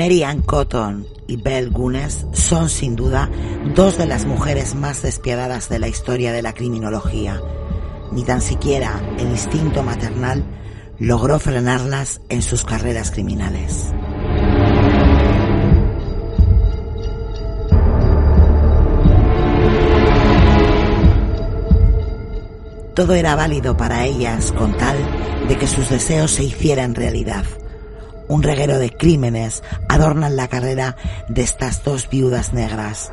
Mary Ann Cotton y Belle Gunes son sin duda dos de las mujeres más despiadadas de la historia de la criminología. Ni tan siquiera el instinto maternal logró frenarlas en sus carreras criminales. Todo era válido para ellas con tal de que sus deseos se hicieran realidad. Un reguero de crímenes adornan la carrera de estas dos viudas negras.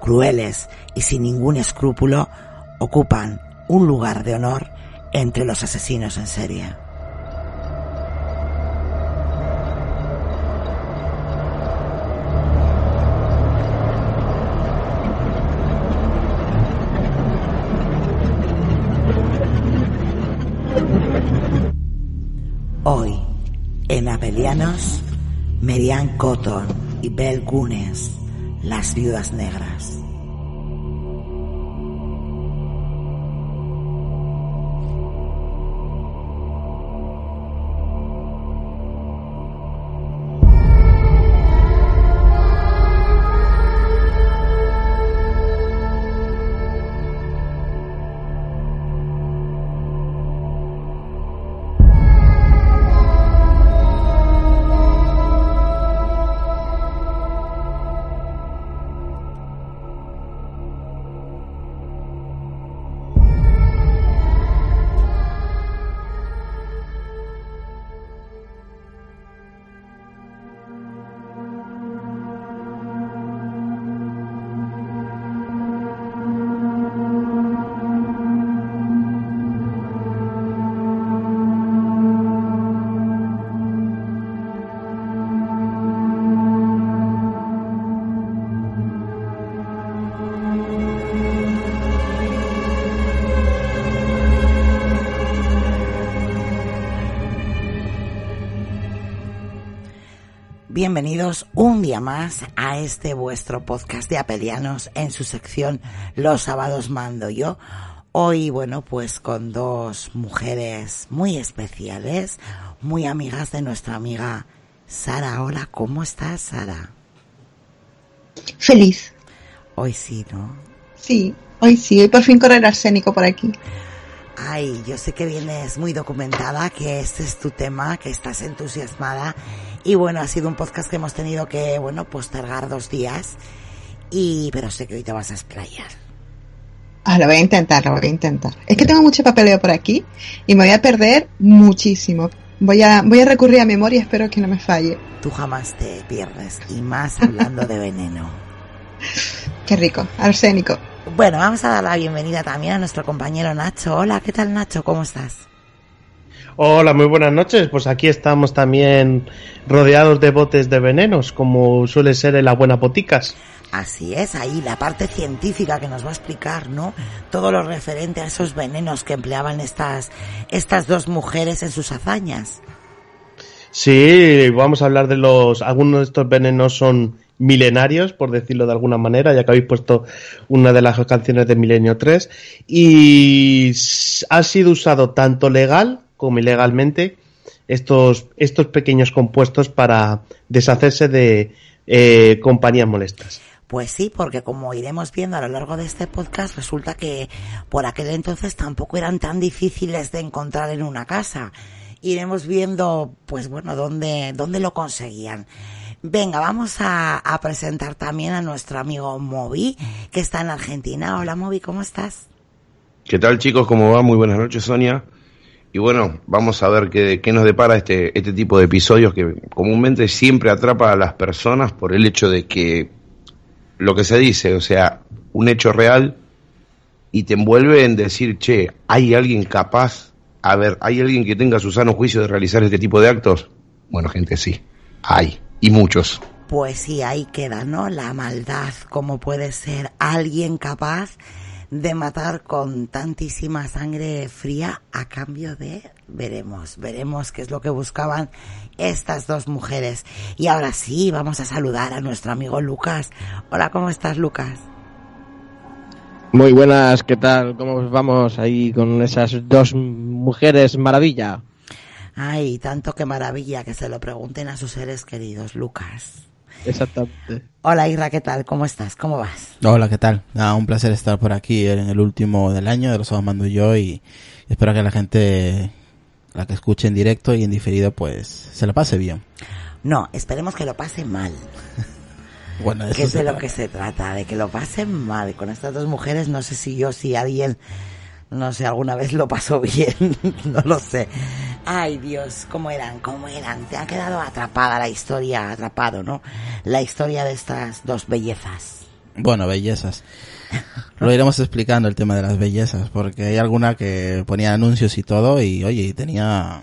Crueles y sin ningún escrúpulo, ocupan un lugar de honor entre los asesinos en serie. En Apelianos, Merian Cotton y Bel Gunes, las viudas negras. Bienvenidos un día más a este vuestro podcast de Apelianos en su sección Los sábados mando yo. Hoy, bueno, pues con dos mujeres muy especiales, muy amigas de nuestra amiga Sara. Hola, ¿cómo estás, Sara? Feliz. Hoy sí, ¿no? Sí, hoy sí, hoy por fin correr arsénico por aquí. Ay, yo sé que vienes muy documentada, que este es tu tema, que estás entusiasmada y bueno, ha sido un podcast que hemos tenido que, bueno, postergar dos días. Y, pero sé que hoy te vas a explayar. Ah, lo voy a intentar, lo voy a intentar. Es que tengo mucho papeleo por aquí y me voy a perder muchísimo. Voy a, voy a recurrir a memoria, espero que no me falle. Tú jamás te pierdes, y más hablando de veneno. Qué rico, arsénico. Bueno, vamos a dar la bienvenida también a nuestro compañero Nacho. Hola, ¿qué tal Nacho? ¿Cómo estás? Hola, muy buenas noches. Pues aquí estamos también rodeados de botes de venenos, como suele ser en las buenas boticas. Así es, ahí la parte científica que nos va a explicar, ¿no? Todo lo referente a esos venenos que empleaban estas, estas dos mujeres en sus hazañas. Sí, vamos a hablar de los, algunos de estos venenos son milenarios, por decirlo de alguna manera, ya que habéis puesto una de las canciones de Milenio 3, y ha sido usado tanto legal como ilegalmente estos, estos pequeños compuestos para deshacerse de eh, compañías molestas. Pues sí, porque como iremos viendo a lo largo de este podcast, resulta que por aquel entonces tampoco eran tan difíciles de encontrar en una casa. Iremos viendo, pues bueno, dónde, dónde lo conseguían. Venga, vamos a, a presentar también a nuestro amigo Moby, que está en Argentina. Hola Moby, ¿cómo estás? ¿Qué tal chicos? ¿Cómo va? Muy buenas noches, Sonia. Y bueno, vamos a ver qué, qué, nos depara este, este tipo de episodios que comúnmente siempre atrapa a las personas por el hecho de que lo que se dice, o sea, un hecho real y te envuelve en decir, che, ¿hay alguien capaz? A ver, ¿hay alguien que tenga su sano juicio de realizar este tipo de actos? Bueno, gente, sí, hay, y muchos. Pues sí, ahí queda, ¿no? La maldad, como puede ser alguien capaz de matar con tantísima sangre fría a cambio de veremos, veremos qué es lo que buscaban estas dos mujeres. Y ahora sí, vamos a saludar a nuestro amigo Lucas. Hola, ¿cómo estás, Lucas? Muy buenas, ¿qué tal? ¿Cómo vamos ahí con esas dos mujeres maravilla? Ay, tanto que maravilla que se lo pregunten a sus seres queridos, Lucas. Exactamente. Hola Isra, ¿qué tal? ¿Cómo estás? ¿Cómo vas? Hola, ¿qué tal? Nada, un placer estar por aquí en el último del año de los Ojos Mando yo y espero que la gente, la que escuche en directo y en diferido, pues se lo pase bien. No, esperemos que lo pase mal. Bueno, que es de lo que se trata, de que lo pasen mal. Con estas dos mujeres no sé si yo, si alguien, no sé, alguna vez lo pasó bien, no lo sé. Ay Dios, ¿cómo eran? ¿Cómo eran? Te ha quedado atrapada la historia, atrapado, ¿no? La historia de estas dos bellezas. Bueno, bellezas. Lo iremos explicando el tema de las bellezas, porque hay alguna que ponía anuncios y todo y oye, tenía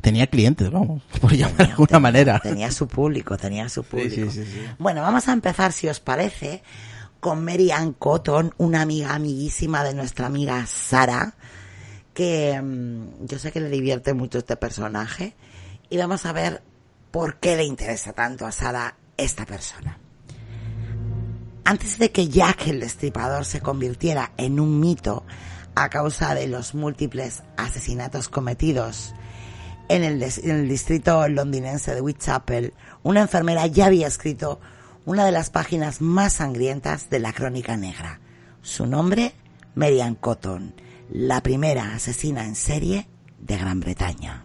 tenía clientes, vamos, por llamar de alguna tenía, manera. Tenía su público, tenía su público. sí, sí, sí. Bueno, vamos a empezar, si os parece, con Mary Cotton, una amiga amiguísima de nuestra amiga Sara, que mm, yo sé que le divierte mucho este personaje, y vamos a ver por qué le interesa tanto a Sara esta persona. Antes de que Jack el Destripador se convirtiera en un mito a causa de los múltiples asesinatos cometidos en el, en el distrito londinense de Whitechapel, una enfermera ya había escrito una de las páginas más sangrientas de la crónica negra. Su nombre, Marian Cotton, la primera asesina en serie de Gran Bretaña.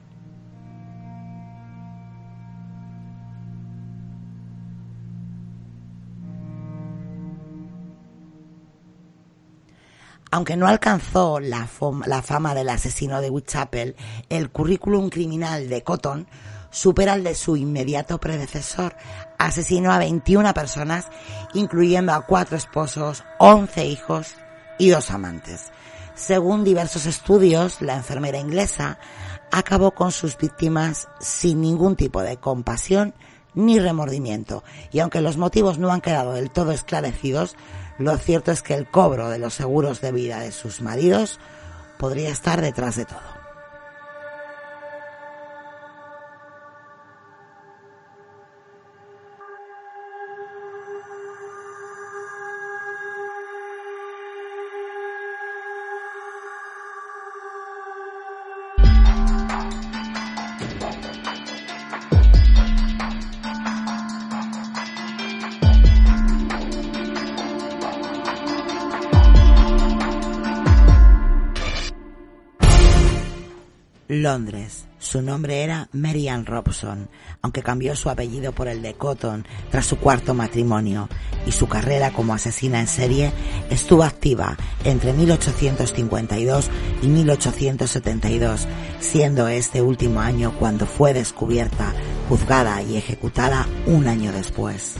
Aunque no alcanzó la, fama del asesino de Whitechapel, el currículum criminal de Cotton supera el de su inmediato predecesor. Asesinó a 21 personas, incluyendo a cuatro esposos, 11 hijos y dos amantes. Según diversos estudios, la enfermera inglesa acabó con sus víctimas sin ningún tipo de compasión ni remordimiento. Y aunque los motivos no han quedado del todo esclarecidos, lo cierto es que el cobro de los seguros de vida de sus maridos podría estar detrás de todo. Londres. Su nombre era Mary Ann Robson, aunque cambió su apellido por el de Cotton tras su cuarto matrimonio, y su carrera como asesina en serie estuvo activa entre 1852 y 1872, siendo este último año cuando fue descubierta, juzgada y ejecutada un año después.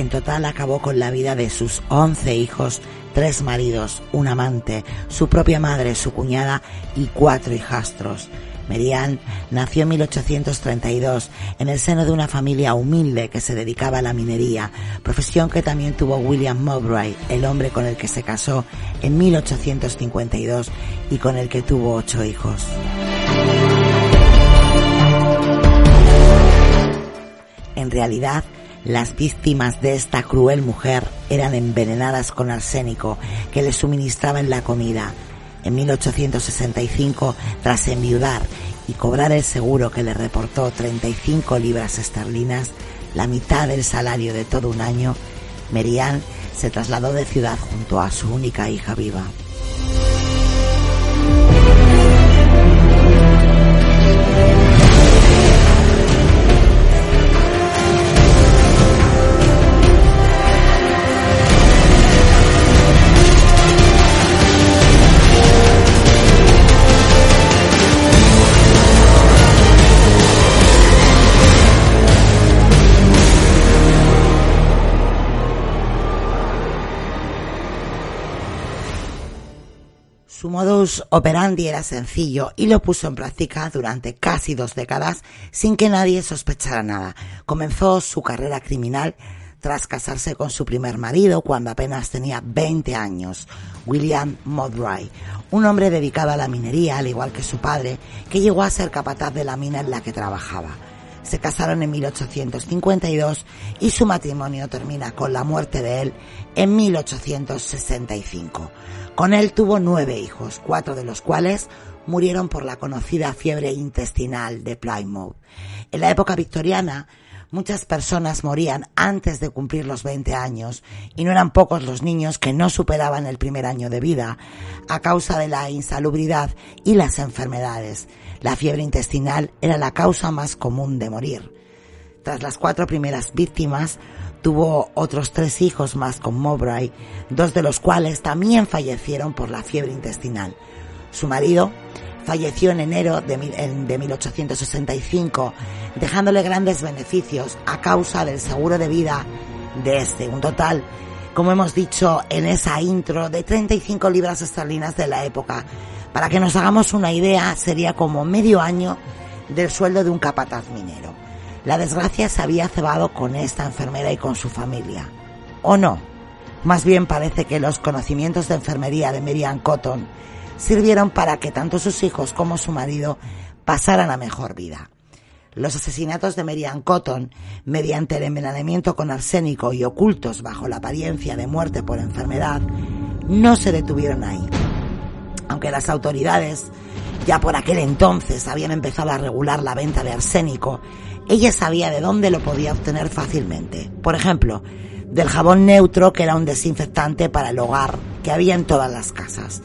En total acabó con la vida de sus 11 hijos, tres maridos, un amante, su propia madre, su cuñada y cuatro hijastros. Merian nació en 1832 en el seno de una familia humilde que se dedicaba a la minería, profesión que también tuvo William Mowbray, el hombre con el que se casó en 1852 y con el que tuvo ocho hijos. En realidad, las víctimas de esta cruel mujer eran envenenadas con arsénico que le suministraba en la comida. En 1865, tras enviudar y cobrar el seguro que le reportó 35 libras esterlinas, la mitad del salario de todo un año, Merian se trasladó de ciudad junto a su única hija viva. Su modus operandi era sencillo y lo puso en práctica durante casi dos décadas sin que nadie sospechara nada. Comenzó su carrera criminal tras casarse con su primer marido cuando apenas tenía 20 años, William Mowbray, un hombre dedicado a la minería al igual que su padre, que llegó a ser capataz de la mina en la que trabajaba. Se casaron en 1852 y su matrimonio termina con la muerte de él en 1865. Con él tuvo nueve hijos, cuatro de los cuales murieron por la conocida fiebre intestinal de Plymouth. En la época victoriana, muchas personas morían antes de cumplir los 20 años y no eran pocos los niños que no superaban el primer año de vida a causa de la insalubridad y las enfermedades. La fiebre intestinal era la causa más común de morir. Tras las cuatro primeras víctimas, tuvo otros tres hijos más con Mowbray, dos de los cuales también fallecieron por la fiebre intestinal. Su marido falleció en enero de, de 1865, dejándole grandes beneficios a causa del seguro de vida de este. Un total, como hemos dicho en esa intro, de 35 libras esterlinas de la época. Para que nos hagamos una idea, sería como medio año del sueldo de un capataz minero. La desgracia se había cebado con esta enfermera y con su familia. ¿O no? Más bien parece que los conocimientos de enfermería de Miriam Cotton sirvieron para que tanto sus hijos como su marido pasaran a mejor vida. Los asesinatos de Merian Cotton, mediante el envenenamiento con arsénico y ocultos bajo la apariencia de muerte por enfermedad, no se detuvieron ahí. Aunque las autoridades ya por aquel entonces habían empezado a regular la venta de arsénico, ella sabía de dónde lo podía obtener fácilmente. Por ejemplo, del jabón neutro, que era un desinfectante para el hogar que había en todas las casas.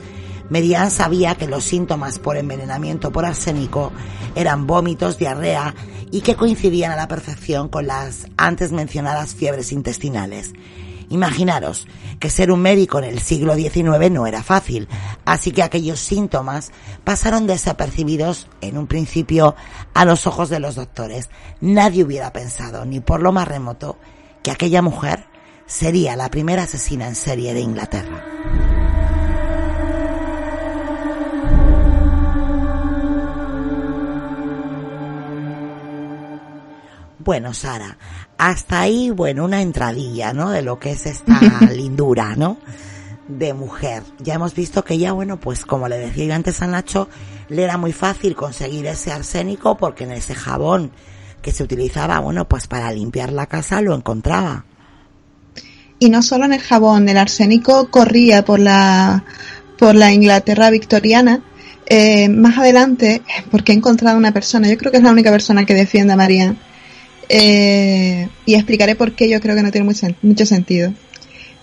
Median sabía que los síntomas por envenenamiento por arsénico eran vómitos, diarrea y que coincidían a la perfección con las antes mencionadas fiebres intestinales. Imaginaros que ser un médico en el siglo XIX no era fácil, así que aquellos síntomas pasaron desapercibidos en un principio a los ojos de los doctores. Nadie hubiera pensado, ni por lo más remoto, que aquella mujer sería la primera asesina en serie de Inglaterra. Bueno, Sara, hasta ahí, bueno, una entradilla, ¿no? De lo que es esta lindura, ¿no? De mujer. Ya hemos visto que ya, bueno, pues como le decía yo antes a Nacho, le era muy fácil conseguir ese arsénico porque en ese jabón que se utilizaba, bueno, pues para limpiar la casa lo encontraba. Y no solo en el jabón, el arsénico corría por la, por la Inglaterra victoriana. Eh, más adelante, porque he encontrado una persona, yo creo que es la única persona que defiende a María, eh, y explicaré por qué yo creo que no tiene mucho, sentido.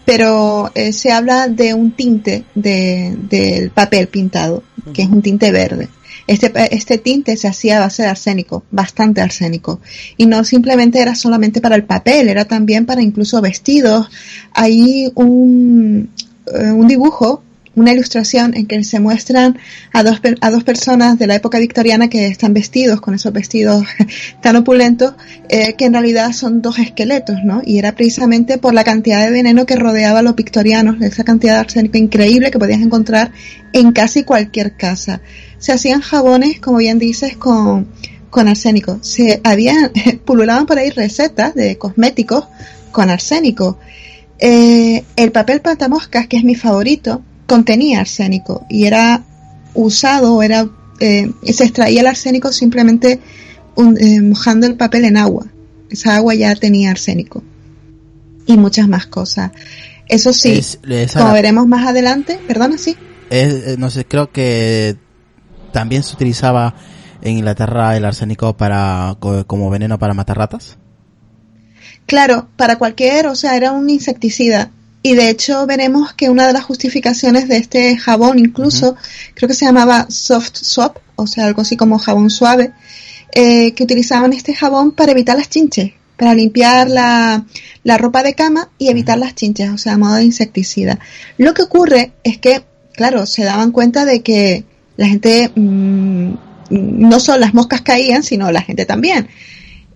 Pero eh, se habla de un tinte del papel pintado, que es un tinte verde. Este, este tinte se hacía a base de arsénico, bastante arsénico. Y no simplemente era solamente para el papel, era también para incluso vestidos. Hay un, eh, un dibujo una ilustración en que se muestran a dos, a dos personas de la época victoriana que están vestidos con esos vestidos tan opulentos, eh, que en realidad son dos esqueletos, ¿no? Y era precisamente por la cantidad de veneno que rodeaba a los victorianos, esa cantidad de arsénico increíble que podías encontrar en casi cualquier casa. Se hacían jabones, como bien dices, con, con arsénico. Se habían, pululaban por ahí recetas de cosméticos con arsénico. Eh, el papel patamoscas, que es mi favorito, contenía arsénico y era usado, era eh, se extraía el arsénico simplemente eh, mojando el papel en agua. Esa agua ya tenía arsénico y muchas más cosas. Eso sí, como veremos más adelante, perdona, sí. Eh, no sé, creo que también se utilizaba en Inglaterra el arsénico para como veneno para matar ratas. Claro, para cualquier, o sea, era un insecticida. Y de hecho veremos que una de las justificaciones de este jabón incluso, creo que se llamaba soft soap, o sea, algo así como jabón suave, eh, que utilizaban este jabón para evitar las chinches, para limpiar la, la ropa de cama y evitar las chinches, o sea, a modo de insecticida. Lo que ocurre es que, claro, se daban cuenta de que la gente, mm, no solo las moscas caían, sino la gente también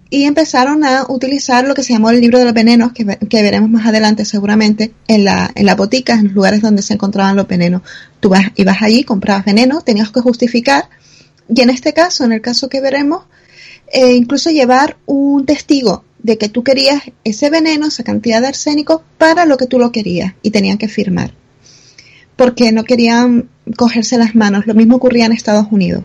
y empezaron a utilizar lo que se llamó el libro de los venenos, que, veremos más adelante seguramente, en la, en la botica, en los lugares donde se encontraban los venenos. Tú vas, ibas allí, comprabas veneno, tenías que justificar, y en este caso, en el caso que veremos, eh, incluso llevar un testigo de que tú querías ese veneno, esa cantidad de arsénico, para lo que tú lo querías, y tenían que firmar. Porque no querían cogerse las manos. Lo mismo ocurría en Estados Unidos.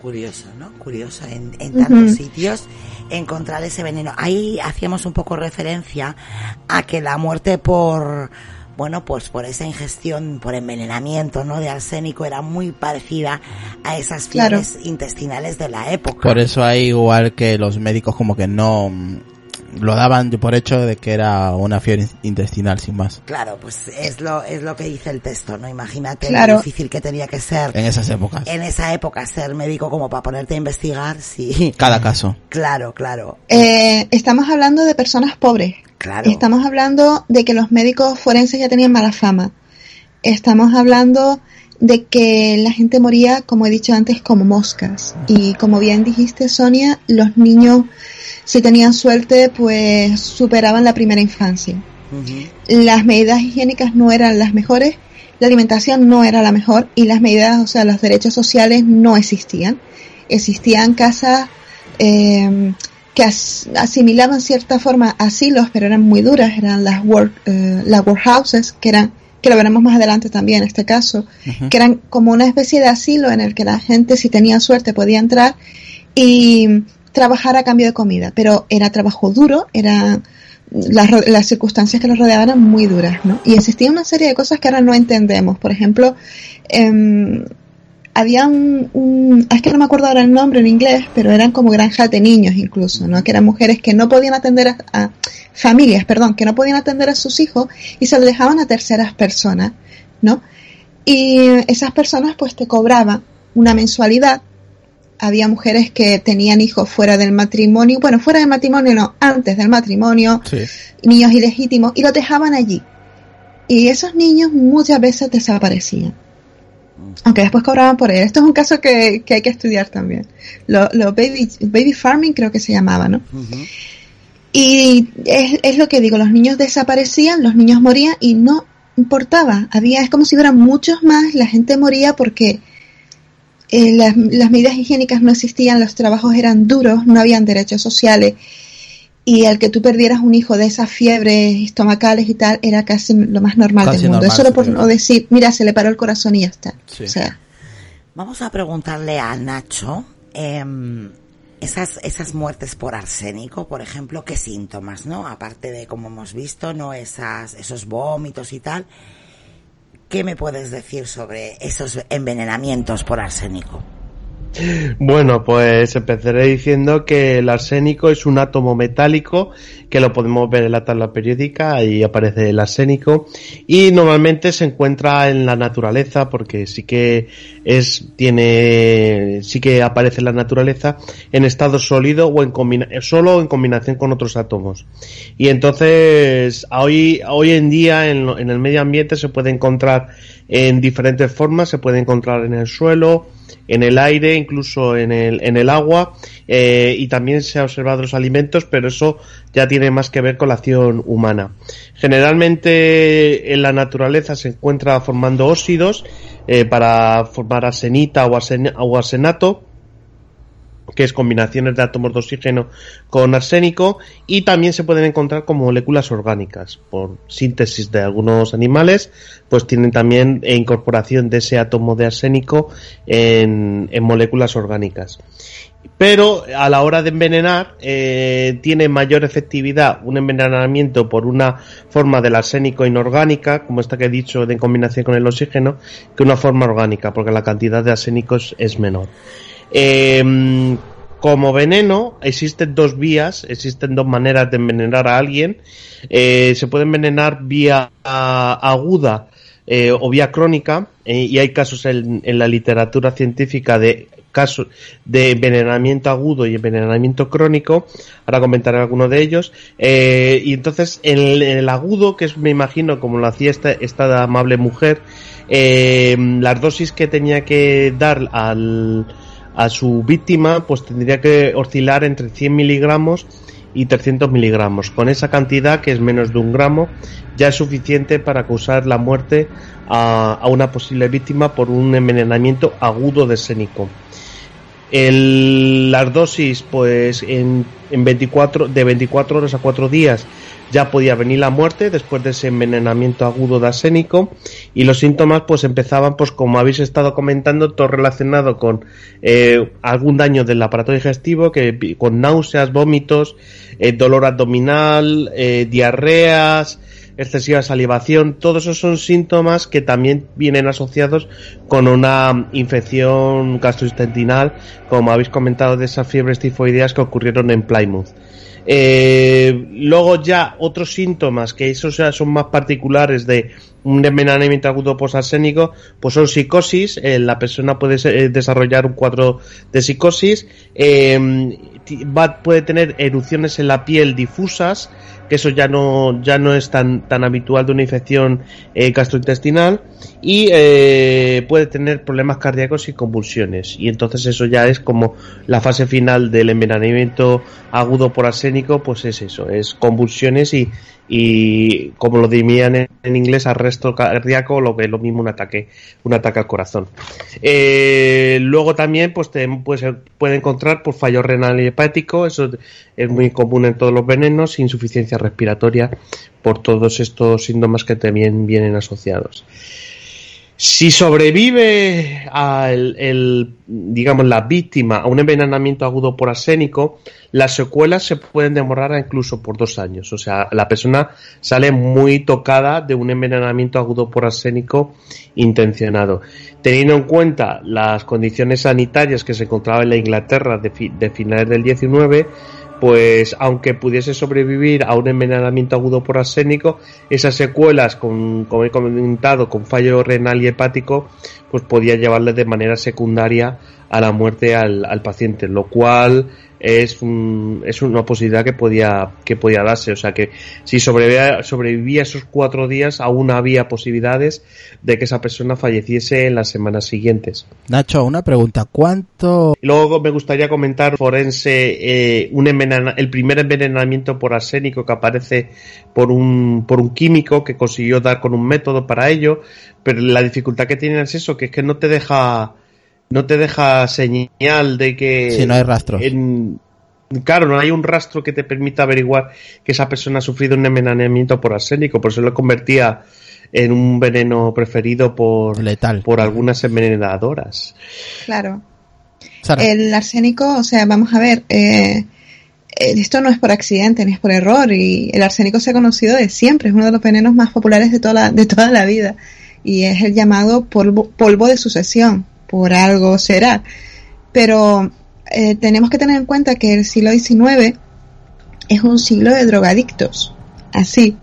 Curioso, ¿no? curioso en, en tantos sitios encontrar ese veneno. Ahí hacíamos un poco referencia a que la muerte por bueno, pues por esa ingestión, por envenenamiento, ¿no? De arsénico era muy parecida a esas fiebres intestinales de la época. Por eso hay igual que los médicos como que no lo daban por hecho de que era una fiebre intestinal sin más. Claro, pues es lo es lo que dice el texto, ¿no? Imagínate lo difícil que tenía que ser en esas épocas. En esa época ser médico como para ponerte a investigar, sí. Cada caso. Claro, claro. Eh, estamos hablando de personas pobres. Claro. Estamos hablando de que los médicos forenses ya tenían mala fama. Estamos hablando de que la gente moría, como he dicho antes, como moscas. Y como bien dijiste, Sonia, los niños si tenían suerte, pues superaban la primera infancia. Las medidas higiénicas no eran las mejores, la alimentación no era la mejor y las medidas, o sea, los derechos sociales no existían. Existían casas eh, que asimilaban cierta forma asilos, pero eran muy duras, eran las work, eh, las workhouses, que eran que lo veremos más adelante también en este caso, que eran como una especie de asilo en el que la gente, si tenía suerte, podía entrar y trabajar a cambio de comida, pero era trabajo duro, era las, circunstancias que los rodeaban eran muy duras, ¿no? Y existía una serie de cosas que ahora no entendemos. Por ejemplo, eh, había un, es que no me acuerdo ahora el nombre en inglés, pero eran como granjas de niños incluso, ¿no? Que eran mujeres que no podían atender a, a familias, perdón, que no podían atender a sus hijos y se lo dejaban a terceras personas, ¿no? Y esas personas pues te cobraban una mensualidad había mujeres que tenían hijos fuera del matrimonio, bueno, fuera del matrimonio no, antes del matrimonio, niños ilegítimos, y los dejaban allí. Y esos niños muchas veces desaparecían. Aunque después cobraban por él. Esto es un caso que, hay que estudiar también. Los baby, baby farming creo que se llamaba, ¿no? Y es, es lo que digo, los niños desaparecían, los niños morían y no importaba. Había, es como si hubiera muchos más, la gente moría porque eh, las, medidas higiénicas no existían, los trabajos eran duros, no habían derechos sociales y al que tú perdieras un hijo de esas fiebres estomacales y tal era casi lo más normal del mundo. Eso solo por no decir, mira, se le paró el corazón y ya está. O sea, Vamos a preguntarle a Nacho, em, esas, esas muertes por arsénico, por ejemplo, ¿qué síntomas, no? Aparte de, como hemos visto, no esas, esos vómitos y tal, ¿Qué me puedes decir sobre esos envenenamientos por arsénico? Bueno, pues empezaré diciendo que el arsénico es un átomo metálico que lo podemos ver en la tabla periódica, ahí aparece el arsénico y normalmente se encuentra en la naturaleza porque sí que es tiene sí que aparece en la naturaleza en estado sólido o en solo en combinación con otros átomos. Y entonces hoy hoy en día en, en el medio ambiente se puede encontrar en diferentes formas, se puede encontrar en el suelo, en el aire, incluso en el, en el agua, eh, y también se ha observado los alimentos, pero eso ya tiene más que ver con la acción humana. Generalmente en la naturaleza se encuentra formando óxidos eh, para formar arsenita o, o arsenato, que es combinaciones de átomos de oxígeno con arsénico, y también se pueden encontrar como moléculas orgánicas. Por síntesis de algunos animales, pues tienen también incorporación de ese átomo de arsénico en, moléculas orgánicas. Pero a la hora de envenenar, eh, tiene mayor efectividad un envenenamiento por una forma del arsénico inorgánica, como esta que he dicho, de combinación con el oxígeno, que una forma orgánica, porque la cantidad de arsénicos es menor. Eh, como veneno, existen dos vías, existen dos maneras de envenenar a alguien. Eh, se puede envenenar vía aguda eh, o vía crónica, eh, y hay casos en, la literatura científica de casos de envenenamiento agudo y envenenamiento crónico. Ahora comentaré alguno de ellos. y entonces, en el, agudo, que es, me imagino, como lo hacía esta amable mujer, las dosis que tenía que dar al a su víctima pues tendría que oscilar entre 100 miligramos y 300 miligramos. Con esa cantidad, que es menos de un gramo, ya es suficiente para causar la muerte a, una posible víctima por un envenenamiento agudo de sénico. El, las dosis, pues en, en 24, de 24 horas a 4 días, ya podía venir la muerte después de ese envenenamiento agudo de arsénico y los síntomas pues empezaban pues como habéis estado comentando todo relacionado con eh, algún daño del aparato digestivo que con náuseas vómitos eh, dolor abdominal eh, diarreas excesiva salivación, todos esos son síntomas que también vienen asociados con una infección gastrointestinal, como habéis comentado de esas fiebres tifoideas que ocurrieron en Plymouth. Eh, luego ya otros síntomas que esos ya son más particulares de un envenenamiento agudo posasénico, pues son psicosis, eh, la persona puede eh, desarrollar un cuadro de psicosis, va, puede tener erupciones en la piel difusas, que eso ya no, ya no es tan, tan habitual de una infección eh, gastrointestinal y eh, puede tener problemas cardíacos y convulsiones. Y entonces eso ya es como la fase final del envenenamiento agudo por arsénico, pues es eso, es convulsiones y, y como lo dirían en, inglés arresto cardíaco lo que es lo mismo un ataque un ataque al corazón eh, luego también pues te, pues, puede encontrar pues, fallo renal y hepático eso es muy común en todos los venenos insuficiencia respiratoria por todos estos síntomas que también vienen asociados si sobrevive al, el, digamos, la víctima a un envenenamiento agudo por arsénico, las secuelas se pueden demorar incluso por dos años. O sea, la persona sale muy tocada de un envenenamiento agudo por arsénico intencionado. Teniendo en cuenta las condiciones sanitarias que se encontraban en la Inglaterra de, de finales del 19, pues aunque pudiese sobrevivir a un envenenamiento agudo por arsénico, esas secuelas, con, como he comentado, con fallo renal y hepático, pues podía llevarle de manera secundaria a la muerte al, al paciente, lo cual es, un, es una posibilidad que podía, que podía darse. O sea que si sobrevivía, sobrevivía esos cuatro días, aún había posibilidades de que esa persona falleciese en las semanas siguientes. Nacho, una pregunta. ¿Cuánto? luego me gustaría comentar forense eh, un el primer envenenamiento por arsénico que aparece por un, por un químico que consiguió dar con un método para ello, pero la dificultad que tiene es eso, que es que no te deja no te deja señal de que... Si no hay rastro. claro, no hay un rastro que te permita averiguar que esa persona ha sufrido un envenenamiento por arsénico, por eso lo convertía en un veneno preferido por, Letal. por algunas envenenadoras. Claro. El arsénico, o sea, vamos a ver, eh, eh, esto no es por accidente ni es por error y el arsénico se ha conocido de siempre, es uno de los venenos más populares de toda la, de toda la vida y es el llamado polvo, polvo de sucesión por algo será. Pero eh, tenemos que tener en cuenta que el siglo XIX es un siglo de drogadictos. Así.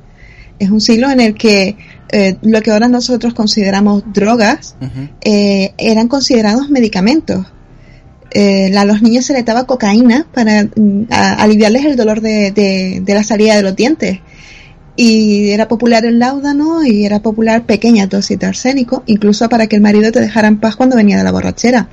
Es un siglo en el que eh, lo que ahora nosotros consideramos drogas eh, eran considerados medicamentos. a los niños se les daba cocaína para mm, aliviarles el dolor de, de, la salida de los dientes y era popular el láudano y era popular pequeña dosis de arsénico, incluso para que el marido te dejara en paz cuando venía de la borrachera.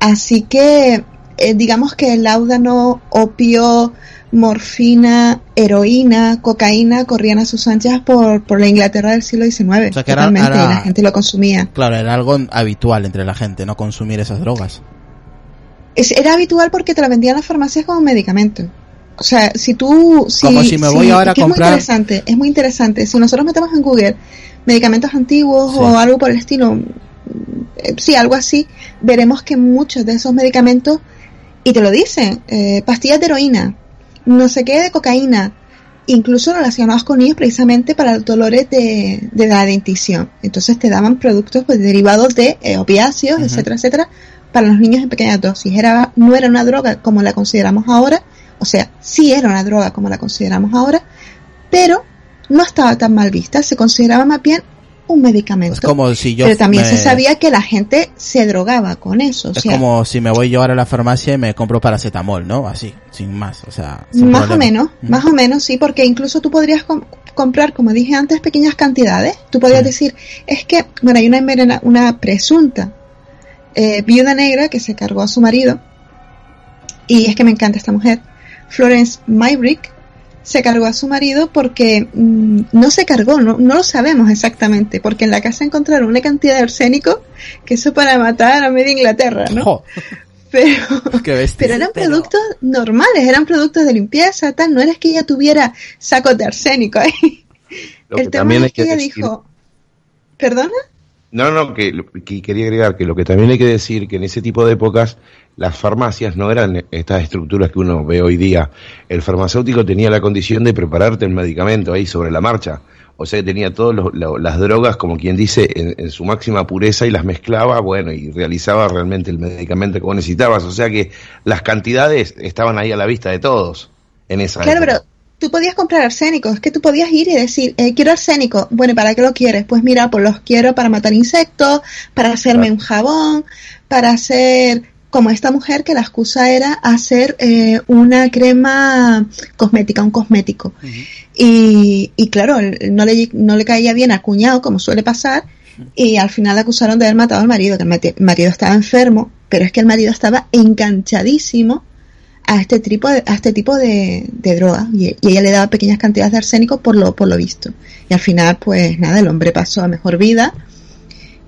Así que eh, digamos que el láudano, opio, morfina, heroína, cocaína corrían a sus anchas por, por la Inglaterra del siglo XIX. totalmente, y la gente lo consumía. Claro, era algo habitual entre la gente, no consumir esas drogas. era habitual porque te la vendían las farmacias como medicamento. O sea, si tú... Si, Como si me voy ahora a comprar... Es muy interesante, es muy interesante. Si nosotros metemos en Google medicamentos antiguos o algo por el estilo, eh, sí, algo así, veremos que muchos de esos medicamentos, y te lo dicen, eh, pastillas de heroína, no sé qué de cocaína, incluso relacionados con ellos precisamente para los dolores de, de la dentición. Entonces te daban productos pues, derivados de eh, opiáceos, etcétera, etcétera, para los niños en pequeñas dosis. Era, no era una droga como la consideramos ahora, o sea, sí era una droga como la consideramos ahora, pero no estaba tan mal vista, se consideraba más bien un medicamento. como si yo pero también se sabía que la gente se drogaba con eso. Es como si me voy yo ahora a la farmacia y me compro paracetamol, ¿no? Así, sin más, o sea. Más o menos, más o menos, sí, porque incluso tú podrías comprar, como dije antes, pequeñas cantidades. Tú podrías decir, es que, bueno, hay una, una presunta eh, viuda negra que se cargó a su marido, y es que me encanta esta mujer, Florence Myrick se cargó a su marido porque mm, no se cargó, no, no, lo sabemos exactamente, porque en la casa encontraron una cantidad de arsénico que eso para matar a media Inglaterra, ¿no? Pero, Qué bestia. pero eran pero- productos normales, eran productos de limpieza, tal. No era que ella tuviera sacos de arsénico ahí. Lo que El tema también es que ella decir- dijo, ¿perdona? No, no, que, lo- que quería agregar que lo que también hay que decir que en ese tipo de épocas las farmacias no eran estas estructuras que uno ve hoy día. El farmacéutico tenía la condición de prepararte el medicamento ahí sobre la marcha. O sea que tenía todas las drogas, como quien dice, en, en su máxima pureza y las mezclaba, bueno, y realizaba realmente el medicamento que vos necesitabas. O sea que las cantidades estaban ahí a la vista de todos en esa Claro, época. pero tú podías comprar arsénico, es que tú podías ir y decir, eh, quiero arsénico, bueno, ¿y ¿para qué lo quieres? Pues mira, pues los quiero para matar insectos, para hacerme Claro. un jabón, para hacer, como esta mujer que la excusa era hacer eh, una crema cosmética, un cosmético. Y, y claro, no le, no le caía bien al cuñado, como suele pasar, y al final le acusaron de haber matado al marido, que el marido estaba enfermo, pero es que el marido estaba enganchadísimo a este tipo de, a este tipo de, de droga y, y ella le daba pequeñas cantidades de arsénico por lo, por lo visto. Y al final, pues nada, el hombre pasó a mejor vida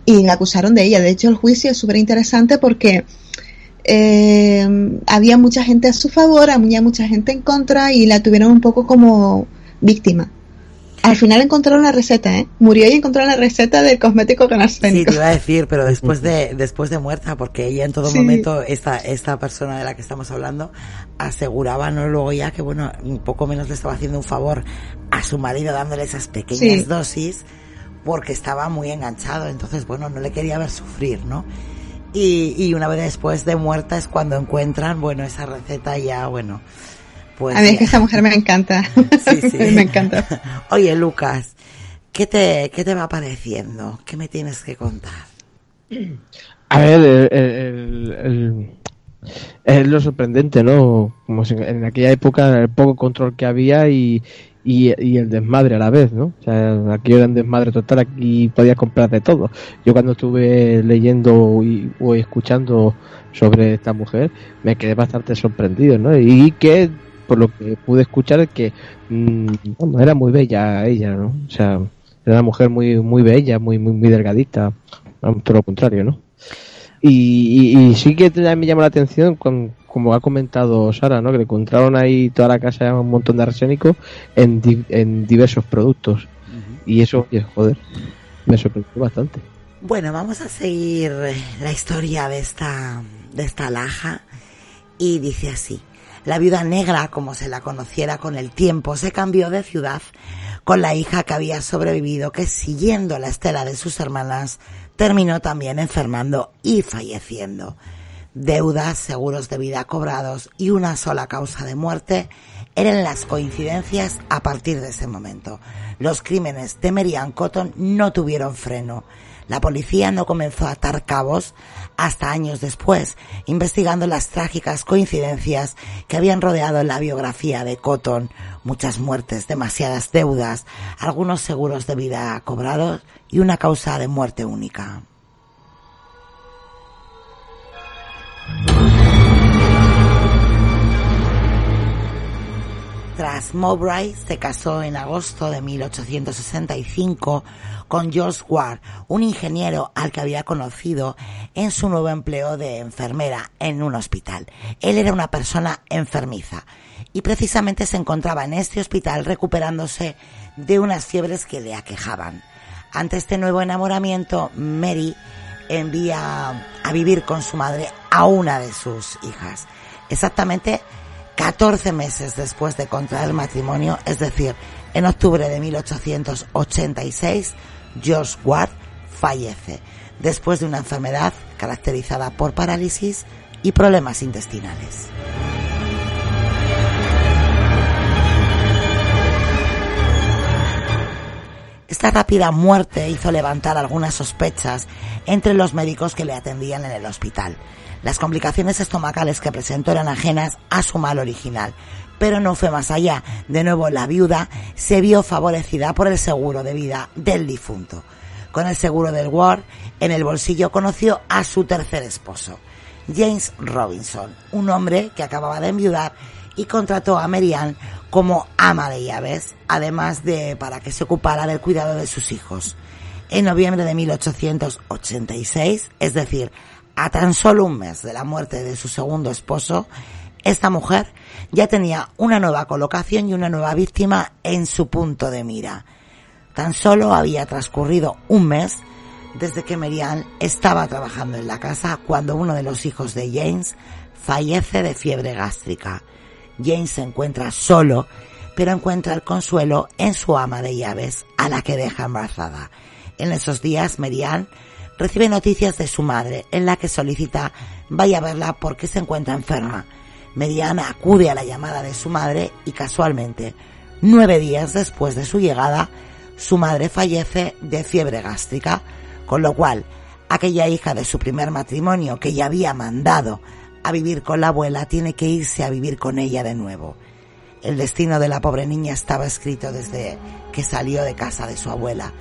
y la acusaron de ella. De hecho, el juicio es súper interesante porque eh, había mucha gente a su favor, había mucha gente en contra y la tuvieron un poco como víctima. Al final encontraron la receta, ¿eh? Murió y encontraron la receta del cosmético con Sí, arsénico. te iba a decir, pero después de, después de muerta, porque ella en todo Sí. momento, esta, esta persona de la que estamos hablando, aseguraba, ¿no? Luego ya que, bueno, un poco menos le estaba haciendo un favor a su marido dándole esas pequeñas Sí. dosis, porque estaba muy enganchado, entonces, bueno, no le quería ver sufrir, ¿no? Y, y una vez después de muerta es cuando encuentran, bueno, esa receta ya, bueno, pues... A mí es que esta mujer me encanta. Sí, sí. me encanta. Oye, Lucas, ¿qué te, ¿qué te va pareciendo? ¿Qué me tienes que contar? A ver, el, el- el- es lo sorprendente, ¿no? Como si en aquella época el poco control que había y, y, y el desmadre a la vez, ¿no? O sea, aquí era un desmadre total, aquí podías comprar de todo. Yo cuando estuve leyendo y, escuchando sobre esta mujer, me quedé bastante sorprendido, ¿no? Y que, por lo que pude escuchar, que mm, bueno, era muy bella ella, ¿no? O sea, era una mujer muy muy bella, muy muy, muy delgadita, todo lo contrario, ¿no? Y, y, sí que me llama la atención, con, como ha comentado Sara, ¿no? Que le encontraron ahí toda la casa un montón de arsénico en, di- en diversos productos. Y eso, oye, joder, me sorprendió bastante. Bueno, vamos a seguir la historia de esta, de esta laja y dice así. La viuda negra, como se la conociera con el tiempo, se cambió de ciudad con la hija que había sobrevivido, que siguiendo la estela de sus hermanas, terminó también enfermando y falleciendo. Deudas, seguros de vida cobrados y una sola causa de muerte eran las coincidencias a partir de ese momento. Los crímenes de Merian Cotton no tuvieron freno. La policía no comenzó a atar cabos hasta años después, investigando las trágicas coincidencias que habían rodeado la biografía de Cotton. Muchas muertes, demasiadas deudas, algunos seguros de vida cobrados y una causa de muerte única. Tras Mowbray se casó en agosto de 1865 con George Ward, un ingeniero al que había conocido en su nuevo empleo de enfermera en un hospital. Él era una persona enfermiza y precisamente se encontraba en este hospital recuperándose de unas fiebres que le aquejaban. Ante este nuevo enamoramiento, Mary envía a vivir con su madre a una de sus hijas. Exactamente 14 meses después de contraer matrimonio, es decir, en octubre de 1886, George Ward fallece después de una enfermedad caracterizada por parálisis y problemas intestinales. Esta rápida muerte hizo levantar algunas sospechas entre los médicos que le atendían en el hospital. Las complicaciones estomacales que presentó eran ajenas a su mal original, pero no fue más allá. De nuevo, la viuda se vio favorecida por el seguro de vida del difunto. Con el seguro del Ward en el bolsillo conoció a su tercer esposo, James Robinson, un hombre que acababa de enviudar y contrató a Marianne como ama de llaves, además de para que se ocupara del cuidado de sus hijos. En noviembre de 1886, es decir, A tan solo un mes de la muerte de su segundo esposo, esta mujer ya tenía una nueva colocación y una nueva víctima en su punto de mira. Tan solo había transcurrido un mes desde que Merian estaba trabajando en la casa cuando uno de los hijos de James fallece de fiebre gástrica. James se encuentra solo, pero encuentra el consuelo en su ama de llaves, a la que deja embarazada. En esos días, Merian recibe noticias de su madre, en la que solicita vaya a verla porque se encuentra enferma. Merian acude a la llamada de su madre y casualmente, nueve días después de su llegada, su madre fallece de fiebre gástrica, con lo cual aquella hija de su primer matrimonio que ya había mandado a vivir con la abuela tiene que irse a vivir con ella de nuevo. El destino de la pobre niña estaba escrito desde que salió de casa de su abuela.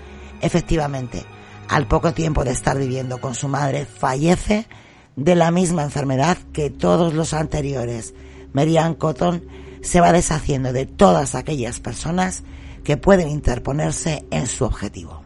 Efectivamente, al poco tiempo de estar viviendo con su madre, fallece de la misma enfermedad que todos los anteriores. Marianne Cotton se va deshaciendo de todas aquellas personas que pueden interponerse en su objetivo.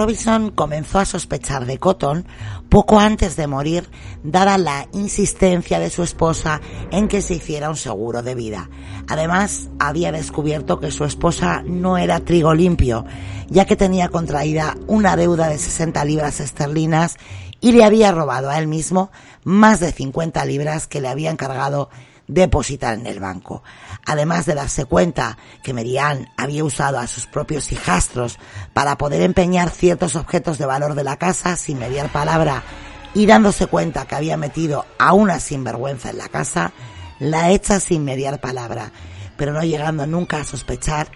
Robinson comenzó a sospechar de Cotton poco antes de morir, dada la insistencia de su esposa en que se hiciera un seguro de vida. Además, había descubierto que su esposa no era trigo limpio, ya que tenía contraída una deuda de 60 libras esterlinas y le había robado a él mismo más de 50 libras que le había encargado depositar en el banco. Además de darse cuenta que Merian había usado a sus propios hijastros para poder empeñar ciertos objetos de valor de la casa sin mediar palabra y dándose cuenta que había metido a una sinvergüenza en la casa, la echa sin mediar palabra, pero no llegando nunca a sospechar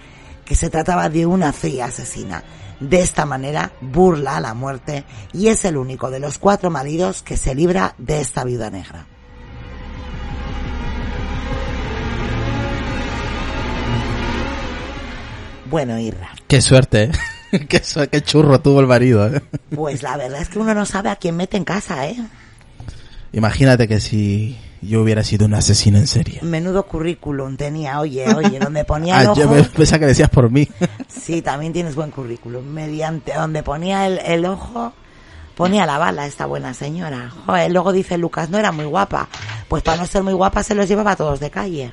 que se trataba de una fría asesina. De esta manera burla a la muerte y es el único de los cuatro maridos que se libra de esta viuda negra. Bueno, Irra. Qué suerte, ¿eh? qué, qué, churro tuvo el marido. ¿eh? Pues la verdad es que uno no sabe a quién mete en casa, ¿eh? Imagínate que si yo hubiera sido un asesino en serie. Menudo currículum tenía, oye, oye, donde ponía el ah, ojo... yo pensaba que decías por mí. sí, también tienes buen currículum. Mediante donde ponía el, el ojo, ponía la bala esta buena señora. Joder, luego dice Lucas, no era muy guapa. Pues para no ser muy guapa se los llevaba a todos de calle.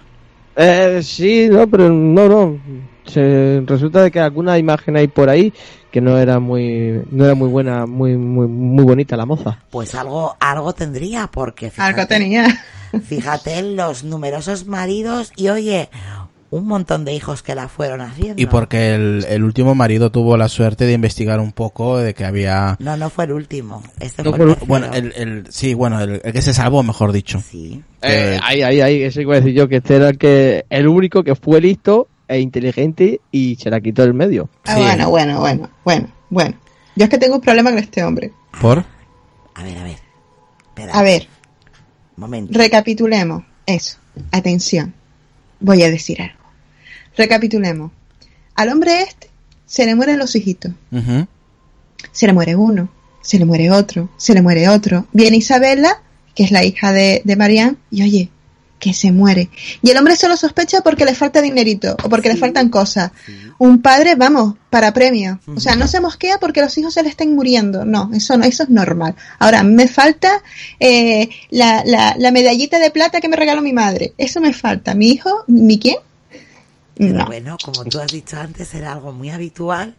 Eh, sí, no, pero no, no. Se, resulta de que alguna imagen hay por ahí que no era muy no era muy buena, muy muy muy bonita la moza. Pues algo algo tendría porque fíjate, algo tenía. Fíjate en los numerosos maridos y oye, un montón de hijos que la fueron haciendo. Y porque el, el, último marido tuvo la suerte de investigar un poco de que había... No, no fue el último. Este no fue el bueno, el, el, sí, bueno, el, el, que se salvó, mejor dicho. Sí. Eh, ahí, ahí, ahí, eso iba a decir yo, que este era el, que, el único que fue listo e inteligente y se la quitó del medio. Ah, sí. bueno, bueno, bueno, bueno, bueno. Yo es que tengo un problema con este hombre. ¿Por? A ver, a ver. Espera. A ver. Momento. Recapitulemos. Eso. Atención. Voy a decir algo. Recapitulemos. Al hombre este se le mueren los hijitos. Uh -huh. Se le muere uno, se le muere otro, se le muere otro. Viene Isabela, que es la hija de, de Marianne, y oye, que se muere. Y el hombre solo sospecha porque le falta dinerito o porque sí. le faltan cosas. Sí. Un padre, vamos, para premio. O sea, no se mosquea porque los hijos se le estén muriendo. No, eso no, eso es normal. Ahora, me falta eh, la, la, la, medallita de plata que me regaló mi madre. Eso me falta. ¿Mi hijo? ¿Mi quién? Pero no. bueno, como tú has dicho antes, era algo muy habitual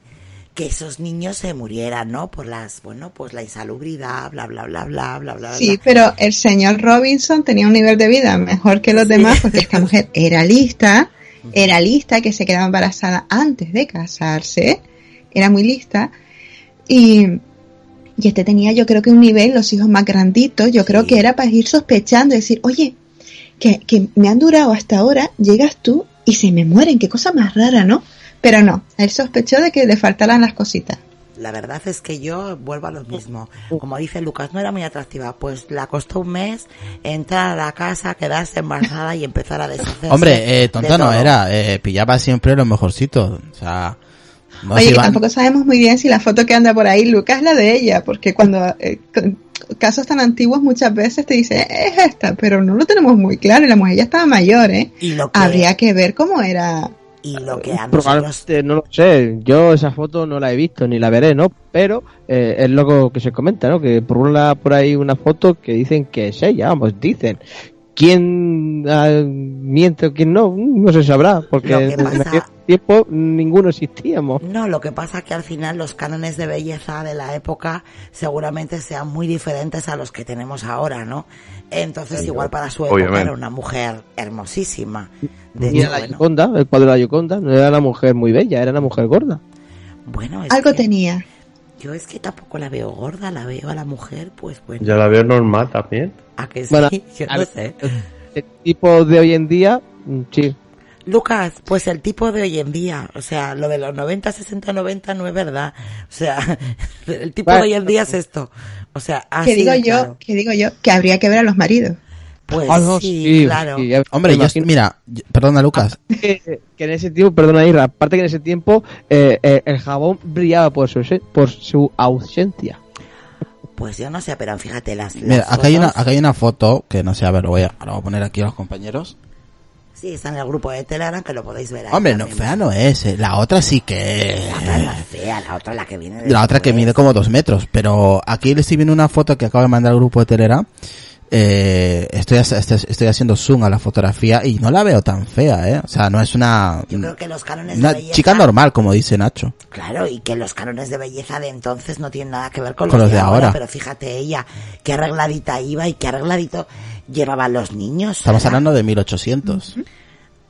que esos niños se murieran, ¿no? Por las, bueno, pues la insalubridad, bla, bla, bla, bla, bla, bla. Sí, pero el señor Robinson tenía un nivel de vida mejor que los demás porque esta mujer era lista, era lista, que se quedaba embarazada antes de casarse, era muy lista y, y este tenía yo creo que un nivel, los hijos más granditos, yo creo sí. que era para ir sospechando y decir, oye, que, que me han durado hasta ahora, llegas tú y se me mueren, qué cosa más rara, ¿no? Pero no, él sospechó de que le faltaran las cositas. La verdad es que yo vuelvo a lo mismo. Como dice Lucas, no era muy atractiva. Pues le costó un mes entrar a la casa, quedarse embarazada y empezar a deshacerse. Hombre, eh, tonta no era. Eh, pillaba siempre los mejorcitos. O sea. No Oye, que tampoco sabemos muy bien si la foto que anda por ahí, Lucas, es la de ella. Porque cuando. Eh, casos tan antiguos muchas veces te dice es esta, pero no lo tenemos muy claro y la mujer ya estaba mayor, ¿eh? ¿Y lo que... Habría que ver cómo era Y lo que a nosotros... No lo sé, yo esa foto no la he visto ni la veré, ¿no? Pero eh, es lo que se comenta, ¿no? Que por una por ahí una foto que dicen que es ella, vamos, dicen. ¿Quién ah, miente o quién no? No se sabrá, porque en pasa- aquel tiempo ninguno existíamos. No, lo que pasa que al final los cánones de belleza de la época seguramente sean muy diferentes a los que tenemos ahora, ¿no? Entonces igual para su época Obviamente. era una mujer hermosísima. De hecho, la bueno, el cuadro de la Gioconda, no era una mujer muy bella, era una mujer gorda. bueno, es Algo que tenía. Yo es que tampoco la veo gorda, la veo a la mujer, pues bueno, Yo la veo normal también. a que sí, Bueno, yo no sé. El tipo de hoy en día, mm, sí. Lucas, pues el tipo de hoy en día, o sea, lo de los 90, 60, 90 no es verdad. O sea, el tipo de Vale. hoy en día es esto. O sea, así que digo de yo, claro. que digo yo, que habría que ver a los maridos. Pues Ah, no, sí, claro. sí, Hombre, me yo, imagino mira, yo- perdona Lucas, que, que en ese tiempo, perdona Ira, aparte que en ese tiempo eh, eh, el jabón brillaba por su, por su ausencia. Pues yo no sé, pero fíjate las, las mira, acá hay una, acá hay una foto que no sé, a ver, lo voy a, lo voy a poner aquí a los compañeros. Sí, está en el grupo de Telegram que lo podéis ver ahí. Hombre, no, fea no es, eh. la otra sí que... La otra es la fea, la otra la que viene de La otra que mide como dos metros, pero aquí le estoy viendo una foto que acabo de mandar al grupo de Telegram. Eh, estoy, estoy, estoy haciendo zoom a la fotografía y no la veo tan fea, eh. O sea, no es una, Yo creo que los cánones una de belleza... chica normal, como dice Nacho. Claro, y que los cánones de belleza de entonces no tienen nada que ver con, Con los de ahora. Pero fíjate ella, qué arregladita iba y qué arregladito llevaban los niños. Estamos ¿verdad? hablando de 1800.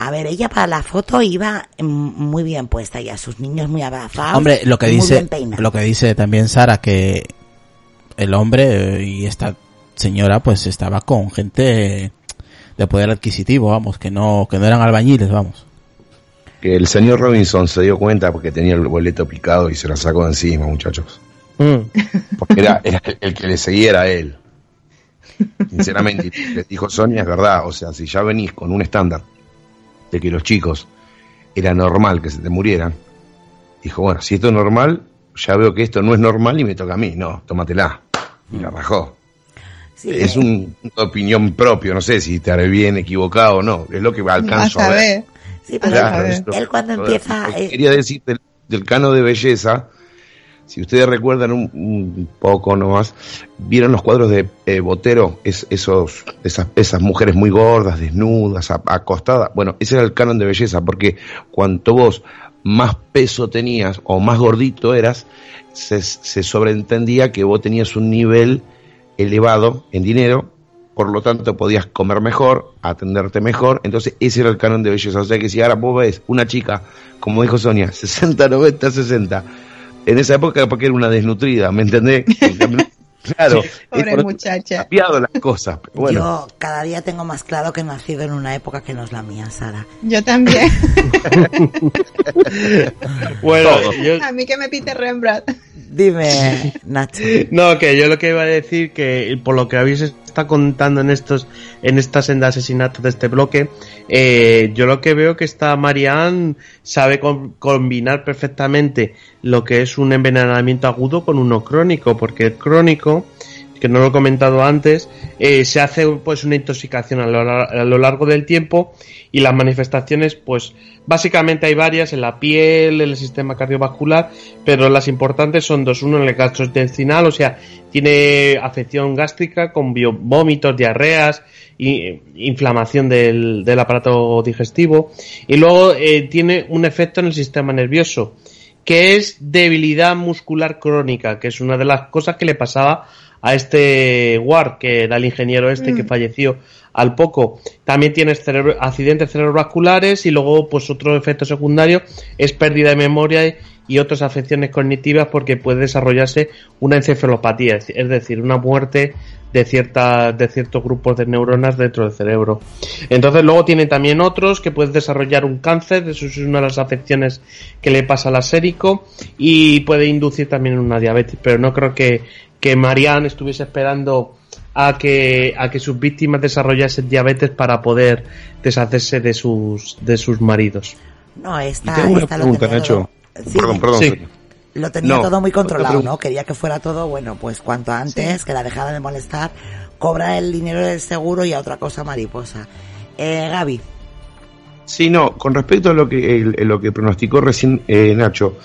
A ver, ella para la foto iba mm, muy bien puesta ya, sus niños muy abrazados. Hombre, lo que y dice, lo que dice también Sara que el hombre eh, y esta señora pues estaba con gente de poder adquisitivo, vamos, que no, que no eran albañiles, vamos. Que el señor Robinson se dio cuenta porque tenía el boleto picado y se la sacó de encima, muchachos. Mm. Porque era, era el que le seguía era él. Sinceramente, les dijo Sonia, es verdad, o sea, si ya venís con un estándar de que los chicos era normal que se te murieran, dijo, bueno, si esto es normal, ya veo que esto no es normal y me toca a mí, no, tómatela. Y la rajó. Sí, Es un- una opinión propio, no sé si estaré bien, equivocado o no, es lo que alcanzo a a ver. ver. sí, pero Claro, ver. esto- él cuando empieza... eh, quería decir del, del cano de belleza, si ustedes recuerdan un, un poco nomás, vieron los cuadros de eh, Botero, es, esos, esas, esas mujeres muy gordas, desnudas, a- acostadas. Bueno, ese era el canon de belleza, porque cuanto vos más peso tenías o más gordito eras, se, se sobreentendía que vos tenías un nivel elevado en dinero, por lo tanto podías comer mejor, atenderte mejor, entonces ese era el canon de belleza. O sea que si ahora vos ves una chica, como dijo Sonia, 60, 90, 60, en esa época porque era una desnutrida, ¿me entendés? Claro, es Pobre muchacha. cambiado las cosas. pero Bueno, Yo cada día tengo más claro que he nacido en una época que no es la mía, Sara. Yo también. Bueno, yo, a mí que me pite Rembrandt. Dime, Nacho. No, que yo lo que iba a decir que por lo que habéis está contando en estos en esta senda de de este bloque, eh, yo lo que veo que esta Marianne sabe com- combinar perfectamente lo que es un envenenamiento agudo con uno crónico, porque el crónico que no lo he comentado antes, eh, se hace pues una intoxicación a lo, a lo largo del tiempo y las manifestaciones pues básicamente hay varias en la piel, en el sistema cardiovascular, pero las importantes son dos, uno en el gastrointestinal, o sea, tiene afección gástrica con vómitos, diarreas, y, inflamación del, del aparato digestivo. Y luego eh, tiene un efecto en el sistema nervioso que es debilidad muscular crónica, que es una de las cosas que le pasaba a este Ward, que era el ingeniero este que falleció al poco. También tienes cerebro- accidentes cerebrovasculares y luego pues otro efecto secundario es pérdida de memoria y otras afecciones cognitivas porque puede desarrollarse una encefalopatía, es decir, una muerte de ciertas de ciertos grupos de neuronas dentro del cerebro. Entonces luego tiene también otros que pueden desarrollar un cáncer, eso es una de las afecciones que le pasa al asérico y puede inducir también una diabetes, pero no creo que que Marianne estuviese esperando a que a que sus víctimas desarrollasen diabetes para poder deshacerse de sus de sus maridos. No, esta, tengo una esta lo pregunta, tenía Nacho. todo- sí, perdón, perdón. Sí. Lo tenía No, todo muy controlado. ¿no? Quería que fuera todo, bueno, pues cuanto antes, que la dejara de molestar, cobra el dinero del seguro y a otra cosa mariposa. Eh, Gaby, Sí, no, con respecto a lo que, el- lo que pronosticó recién eh, Nacho,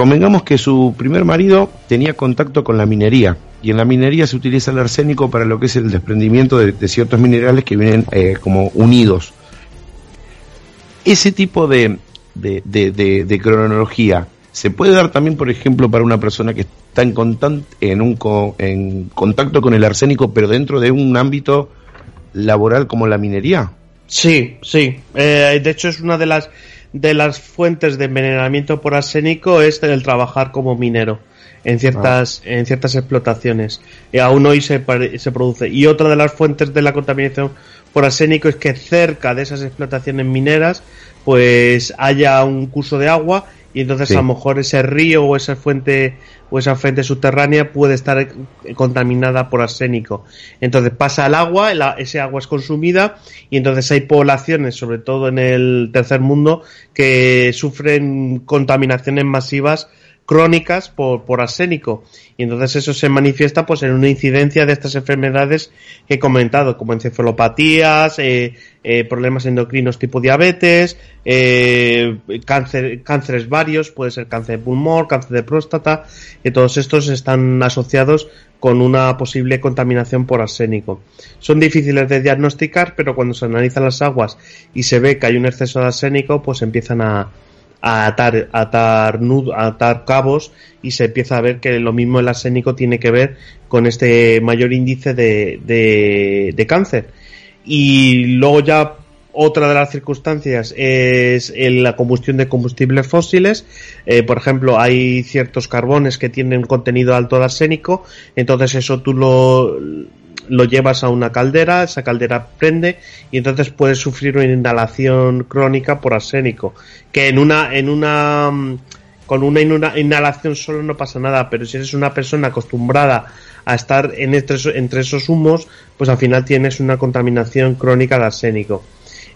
convengamos que su primer marido tenía contacto con la minería y en la minería se utiliza el arsénico para lo que es el desprendimiento de, ciertos minerales que vienen eh, como unidos. Ese tipo de, cronología se puede dar también, por ejemplo, para una persona que está en, un contacto con el arsénico, pero dentro de un ámbito laboral como la minería. Sí, sí. Eh, de hecho, es una de las de las fuentes de envenenamiento por arsénico es el trabajar como minero en ciertas en ciertas explotaciones. Y aún hoy se, se produce. Y otra de las fuentes de la contaminación por arsénico es que cerca de esas explotaciones mineras pues haya un curso de agua y entonces Sí. a lo mejor ese río o esa fuente o esa fuente subterránea puede estar eh, contaminada por arsénico. Entonces pasa al agua, ese agua es consumida y entonces hay poblaciones, sobre todo en el tercer mundo, que sufren contaminaciones masivas crónicas por, por arsénico. Y entonces eso se manifiesta pues en una incidencia de estas enfermedades que he comentado como encefalopatías eh, eh, problemas endocrinos tipo diabetes eh, cáncer cánceres varios puede ser cáncer de pulmón cáncer de próstata y todos estos están asociados con una posible contaminación por arsénico. Son difíciles de diagnosticar pero cuando se analizan las aguas y se ve que hay un exceso de arsénico pues empiezan a a atar, atar, nud- a atar cabos y se empieza a ver que lo mismo el arsénico tiene que ver con este mayor índice de, de, cáncer. Y luego ya otra de las circunstancias es en la combustión de combustibles fósiles. Eh, por ejemplo, hay ciertos carbones que tienen contenido alto de arsénico, entonces eso tú lo, lo llevas a una caldera, esa caldera prende y entonces puedes sufrir una inhalación crónica por arsénico, que en una en una mm, con una inhalación solo no pasa nada, pero si eres una persona acostumbrada a estar en entre, entre esos humos, pues al final tienes una contaminación crónica de arsénico.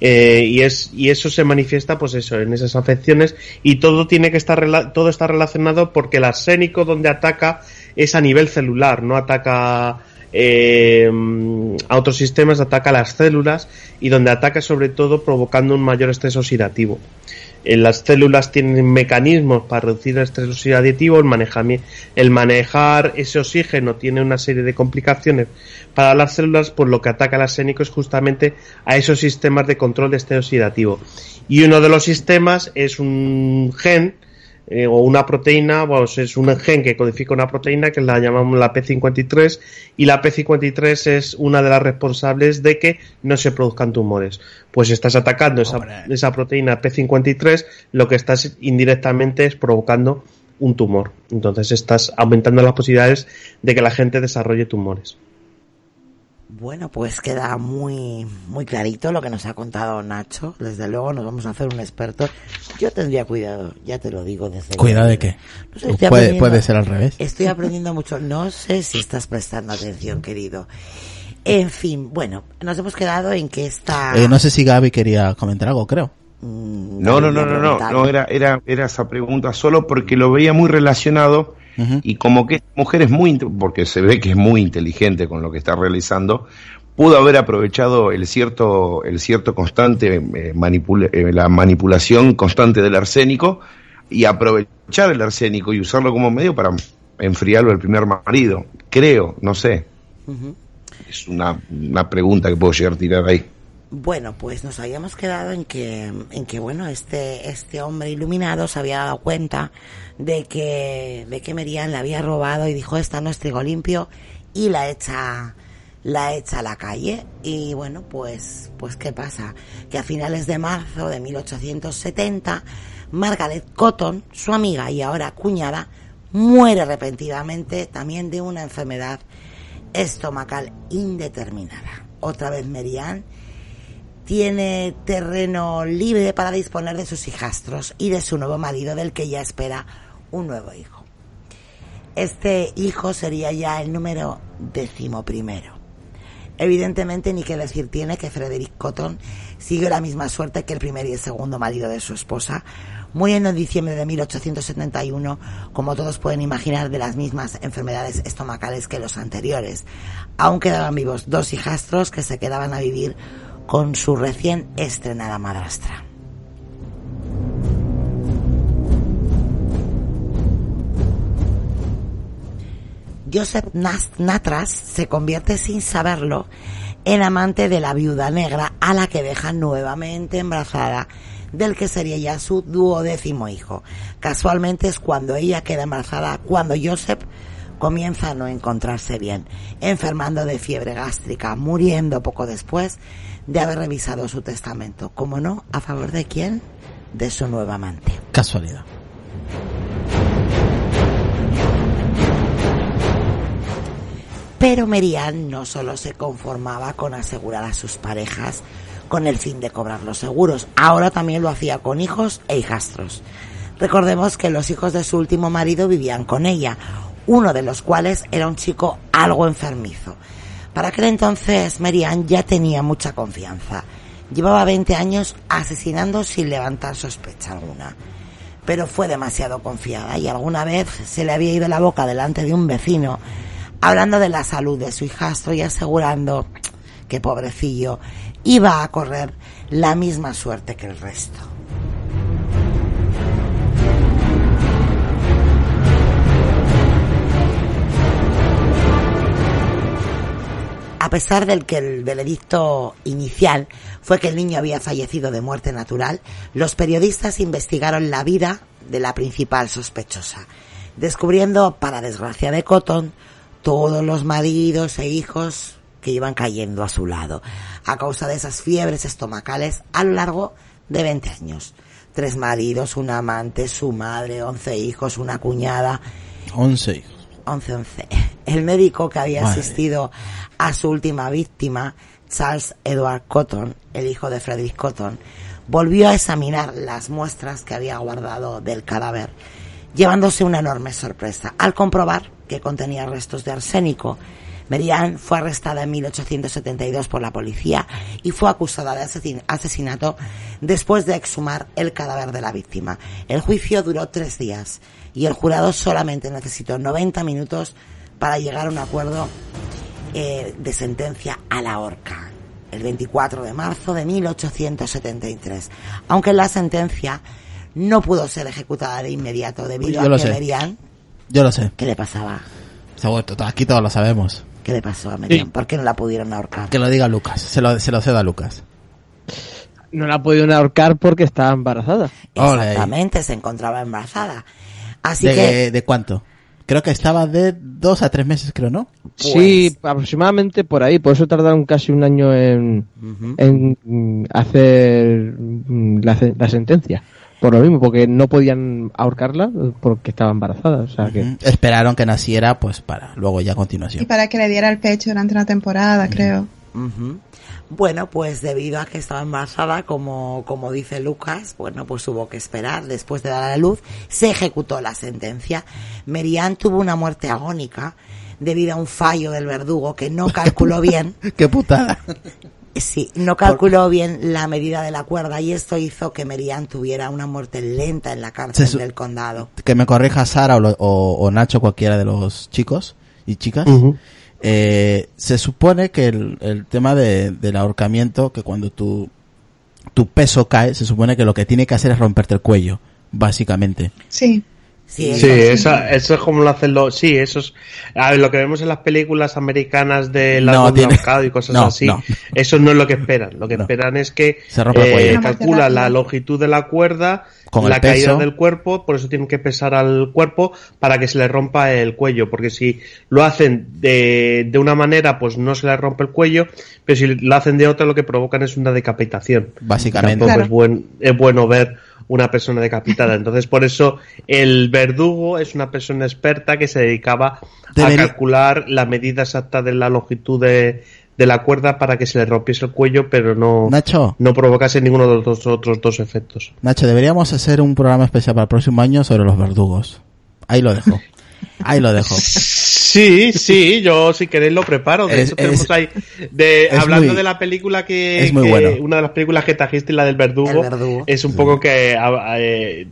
Eh, y es y eso se manifiesta pues eso en esas afecciones y todo tiene que estar todo está relacionado porque el arsénico donde ataca es a nivel celular no ataca eh, a otros sistemas ataca a las células y donde ataca sobre todo provocando un mayor estrés oxidativo Eh, las células tienen mecanismos para reducir el estrés oxidativo, el, el manejar ese oxígeno tiene una serie de complicaciones para las células, por lo que ataca el arsénico es justamente a esos sistemas de control de estrés oxidativo. Y uno de los sistemas es un gen eh, o una proteína, pues es un gen que codifica una proteína que la llamamos la P53 y la P53 es una de las responsables de que no se produzcan tumores. Pues estás atacando esa, esa proteína P53, lo que estás indirectamente es provocando un tumor. Entonces estás aumentando las posibilidades de que la gente desarrolle tumores. Bueno, pues queda muy, muy clarito lo que nos ha contado Nacho. Desde luego nos vamos a hacer un experto. Yo tendría cuidado, ya te lo digo desde Cuidado de qué. No sé, puede, puede ser al revés. Estoy aprendiendo mucho. No sé si estás prestando atención, querido. En fin, bueno, nos hemos quedado en que esta... Eh, no sé si Gaby quería comentar algo, creo. Mm, No, no, no, no, no, preguntado. no, era, era, era esa pregunta solo porque lo veía muy relacionado Y como que esta mujer es muy, porque se ve que es muy inteligente con lo que está realizando, pudo haber aprovechado el cierto, el cierto constante, eh, manipula- eh, la manipulación constante del arsénico y aprovechar el arsénico y usarlo como medio para enfriarlo al primer marido. Creo, no sé. Es una, una pregunta que puedo llegar a tirar ahí. Bueno, pues nos habíamos quedado en que, en que bueno, este, este hombre iluminado se había dado cuenta de que, de que Merian le había robado y dijo, esta no es trigo limpio, y la echa, la echa a la calle. Y bueno, pues, pues qué pasa? Que a finales de marzo de 1870, Margaret Cotton, su amiga y ahora cuñada, muere repentinamente también de una enfermedad estomacal indeterminada. Otra vez Merian tiene terreno libre para disponer de sus hijastros y de su nuevo marido del que ya espera un nuevo hijo. Este hijo sería ya el número decimoprimero. Evidentemente ni que decir tiene que Frederick Cotton siguió la misma suerte que el primer y el segundo marido de su esposa, muriendo en diciembre de 1871, como todos pueden imaginar, de las mismas enfermedades estomacales que los anteriores. Aún quedaban vivos dos hijastros que se quedaban a vivir con su recién estrenada madrastra. Joseph Natras se convierte sin saberlo en amante de la viuda negra a la que deja nuevamente embarazada del que sería ya su duodécimo hijo. Casualmente es cuando ella queda embarazada, cuando Joseph comienza a no encontrarse bien, enfermando de fiebre gástrica, muriendo poco después de haber revisado su testamento. Como no, ¿a favor de quién? De su nueva amante. Casualidad. Pero Merian no solo se conformaba con asegurar a sus parejas con el fin de cobrar los seguros, ahora también lo hacía con hijos e hijastros. Recordemos que los hijos de su último marido vivían con ella, uno de los cuales era un chico algo enfermizo. Para aquel entonces Merian ya tenía mucha confianza. Llevaba 20 años asesinando sin levantar sospecha alguna. Pero fue demasiado confiada y alguna vez se le había ido la boca delante de un vecino hablando de la salud de su hijastro y asegurando que pobrecillo iba a correr la misma suerte que el resto. A pesar del que el veredicto inicial fue que el niño había fallecido de muerte natural, los periodistas investigaron la vida de la principal sospechosa, descubriendo, para desgracia de Cotton, todos los maridos e hijos que iban cayendo a su lado, a causa de esas fiebres estomacales a lo largo de 20 años. Tres maridos, un amante, su madre, once hijos, una cuñada. Once hijos. Once, once. El médico que había asistido a su última víctima, Charles Edward Cotton, el hijo de Frederick Cotton, volvió a examinar las muestras que había guardado del cadáver, llevándose una enorme sorpresa al comprobar que contenía restos de arsénico. Merian fue arrestada en 1872 por la policía y fue acusada de asesinato después de exhumar el cadáver de la víctima. El juicio duró tres días y el jurado solamente necesitó 90 minutos para llegar a un acuerdo eh, de sentencia a la horca el 24 de marzo de 1873. Aunque la sentencia no pudo ser ejecutada de inmediato debido a que Merian yo lo sé. ¿Qué le pasaba? Se ha vuelto, aquí todos lo sabemos. ¿Qué le pasó a Merian? ¿Por qué no la pudieron ahorcar? Que lo diga Lucas, se lo, se lo cedo a Lucas. No la pudieron ahorcar porque estaba embarazada. Exactamente, se encontraba embarazada. Así ¿De, que... ¿De cuánto? Creo que estaba de dos a tres meses, creo, ¿no? Sí, pues- aproximadamente por ahí. Por eso tardaron casi un año en, en hacer la, la sentencia por lo mismo, porque no podían ahorcarla porque estaba embarazada. O sea que... Esperaron que naciera, pues para luego ya a continuación. Y para que le diera el pecho durante una temporada, creo. Bueno, pues debido a que estaba embarazada, como, como dice Lucas, bueno, pues hubo que esperar. Después de dar a la luz, se ejecutó la sentencia. Merian tuvo una muerte agónica debido a un fallo del verdugo que no calculó bien. ¡Qué putada! Sí, no calculó bien la medida de la cuerda y esto hizo que Merian tuviera una muerte lenta en la cárcel del condado. Que me corrija Sara o, Nacho, cualquiera de los chicos y chicas. Eh, se supone que el, el tema de, del ahorcamiento, que cuando tu, tu peso cae, se supone que lo que tiene que hacer es romperte el cuello, básicamente. Sí. Sí, eso, eso, es como lo hacen los. Sí, eso es. A ver, lo que vemos en las películas americanas de la no, y cosas así, eso no es lo que esperan. Lo que esperan es que Se eh, calcula la longitud de la cuerda, Con la caída peso. del cuerpo, por eso tienen que pesar al cuerpo para que se le rompa el cuello. Porque si lo hacen de, de una manera, pues no se le rompe el cuello, pero si lo hacen de otra, lo que provocan es una decapitación. Básicamente. Tampoco es, buen, es bueno ver una persona decapitada. Entonces, por eso el verdugo es una persona experta que se dedicaba a calcular la medida exacta de la longitud de, de, la cuerda para que se le rompiese el cuello, pero no, Nacho, no provocase ninguno de los otros dos efectos. Nacho, deberíamos hacer un programa especial para el próximo año sobre los verdugos. Ahí lo dejo. Ahí lo dejo. Sí, sí, yo si queréis lo preparo. De es, hecho, tenemos ahí, de, hablando muy, de la película que, es muy que bueno. una de las películas que trajiste, la del verdugo, el verdugo. es un sí. poco que eh,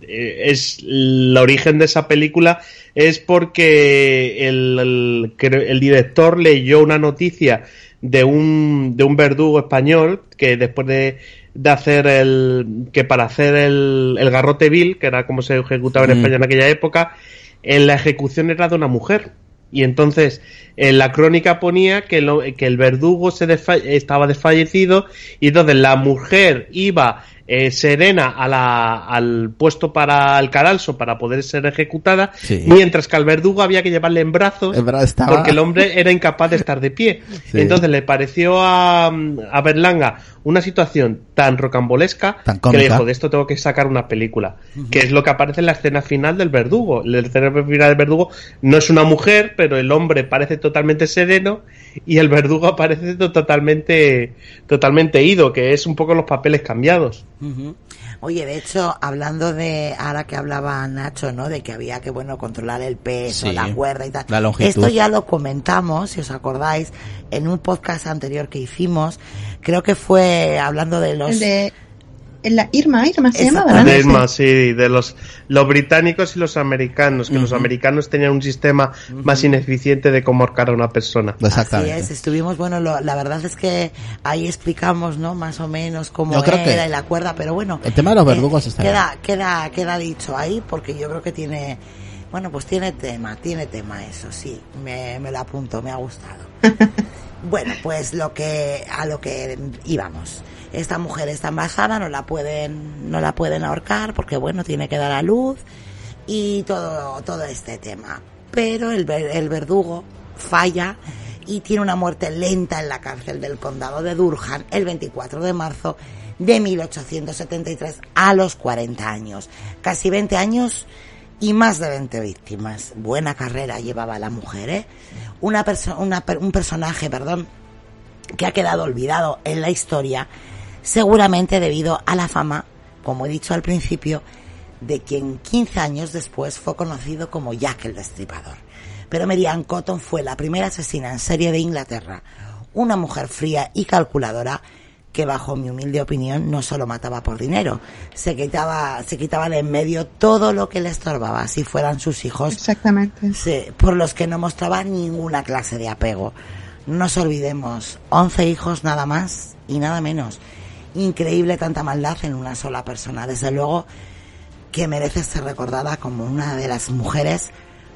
es el origen de esa película es porque el, el, el director leyó una noticia de un, de un verdugo español que después de, de hacer el, que para hacer el, el garrote vil, que era como se ejecutaba en Mm. España en aquella época, en la ejecución era de una mujer. Y entonces en la crónica ponía que, lo- que el verdugo se desfa- estaba desfallecido y entonces la mujer iba eh, serena a la- al puesto para el cadalso para poder ser ejecutada, Sí. mientras que al verdugo había que llevarle en brazos estaba- porque el hombre era incapaz de estar de pie. Sí. Entonces le pareció a, a Berlanga una situación tan rocambolesca Tan que le dijo, de esto tengo que sacar una película. Que es lo que aparece en la escena final del verdugo. La escena final del verdugo no es una mujer, pero el hombre parece totalmente sereno y el verdugo aparece to- totalmente, totalmente ido, que es un poco los papeles cambiados. Ujú. Oye, de hecho, hablando de, ahora que hablaba Nacho, ¿no? De que había que, bueno, controlar el peso, Sí, la cuerda y tal. la longitud. Esto ya lo comentamos, si os acordáis, en un podcast anterior que hicimos. Creo que fue hablando de los... De la Irma, Irma se llama, Exactamente. ¿verdad? De Sí. de los, los británicos y los americanos, que los americanos tenían un sistema más ineficiente de cómo ahorcar a una persona. Exactamente. Así es, estuvimos, bueno, lo- la verdad es que ahí explicamos, ¿no? Más o menos cómo Yo era que y la cuerda, pero bueno. el tema de los eh, verdugos está Queda, queda, queda dicho ahí porque yo creo que tiene, bueno, pues tiene tema, tiene tema eso, sí. Me, me lo apunto, me ha gustado. Bueno, pues lo que, a lo que íbamos. Esta mujer está embarazada, no la pueden, no la pueden ahorcar porque bueno, tiene que dar a luz y todo, todo este tema. Pero el, el verdugo falla y tiene una muerte lenta en la cárcel del condado de Durham el 24 de marzo de 1873 a los 40 años. Casi 20 años y más de 20 víctimas. Buena carrera llevaba la mujer, ¿eh? Una perso- una per- un personaje, perdón, que ha quedado olvidado en la historia, seguramente debido a la fama, como he dicho al principio, de quien 15 años después fue conocido como Jack el Destripador. Pero Marianne Cotton fue la primera asesina en serie de Inglaterra, una mujer fría y calculadora que bajo mi humilde opinión no solo mataba por dinero, se quitaba, se quitaba de en medio todo lo que le estorbaba, si fueran sus hijos Exactamente. Sí, por los que no mostraba ninguna clase de apego. No nos olvidemos, 11 hijos nada más y nada menos. Increíble tanta maldad en una sola persona. Desde luego que merece ser recordada como una de las mujeres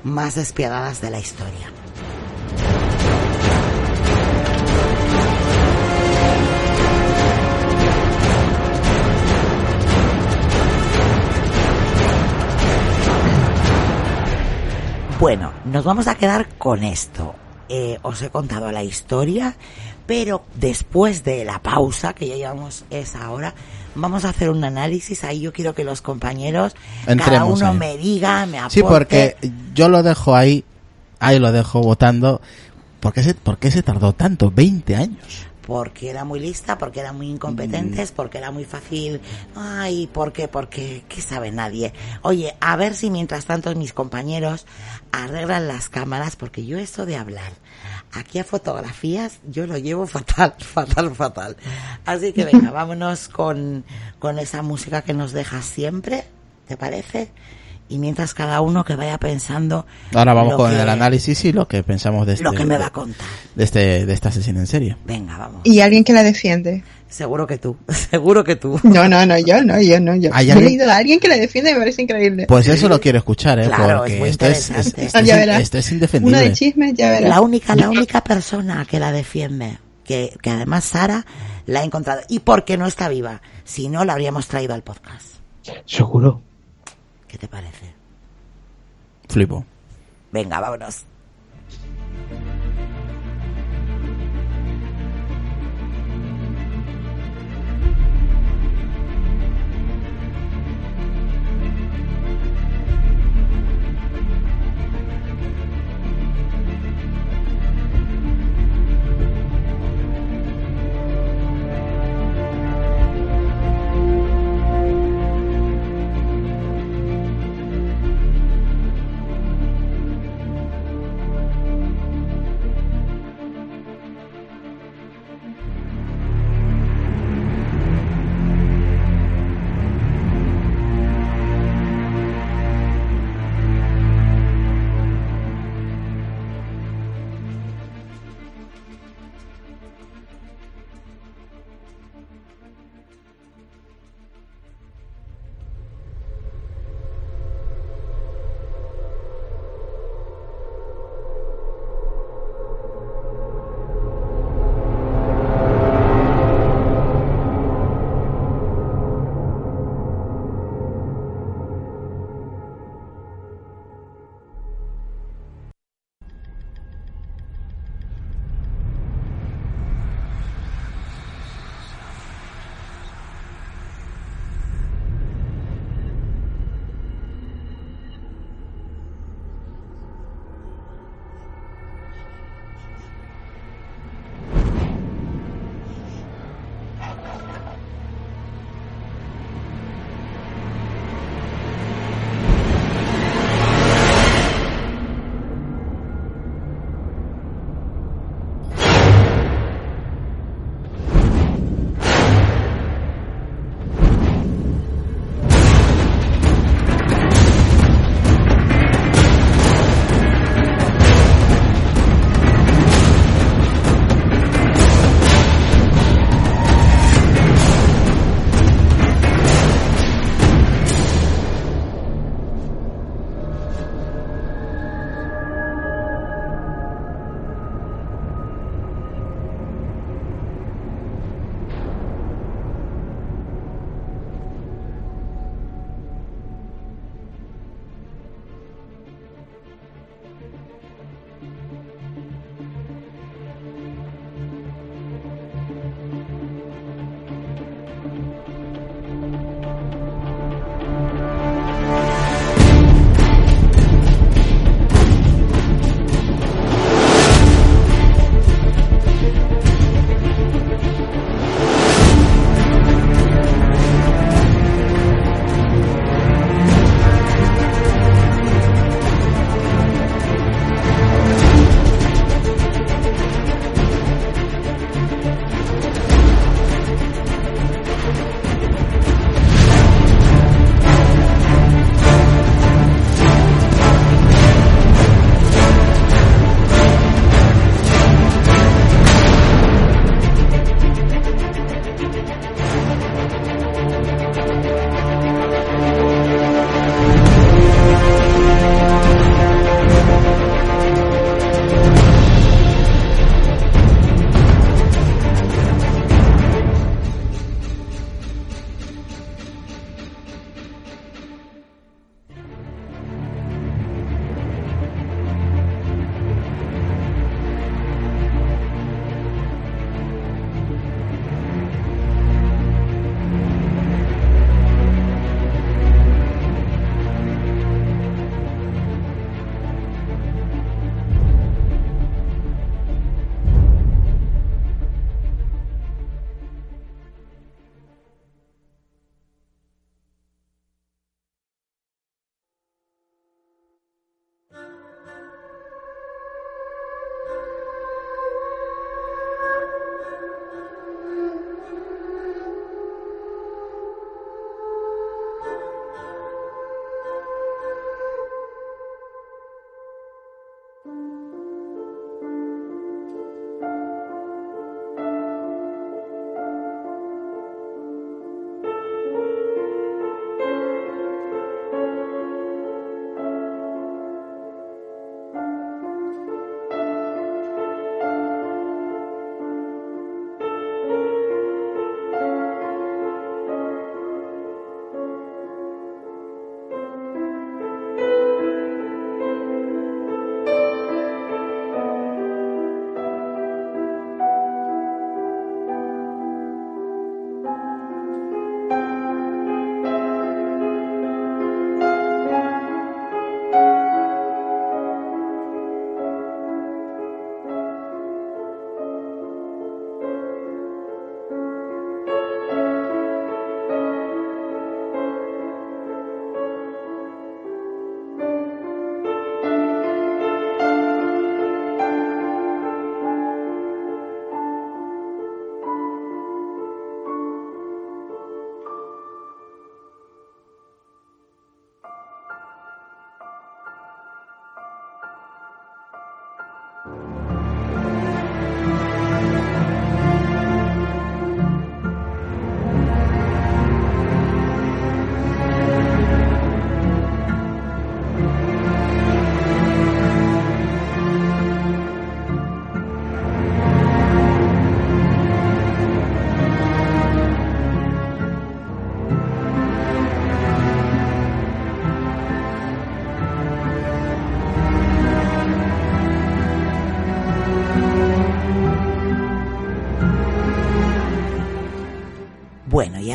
más despiadadas de la historia. Bueno, nos vamos a quedar con esto. Eh, os he contado la historia, pero después de la pausa, que ya llevamos esa hora, vamos a hacer un análisis. Ahí yo quiero que los compañeros, cada uno ahí. me diga, me aporte. Sí, porque yo lo dejo ahí, ahí lo dejo votando. ¿Por qué se, por qué se tardó tanto? 20 años. Porque era muy lista, porque eran muy incompetentes, porque era muy fácil. Ay, ¿por qué? Porque, ¿qué sabe nadie? Oye, a ver si mientras tanto mis compañeros arreglan las cámaras, porque yo esto de hablar aquí a fotografías, yo lo llevo fatal, fatal, fatal. Así que venga, vámonos con, con esa música que nos deja siempre, ¿te parece? Y mientras cada uno que vaya pensando Ahora vamos con que- el análisis y lo que pensamos de este, lo que me va a contar. de este, de esta sesión en serie. Venga, vamos. Y alguien que la defiende. Seguro que tú, seguro que tú. No, no, no, yo no, yo no, yo. ¿Hay He alguien? leído a alguien que la defiende me parece increíble. Pues eso lo quiero escuchar, ¿eh? Claro, porque es muy esto es, es- interesante. esto, es, Ya verás. esto es Una indefendible. de chismes, ya verás. La única, la única persona que la defiende, que, que además Sara la ha encontrado. Y porque no está viva. Si no, la habríamos traído al podcast. Seguro. ¿Qué te parece? Flipo. Venga, vámonos.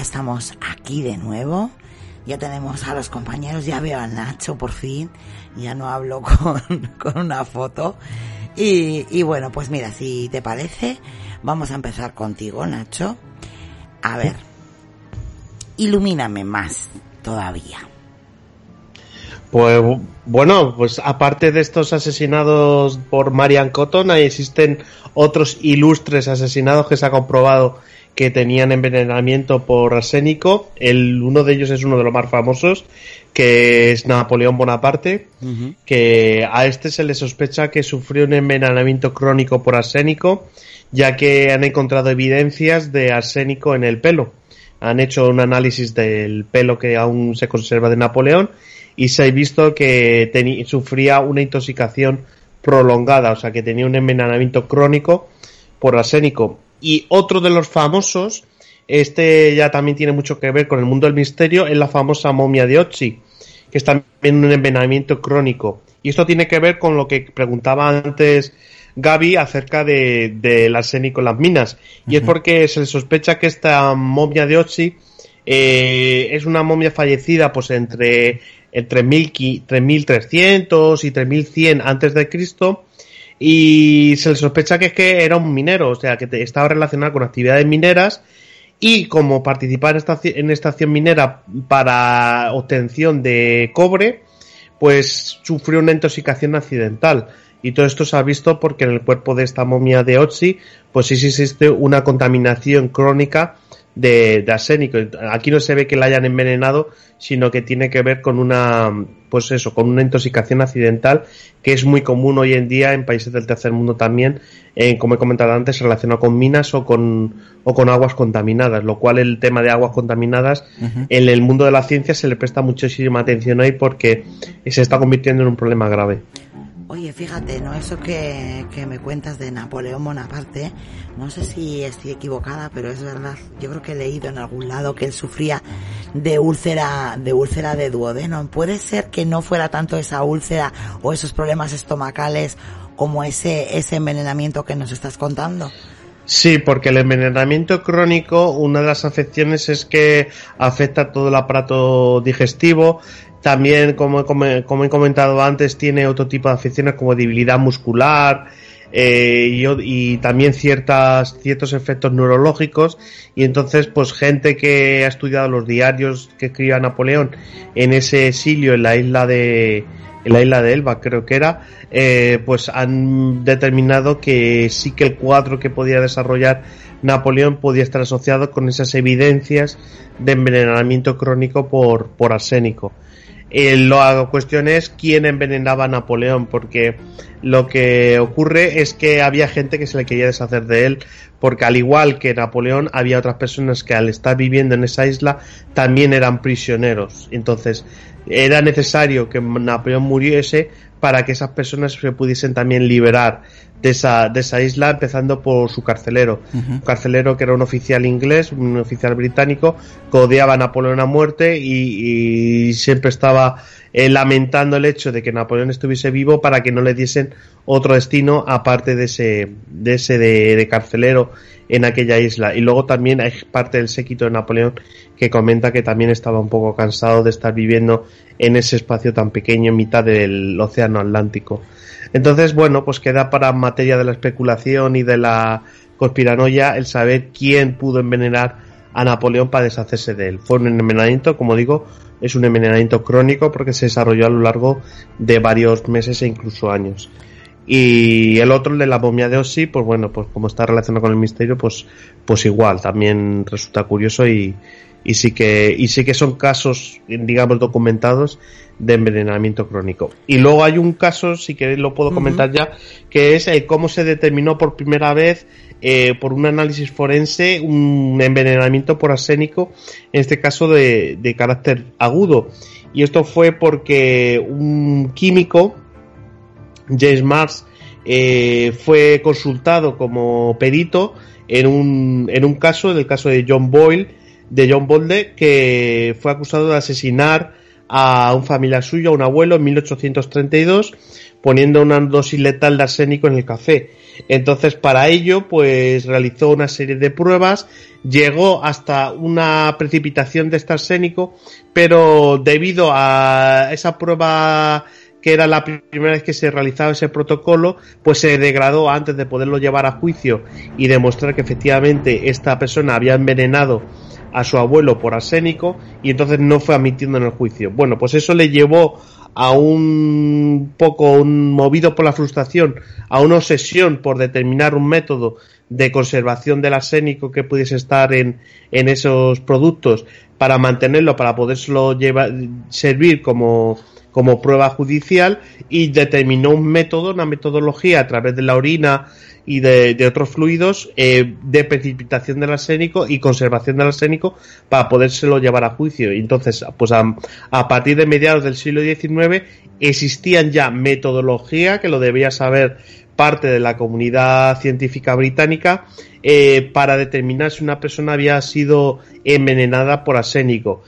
Estamos aquí de nuevo. Ya tenemos a los compañeros, ya veo a Nacho por fin. Ya no hablo con, con una foto. Y, y bueno, pues mira, si te parece, vamos a empezar contigo, Nacho. A ver, ilumíname más todavía. Pues bueno, pues aparte de estos asesinados por Marian Cotton, ahí existen otros ilustres asesinados que se ha comprobado que tenían envenenamiento por arsénico. El, uno de ellos es uno de los más famosos, que es Napoleón Bonaparte, que a este se le sospecha que sufrió un envenenamiento crónico por arsénico, ya que han encontrado evidencias de arsénico en el pelo. Han hecho un análisis del pelo que aún se conserva de Napoleón y se ha visto que sufría una intoxicación prolongada, o sea que tenía un envenenamiento crónico por arsénico. Y otro de los famosos, este ya también tiene mucho que ver con el mundo del misterio, es la famosa momia de Ochi, que es también un envenenamiento crónico. Y esto tiene que ver con lo que preguntaba antes Gaby acerca de, del arsénico en las minas. Y es porque se sospecha que esta momia de Ochi eh, es una momia fallecida pues entre, entre 3300 y 3100 antes de Cristo y se le sospecha que es que era un minero, o sea, que estaba relacionado con actividades mineras y como participar en esta, en esta acción minera para obtención de cobre, pues sufrió una intoxicación accidental. Y todo esto se ha visto porque en el cuerpo de esta momia de Otzi, pues sí existe una contaminación crónica de, de, arsénico. Aquí no se ve que la hayan envenenado, sino que tiene que ver con una, pues eso, con una intoxicación accidental que es muy común hoy en día en países del tercer mundo también, eh, como he comentado antes, relacionado con minas o con, o con aguas contaminadas, lo cual el tema de aguas contaminadas en el mundo de la ciencia se le presta muchísima atención hoy porque se está convirtiendo en un problema grave. Oye, fíjate, ¿no? Eso que, que, me cuentas de Napoleón Bonaparte, no sé si estoy equivocada, pero es verdad. Yo creo que he leído en algún lado que él sufría de úlcera, de úlcera de duodeno. ¿Puede ser que no fuera tanto esa úlcera o esos problemas estomacales como ese, ese envenenamiento que nos estás contando? Sí, porque el envenenamiento crónico, una de las afecciones es que afecta todo el aparato digestivo, también, como, como, he comentado antes, tiene otro tipo de afecciones como debilidad muscular eh, y, también ciertas, ciertos efectos neurológicos. Y entonces, pues gente que ha estudiado los diarios que escribía Napoleón en ese exilio en la isla de, en la isla de Elba, creo que era, eh, pues han determinado que sí que el cuadro que podía desarrollar Napoleón podía estar asociado con esas evidencias de envenenamiento crónico por, por arsénico. Eh, la cuestión es quién envenenaba a Napoleón, porque lo que ocurre es que había gente que se le quería deshacer de él, porque al igual que Napoleón, había otras personas que al estar viviendo en esa isla también eran prisioneros. Entonces, era necesario que Napoleón muriese para que esas personas se pudiesen también liberar de esa, de esa isla, empezando por su carcelero. Un carcelero que era un oficial inglés, un oficial británico, que odiaba a Napoleón a muerte y, siempre estaba eh, lamentando el hecho de que Napoleón estuviese vivo para que no le diesen otro destino aparte de ese, de ese de, de carcelero en aquella isla. Y luego también hay parte del séquito de Napoleón que comenta que también estaba un poco cansado de estar viviendo en ese espacio tan pequeño en mitad del océano Atlántico. Entonces, bueno, pues queda para materia de la especulación y de la conspiranoia el saber quién pudo envenenar a Napoleón para deshacerse de él. Fue un envenenamiento, como digo, es un envenenamiento crónico porque se desarrolló a lo largo de varios meses e incluso años. Y el otro, el de la momia de Ossi, pues bueno, pues como está relacionado con el misterio, pues, pues igual, también resulta curioso y, y sí que y sí que son casos digamos documentados de envenenamiento crónico. Y luego hay un caso si queréis lo puedo comentar ya que es el cómo se determinó por primera vez eh, por un análisis forense un envenenamiento por arsénico en este caso de, de carácter agudo. Y esto fue porque un químico James Mars eh, fue consultado como perito en un, en un caso, en el caso de John Boyle, de John Bolde, que fue acusado de asesinar a un familiar suyo, a un abuelo, en 1832, poniendo una dosis letal de arsénico en el café. Entonces, para ello, pues realizó una serie de pruebas, llegó hasta una precipitación de este arsénico, pero debido a esa prueba que era la primera vez que se realizaba ese protocolo, pues se degradó antes de poderlo llevar a juicio y demostrar que efectivamente esta persona había envenenado a su abuelo por arsénico y entonces no fue admitiendo en el juicio. Bueno, pues eso le llevó a un poco un movido por la frustración, a una obsesión por determinar un método de conservación del arsénico que pudiese estar en, en esos productos para mantenerlo, para podérselo llevar, servir como como prueba judicial y determinó un método, una metodología a través de la orina y de, otros fluidos eh, de precipitación del arsénico y conservación del arsénico para podérselo llevar a juicio. Entonces, pues a, a, partir de mediados del siglo XIX existían ya metodología que lo debía saber parte de la comunidad científica británica eh, para determinar si una persona había sido envenenada por arsénico.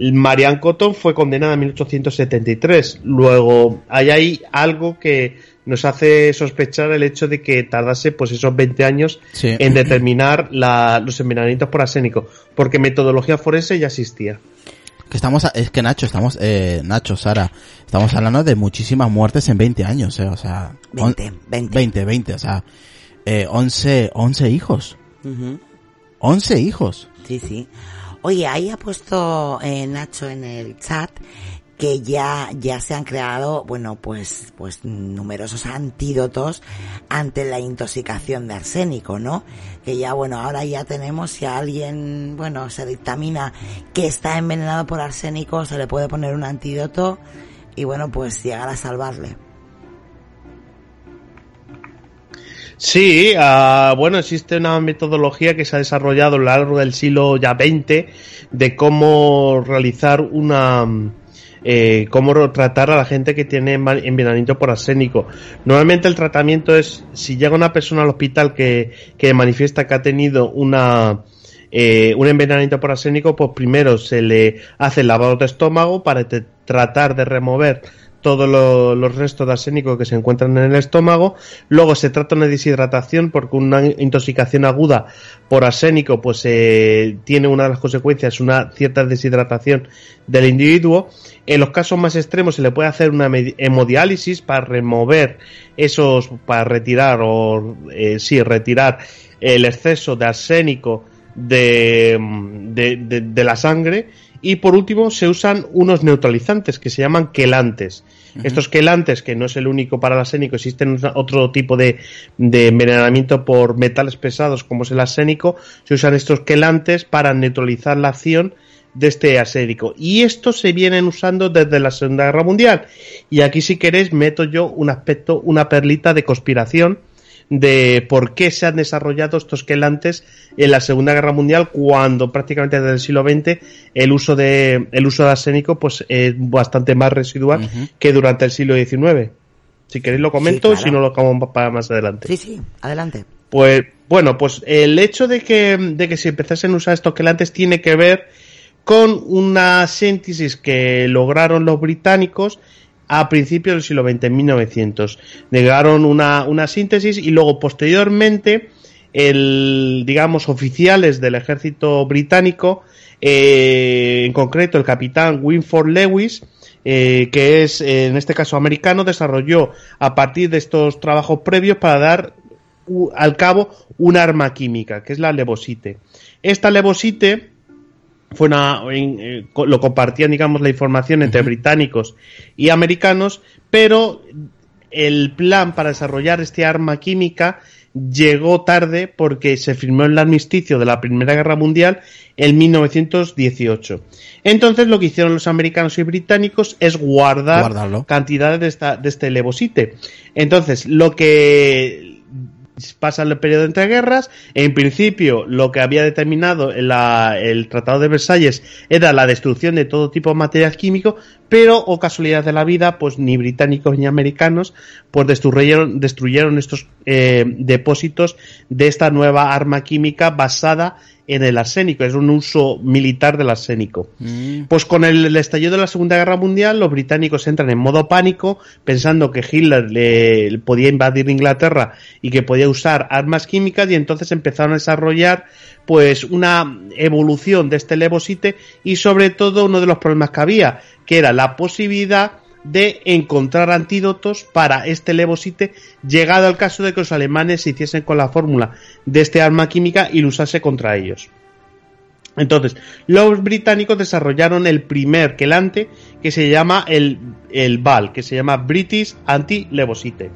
Marianne Cotton fue condenada en 1873. Luego, hay ahí algo que nos hace sospechar el hecho de que tardase pues esos 20 años en determinar los envenenamientos por arsénico, porque metodología forense ya existía. Que estamos, es que Nacho, estamos, eh, Nacho, Sara, estamos hablando de muchísimas muertes en 20 años, eh, o sea, 20, 20. 20, 20, o sea, eh, 11, 11 hijos. 11 hijos. Sí, sí. Oye, ahí ha puesto eh, Nacho en el chat que ya, ya se han creado, bueno, pues, pues numerosos antídotos ante la intoxicación de arsénico, ¿no? Que ya, bueno, ahora ya tenemos, si a alguien, bueno, se dictamina que está envenenado por arsénico, se le puede poner un antídoto y, bueno, pues llegar a salvarle. Sí, uh, bueno, existe una metodología que se ha desarrollado a lo largo del siglo ya XX de cómo realizar una, eh, cómo tratar a la gente que tiene envenenamiento por arsénico. Normalmente el tratamiento es, si llega una persona al hospital que, que manifiesta que ha tenido una, eh, un envenenamiento por arsénico, pues primero se le hace el lavado de estómago para tratar de remover todos los restos de arsénico que se encuentran en el estómago. Luego se trata una deshidratación porque una intoxicación aguda por arsénico pues eh, tiene una de las consecuencias una cierta deshidratación del individuo. En los casos más extremos se le puede hacer una hemodiálisis para remover esos, para retirar o eh, sí, retirar el exceso de arsénico de, la sangre y por último se usan unos neutralizantes que se llaman quelantes. Estos quelantes, que no es el único para el arsénico, existen otro tipo de, de, envenenamiento por metales pesados como es el arsénico, se usan estos quelantes para neutralizar la acción de este arsénico. Y estos se vienen usando desde la Segunda Guerra Mundial. Y aquí si queréis meto yo un aspecto, una perlita de conspiración de por qué se han desarrollado estos quelantes en la Segunda Guerra Mundial cuando prácticamente desde el siglo XX el uso de el uso de arsénico pues es bastante más residual que durante el siglo XIX. Si queréis lo comento, si no lo acabamos para más adelante. Sí, sí, adelante. Pues bueno, pues el hecho de que, de que se empezasen a usar estos quelantes tiene que ver con una síntesis que lograron los británicos a principios del siglo XX, en 1900. Negaron una, una síntesis y luego posteriormente el, digamos, oficiales del ejército británico, eh, en concreto el capitán Winford Lewis, eh, que es en este caso americano, desarrolló a partir de estos trabajos previos para dar al cabo un arma química, que es la levosite. Esta levosite fue una, eh, lo compartían, digamos, la información entre británicos y americanos, pero el plan para desarrollar este arma química llegó tarde porque se firmó el armisticio de la Primera Guerra Mundial en 1918. Entonces lo que hicieron los americanos y británicos es guardar Guardarlo. cantidades de, esta, de este levosite. Entonces lo que pasa el periodo entre guerras. En principio, lo que había determinado la- el Tratado de Versalles era la destrucción de todo tipo de material químico, pero, o casualidad de la vida, pues ni británicos ni americanos, pues destruyeron, destruyeron estos eh, depósitos de esta nueva arma química basada en el arsénico. Es un uso militar del arsénico. Mm. Pues con el, el estallido de la Segunda Guerra Mundial, los británicos entran en modo pánico, pensando que Hitler le, podía invadir Inglaterra y que podía usar armas químicas, y entonces empezaron a desarrollar pues una evolución de este levosite y sobre todo uno de los problemas que había, que era la posibilidad de encontrar antídotos para este levosite, llegado al caso de que los alemanes se hiciesen con la fórmula de este arma química y lo usase contra ellos. Entonces, los británicos desarrollaron el primer quelante que se llama el, el BAL, que se llama British Anti-Levosite.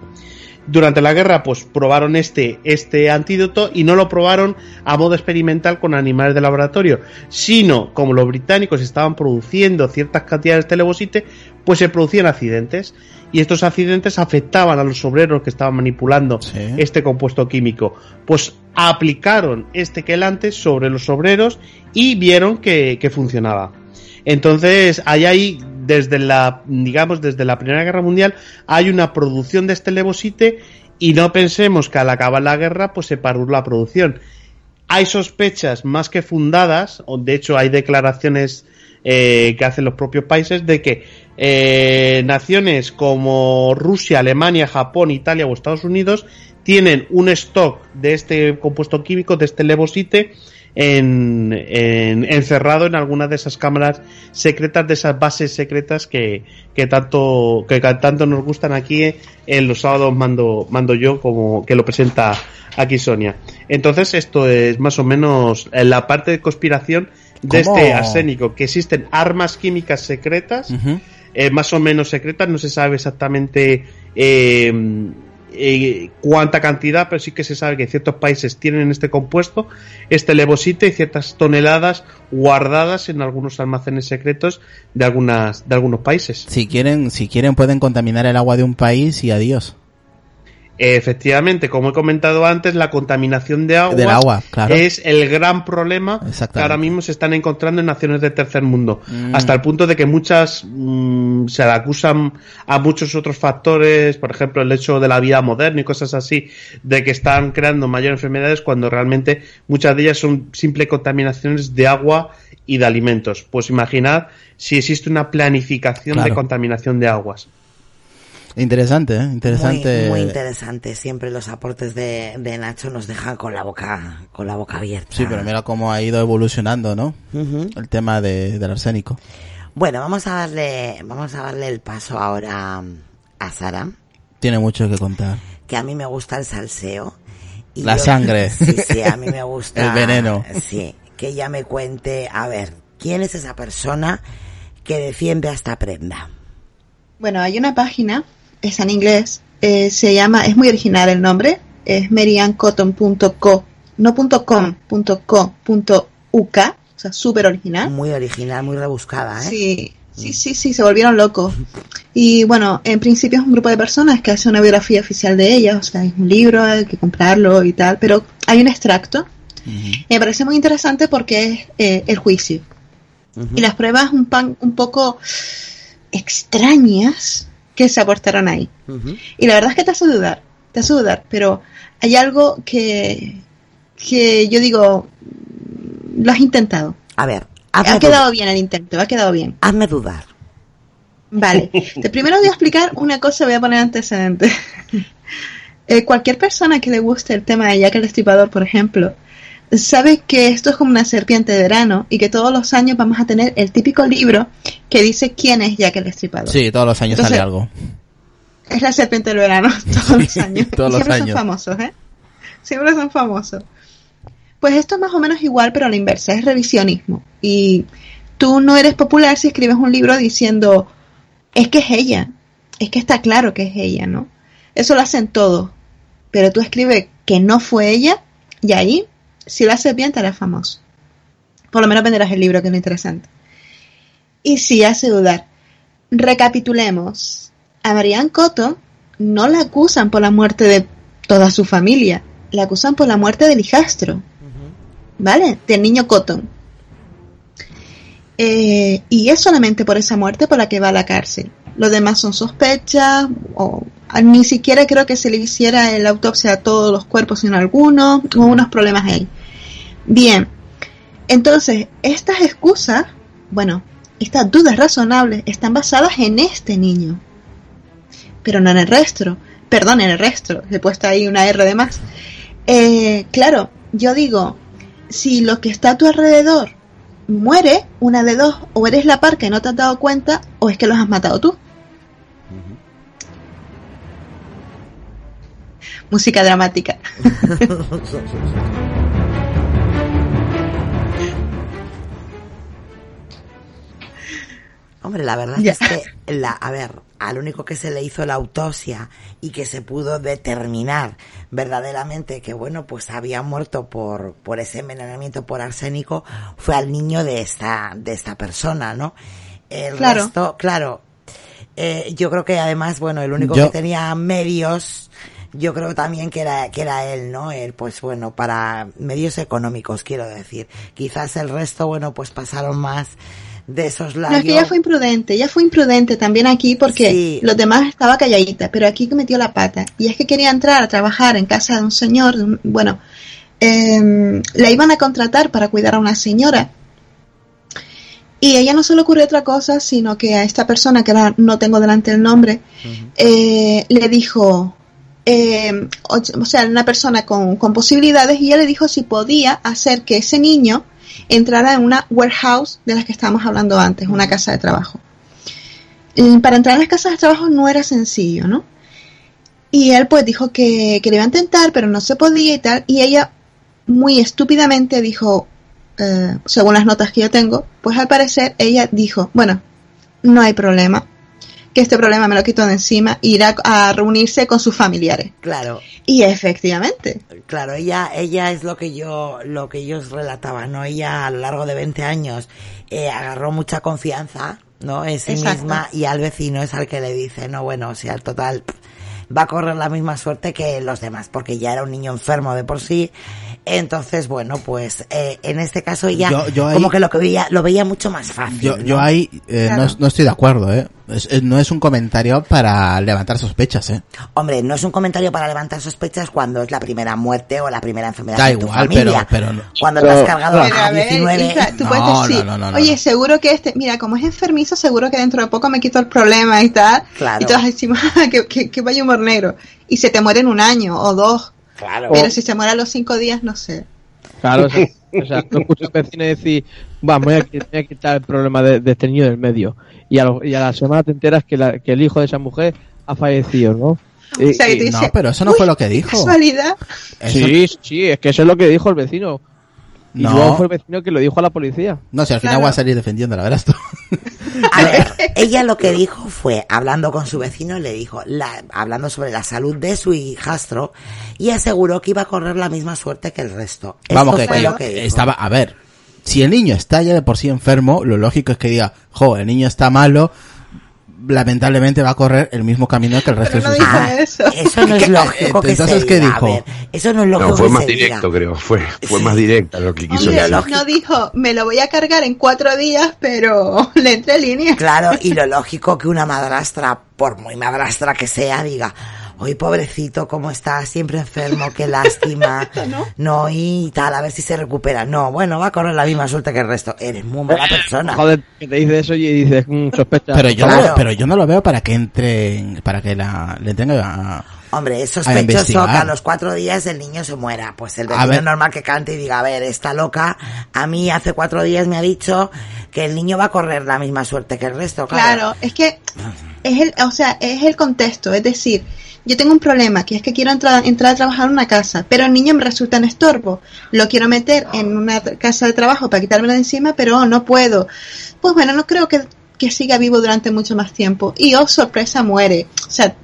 Durante la guerra, pues probaron este, este antídoto y no lo probaron a modo experimental con animales de laboratorio, sino como los británicos estaban produciendo ciertas cantidades de levosite, pues se producían accidentes y estos accidentes afectaban a los obreros que estaban manipulando Sí. este compuesto químico. Pues aplicaron este quelante sobre los obreros y vieron que, que funcionaba. Entonces, hay ahí, desde la, digamos, desde la Primera Guerra Mundial, hay una producción de este levosite y no pensemos que al acabar la guerra, pues se paró la producción. Hay sospechas más que fundadas, o de hecho hay declaraciones eh, que hacen los propios países de que eh, naciones como Rusia, Alemania, Japón, Italia o Estados Unidos tienen un stock de este compuesto químico, de este levosite, en, en- encerrado en alguna de esas cámaras secretas, de esas bases secretas que, que tanto que tanto nos gustan aquí en los sábados mando mando yo como que lo presenta aquí Sonia. Entonces esto es más o menos en la parte de conspiración de ¿Cómo? este arsénico, que existen armas químicas secretas eh, más o menos secretas, no se sabe exactamente eh, eh, cuánta cantidad, pero sí que se sabe que ciertos países tienen este compuesto, este levosite y ciertas toneladas guardadas en algunos almacenes secretos de algunas de algunos países. Si quieren, si quieren pueden contaminar el agua de un país y adiós. Efectivamente, como he comentado antes, la contaminación de agua, Del agua, claro. es el gran problema que ahora mismo se están encontrando en naciones de tercer mundo. Mm. Hasta el punto de que muchas mm, se le acusan a muchos otros factores, por ejemplo, el hecho de la vida moderna y cosas así, de que están creando mayores enfermedades cuando realmente muchas de ellas son simples contaminaciones de agua y de alimentos. Pues imaginad si existe una planificación de contaminación de aguas. Interesante, ¿eh? Interesante. Muy, muy interesante. Siempre los aportes de, de Nacho nos dejan con la boca, con la boca abierta. Sí, pero mira cómo ha ido evolucionando, ¿no? El tema de, del arsénico. Bueno, vamos a darle, vamos a darle el paso ahora a Sara, Tiene mucho que contar. que a mí me gusta el salseo. y La sangre. Sí, sí, a mí me gusta. El veneno. Sí, que ella me cuente, a ver, ¿quién es esa persona que defiende a esta prenda? Bueno, hay una página, está en inglés, eh, se llama, es muy original el nombre, es meriancotton.co, no punto .com, punto .co, punto .uk, o sea, súper original. Muy original, muy rebuscada, ¿eh? Sí, sí, sí, sí, se volvieron locos. Y bueno, en principio es un grupo de personas que hace una biografía oficial de ellas, o sea, es un libro, hay que comprarlo y tal, pero hay un extracto. Me parece muy interesante porque es eh, el juicio. Y las pruebas un, pan, un poco extrañas que se aportaron ahí. Y la verdad es que te hace dudar, te hace dudar, pero hay algo que, que yo digo, lo has intentado. A ver, hazme, Ha quedado bien el intento, ha quedado bien. hazme dudar. Vale, de primero voy a explicar una cosa, voy a poner antecedentes. Eh, cualquier persona que le guste el tema de Jack el Destripador, por ejemplo, sabe que esto es como una serpiente de verano y que todos los años vamos a tener el típico libro que dice quién es Jack el Destripador. Sí, todos los años Entonces- sale algo. Es la serpiente del verano todos los años. Todos los siempre años. son famosos, ¿eh? Siempre son famosos. Pues esto es más o menos igual, pero a la inversa, es revisionismo. Y tú no eres popular si escribes un libro diciendo, es que es ella, es que está claro que es ella, ¿no? Eso lo hacen todos. pero tú escribes que no fue ella y ahí, si lo haces bien, te harás famoso. Por lo menos venderás el libro, que es lo interesante. Y sí, hace dudar. Recapitulemos. A Marianne Cotton no la acusan por la muerte de toda su familia, la acusan por la muerte del hijastro, ¿vale? Del niño Cotton. Eh, y es solamente por esa muerte por la que va a la cárcel. Los demás son sospechas, o ni siquiera creo que se le hiciera la autopsia a todos los cuerpos, sino a algunos, o unos problemas ahí. Bien, entonces, estas excusas, bueno, estas dudas razonables están basadas en este niño, pero no en el resto. Perdón, en el resto, he puesto ahí una R de más. Eh, claro, yo digo, si lo que está a tu alrededor muere, una de dos, o eres la par que no te has dado cuenta, o es que los has matado tú. Música dramática. Hombre, la verdad es que, la, a ver, al único que se le hizo la autopsia y que se pudo determinar verdaderamente que, bueno, pues había muerto por, por ese envenenamiento por arsénico fue al niño de esta, de esta persona, ¿no? El Claro. resto, claro, eh, yo creo que además, bueno, el único que tenía medios, yo creo también que era, que era él, ¿no? Él, pues bueno, para medios económicos, quiero decir. Quizás el resto, bueno, pues pasaron más de esos No, labios. es que ella fue imprudente, ella fue imprudente también aquí porque Sí. los demás estaba calladita, pero aquí metió la pata. Y es que quería entrar a trabajar en casa de un señor, de un- bueno, em, la iban a contratar para cuidar a una señora. Y ella no se le ocurrió otra cosa, sino que a esta persona, que ahora no tengo delante el nombre, eh, le dijo, eh, o, sea, una persona con, con posibilidades, y ella le dijo si podía hacer que ese niño entrara en una warehouse de las que estábamos hablando antes, una casa de trabajo. Y para entrar en las casas de trabajo no era sencillo, ¿no? Y él pues dijo que, que le iba a intentar, pero no se podía y tal, y ella muy estúpidamente dijo, eh, según las notas que yo tengo, pues al parecer ella dijo, bueno, no hay problema, que este problema me lo quito de encima, irá a reunirse con sus familiares. Claro, Y efectivamente, claro, ella, ella es lo que yo, lo que ellos relataban, ¿no? Ella a lo largo de 20 años eh, agarró mucha confianza, ¿no? En sí Exacto. misma y al vecino es al que le dice, no, bueno, o sea, al total va a correr la misma suerte que los demás, porque ya era un niño enfermo de por sí. Entonces, bueno, pues eh, en este caso ella Yo- yo ahí- como que lo que veía, lo veía mucho más fácil. Yo, yo ahí eh, Claro. no, no estoy de acuerdo, ¿eh? Es- es- no es un comentario para levantar sospechas, ¿eh? Hombre, no es un comentario para levantar sospechas cuando es la primera muerte o la primera enfermedad Da de tu igual, familia. pero- pero no. Cuando te Pero- has cargado Pero a a ver, 19... hija, tú No, puedes no, decir, no, no, no, oye, no. seguro que este, mira, como es enfermizo, seguro que dentro de poco me quito el problema y tal. Claro. Y todas decimos, "Ah, que, que, que vaya humor negro. Y se te muere en un año o dos. Claro. Pero si se muere a los cinco días, no sé. Claro, o sea, o sea, tú escuchas al vecino decir, vamos, voy voy a quitar el problema de, de este niño del medio. Y a, lo- y a la semana te enteras que, la- que el hijo de esa mujer ha fallecido, ¿no? Y- O sea, y- te no, dice, pero eso no "Uy, fue lo que dijo". Casualidad. Eso- sí, sí, es que eso es lo que dijo el vecino. Y No. luego fue el vecino que lo dijo a la policía. No sé, al final Claro. voy a salir defendiendo, la verás tú. A ver, ella lo que dijo fue, hablando con su vecino, le dijo, la, hablando sobre la salud de su hijastro, y aseguró que iba a correr la misma suerte que el resto. Esto Vamos, que, fue que lo que dijo. estaba, a ver, si el niño está ya de por sí enfermo, lo lógico es que diga, jo, el niño está malo, lamentablemente va a correr el mismo camino que el resto Pero de no sus. Ah, eso. eso no es lógico que Entonces, se ¿qué diga. dijo? Ver, eso no es lógico No, fue que más se directo, diga. creo. Fue, fue Sí. más directa lo que quiso Hombre, decir. no dijo, me lo voy a cargar en cuatro días, pero le entré línea. Claro, y lo lógico que una madrastra, por muy madrastra que sea, diga, hoy pobrecito, cómo está, siempre enfermo, qué lástima, ¿No? no, y tal, a ver si se recupera. No, bueno, va a correr la misma suerte que el resto. Eres muy mala persona. Joder, que te dice eso y dices, mm, sospecha. Pero yo, Claro. no, pero yo no lo veo para que entre, en- para que la, le tenga a, Hombre, es A sospechoso investigar. que a los cuatro días el niño se muera. Pues el A vecino es normal que cante y diga, a ver, está loca. A mí hace cuatro días me ha dicho que el niño va a correr la misma suerte que el resto. Claro. Claro, es que es el, o sea, es el contexto, es decir, yo tengo un problema, que es que quiero entrar, entrar a trabajar en una casa, pero el niño me resulta un estorbo. Lo quiero meter en una casa de trabajo para quitármelo de encima, pero oh, no puedo. Pues bueno, no creo que, que siga vivo durante mucho más tiempo. Y oh, sorpresa, muere. O sea,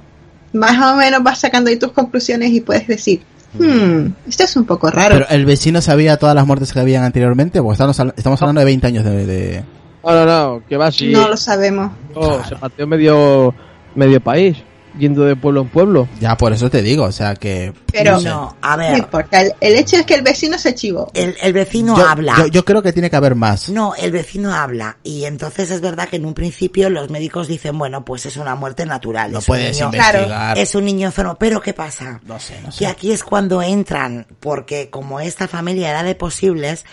más o menos vas sacando ahí tus conclusiones y puedes decir, hmm, esto es un poco raro. Pero el vecino sabía todas las muertes que habían anteriormente, o estamos, estamos hablando de 20 años de... de- No, no, no, que va así. No lo sabemos. Oh, Se pateó medio, medio país, yendo de pueblo en pueblo. Ya, por eso te digo, o sea que... Pero sé. No, a No ver, importa, el, el hecho es que el vecino se chivó. el, el vecino yo, habla. yo- yo creo que tiene que haber más. No, el vecino habla y entonces es verdad que en un principio los médicos dicen, bueno, pues es una muerte natural. No es un puedes niño- investigar. Es un niño enfermo, pero ¿qué pasa? No sé, no Que sé. aquí es cuando entran, porque como esta familia era de posibles,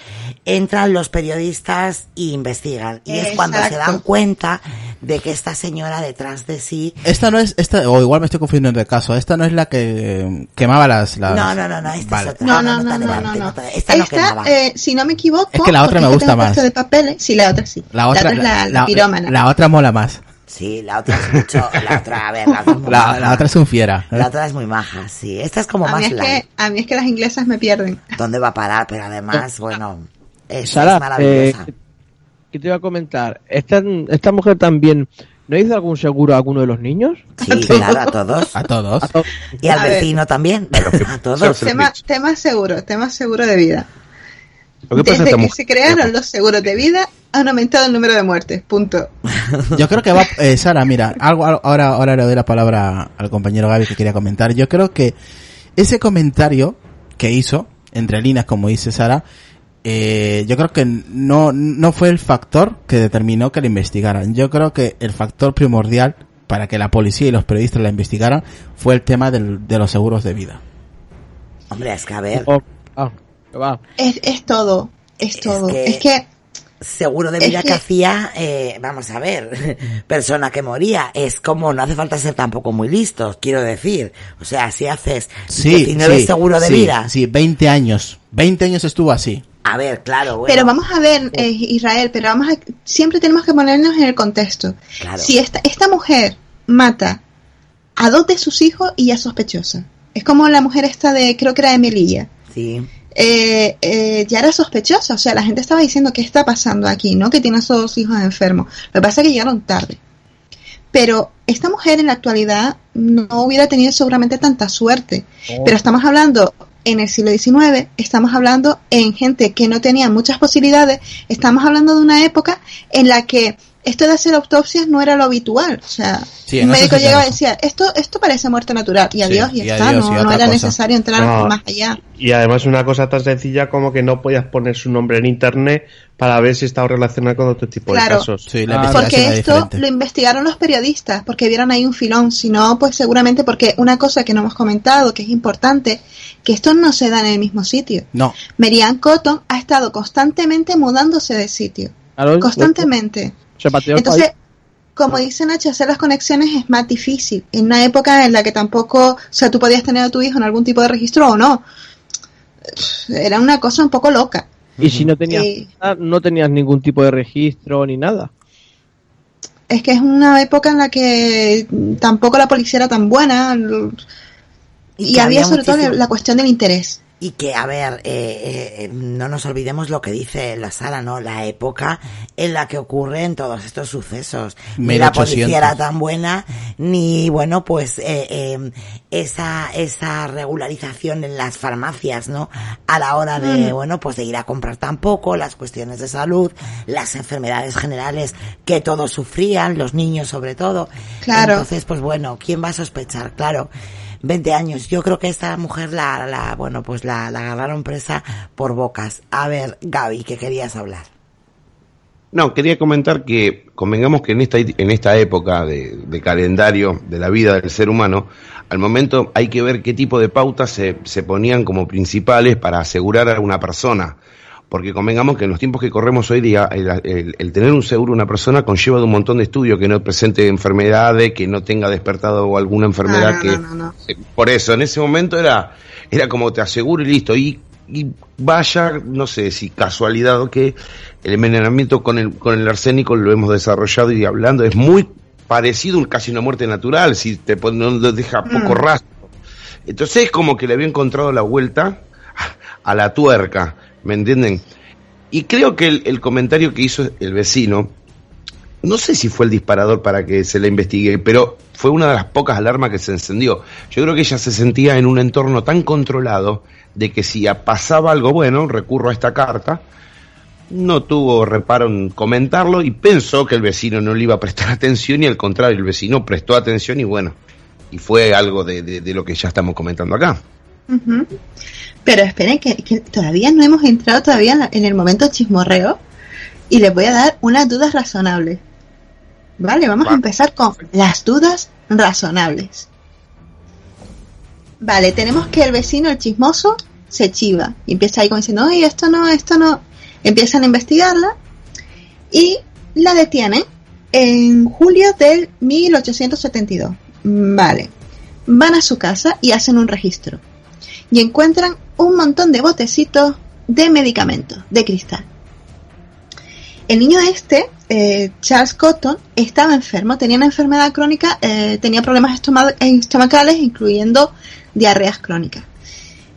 entran los periodistas y investigan. Y es cuando se Exacto. dan cuenta de que esta señora detrás de sí... Esta no es, esta, o igual me estoy confundiendo de caso, esta no es la que eh, quemaba las... las- No, no, no, no, esta Vale. es otra. No, no, no, no, no, adelantes, no. te- Esta no quemaba. eh, si no me equivoco, Es que la otra me gusta más. de papeles. Sí, la otra sí. La otra, es la, la pirómana. la otra mola más. Sí, la otra es mucho... La otra, a ver, la otra es muy La, maja. la otra es un fiera. ¿eh? La otra es muy maja, sí. Esta es como a, más mí es light. que, a mí es que las inglesas me pierden. ¿Dónde va a parar? Pero además, bueno, es, Sara, es maravillosa. eh, ¿qué te iba a comentar? ¿Esta, esta mujer también no hizo algún seguro a alguno de los niños? sí, claro, a todos. A todos. A to- Y al A ver. vecino también. A todos. Tema, tema seguro, tema seguro de vida. Que pasa Desde esta que mujer- se crearon los seguros de vida, han aumentado el número de muertes. Punto. Yo creo que va, eh, Sara, mira, algo, algo- ahora, ahora le doy la palabra al compañero Gaby que quería comentar. Yo creo que ese comentario que hizo, entre líneas, como dice Sara, eh, yo creo que no, no fue el factor que determinó que la investigaran. Yo creo que el factor primordial para que la policía y los periodistas la investigaran fue el tema del- de los seguros de vida. Hombre, es que a ver, Oh, ah. Es, es todo, es todo. que- Es que, seguro de es vida que, que- hacía, eh, vamos a ver, persona que moría. Es como, no hace falta ser tampoco muy listos, quiero decir. O sea, si haces Sí, 19 sí, seguro de sí, vida. Sí, 20 años. 20 años estuvo así. A ver, claro, bueno. pero vamos a ver, eh, Israel, pero vamos a, siempre tenemos que ponernos en el contexto. Claro. Si esta, esta mujer mata a dos de sus hijos y ya es sospechosa. Es como la mujer esta de, creo que era de Melilla. Sí. Eh, eh, ya era sospechosa. O sea, la gente estaba diciendo qué está pasando aquí, ¿no? Que tiene a sus dos hijos enfermos. Lo que pasa es que llegaron tarde. Pero esta mujer en la actualidad no hubiera tenido seguramente tanta suerte. Pero estamos hablando en el siglo XIX, estamos hablando en gente que no tenía muchas posibilidades, estamos hablando de una época en la que esto de hacer autopsias no era lo habitual. O sea, Sí, un médico llegaba y decía, esto, esto parece muerte natural. Y adiós, y y ya está. adiós, no, y no otra era cosa. necesario entrar No. más allá. Y además una cosa tan sencilla como que no podías poner su nombre en internet para ver si estaba relacionado con otro tipo Claro. de casos. Sí, la Ah, Porque esto diferente. lo investigaron los periodistas, porque vieron ahí un filón. Si no, pues seguramente porque una cosa que no hemos comentado, que es importante, que esto no se da en el mismo sitio. No, Marianne Cotton ha estado constantemente mudándose de sitio. Constantemente. Entonces, como dice Nacho, hacer las conexiones es más difícil. En una época en la que tampoco, o sea, tú podías tener a tu hijo en algún tipo de registro o no. Era una cosa un poco loca. Y si no tenías, nada, no tenías ningún tipo de registro ni nada. Es que es una época en la que tampoco la policía era tan buena. Y, había sobre todo la cuestión del interés. Y que, a ver, eh, eh, eh, no nos olvidemos lo que dice la sala, ¿no? La época en la que ocurren todos estos sucesos. Ni la 1800. policía era tan buena, ni, bueno, pues, eh, eh, esa, esa regularización en las farmacias, ¿no? A la hora de, bueno, pues de ir a comprar tampoco, las cuestiones de salud, las enfermedades generales que todos sufrían, los niños sobre todo. Claro. Entonces, pues bueno, ¿quién va a sospechar? Claro. 20 años. Yo creo que esta mujer la, la bueno, pues la, la agarraron presa por bocas. A ver, Gaby, ¿qué querías hablar? No, quería comentar que convengamos que en esta, en esta época de, de calendario de la vida del ser humano, al momento hay que ver qué tipo de pautas se, se ponían como principales para asegurar a una persona. Porque convengamos que en los tiempos que corremos hoy día, el, el- el tener un seguro a una persona conlleva de un montón de estudios, que no presente enfermedades, que no tenga despertado alguna enfermedad Ah, no, que... no, no, no. Eh, Por eso, en ese momento era, era como te aseguro y listo. Y, y vaya, no sé si casualidad o qué, el envenenamiento con el, con el arsénico lo hemos desarrollado y hablando, es muy parecido a casi una muerte natural, si te no no deja poco Mm. rastro. Entonces es como que le había encontrado la vuelta a la tuerca, ¿me entienden? Y creo que el, comentario que hizo el vecino no sé si fue el disparador para que se la investigue, pero fue una de las pocas alarmas que se encendió. Yo creo que ella se sentía en un entorno tan controlado de que si pasaba algo bueno, recurro a esta carta, no tuvo reparo en comentarlo y pensó que el vecino no le iba a prestar atención y al contrario, el vecino prestó atención y bueno, y fue algo de, lo que ya estamos comentando acá. Pero esperen que, todavía no hemos entrado todavía en el momento chismorreo y les voy a dar unas dudas razonables. Vale, vamos a empezar con las dudas razonables. Vale, tenemos que el vecino, el chismoso, se chiva y empieza ahí como diciendo, oye, esto no, esto no. Empiezan a investigarla y la detienen en julio del 1872. Vale, van a su casa y hacen un registro y encuentran un montón de botecitos de medicamentos de cristal. El niño este, eh, Charles Cotton, estaba enfermo, tenía una enfermedad crónica, eh, tenía problemas estomacales, incluyendo diarreas crónicas.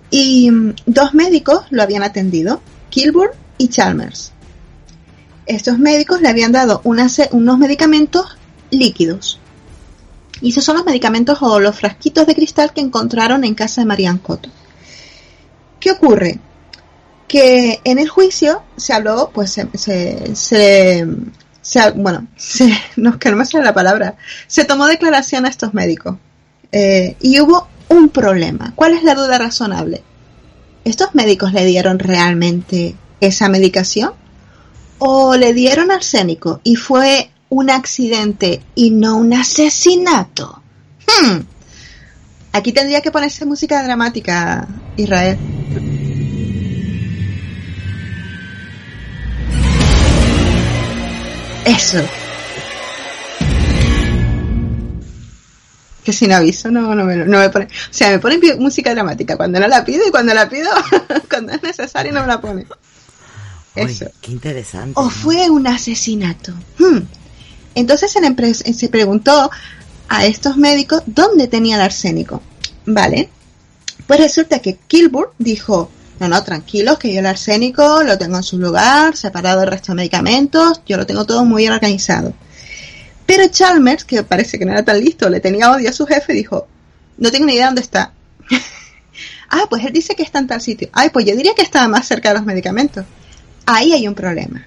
Y mm, dos médicos lo habían atendido, Kilburn y Chalmers. Estos médicos le habían dado unos medicamentos líquidos. Y esos son los medicamentos o los frasquitos de cristal que encontraron en casa de Marianne Cotton. ¿Qué ocurre? que en el juicio se habló, pues se, se, bueno, no, que no sale la palabra, se tomó declaración a estos médicos eh, y hubo un problema. ¿Cuál es la duda razonable? ¿Estos médicos le dieron realmente esa medicación? ¿O le dieron arsénico y fue un accidente y no un asesinato? Hmm. Aquí tendría que ponerse música dramática, Israel. Eso. Que sin aviso no, no, me, no me pone. O sea, me pone música dramática cuando no la pido y cuando la pido, cuando es necesario no me la pone. Eso. qué interesante. O fue un asesinato. Hmm. Entonces se, se preguntó a estos médicos dónde tenía el arsénico. ¿Vale? Pues resulta que Kilburn dijo, no, no, tranquilos, que yo el arsénico lo tengo en su lugar, separado del resto de medicamentos, yo lo tengo todo muy bien organizado. Pero Chalmers, que parece que no era tan listo, le tenía odio a su jefe, dijo, no tengo ni idea dónde está. ah, pues él dice que está en tal sitio. Ay, pues yo diría que estaba más cerca de los medicamentos. Ahí hay un problema.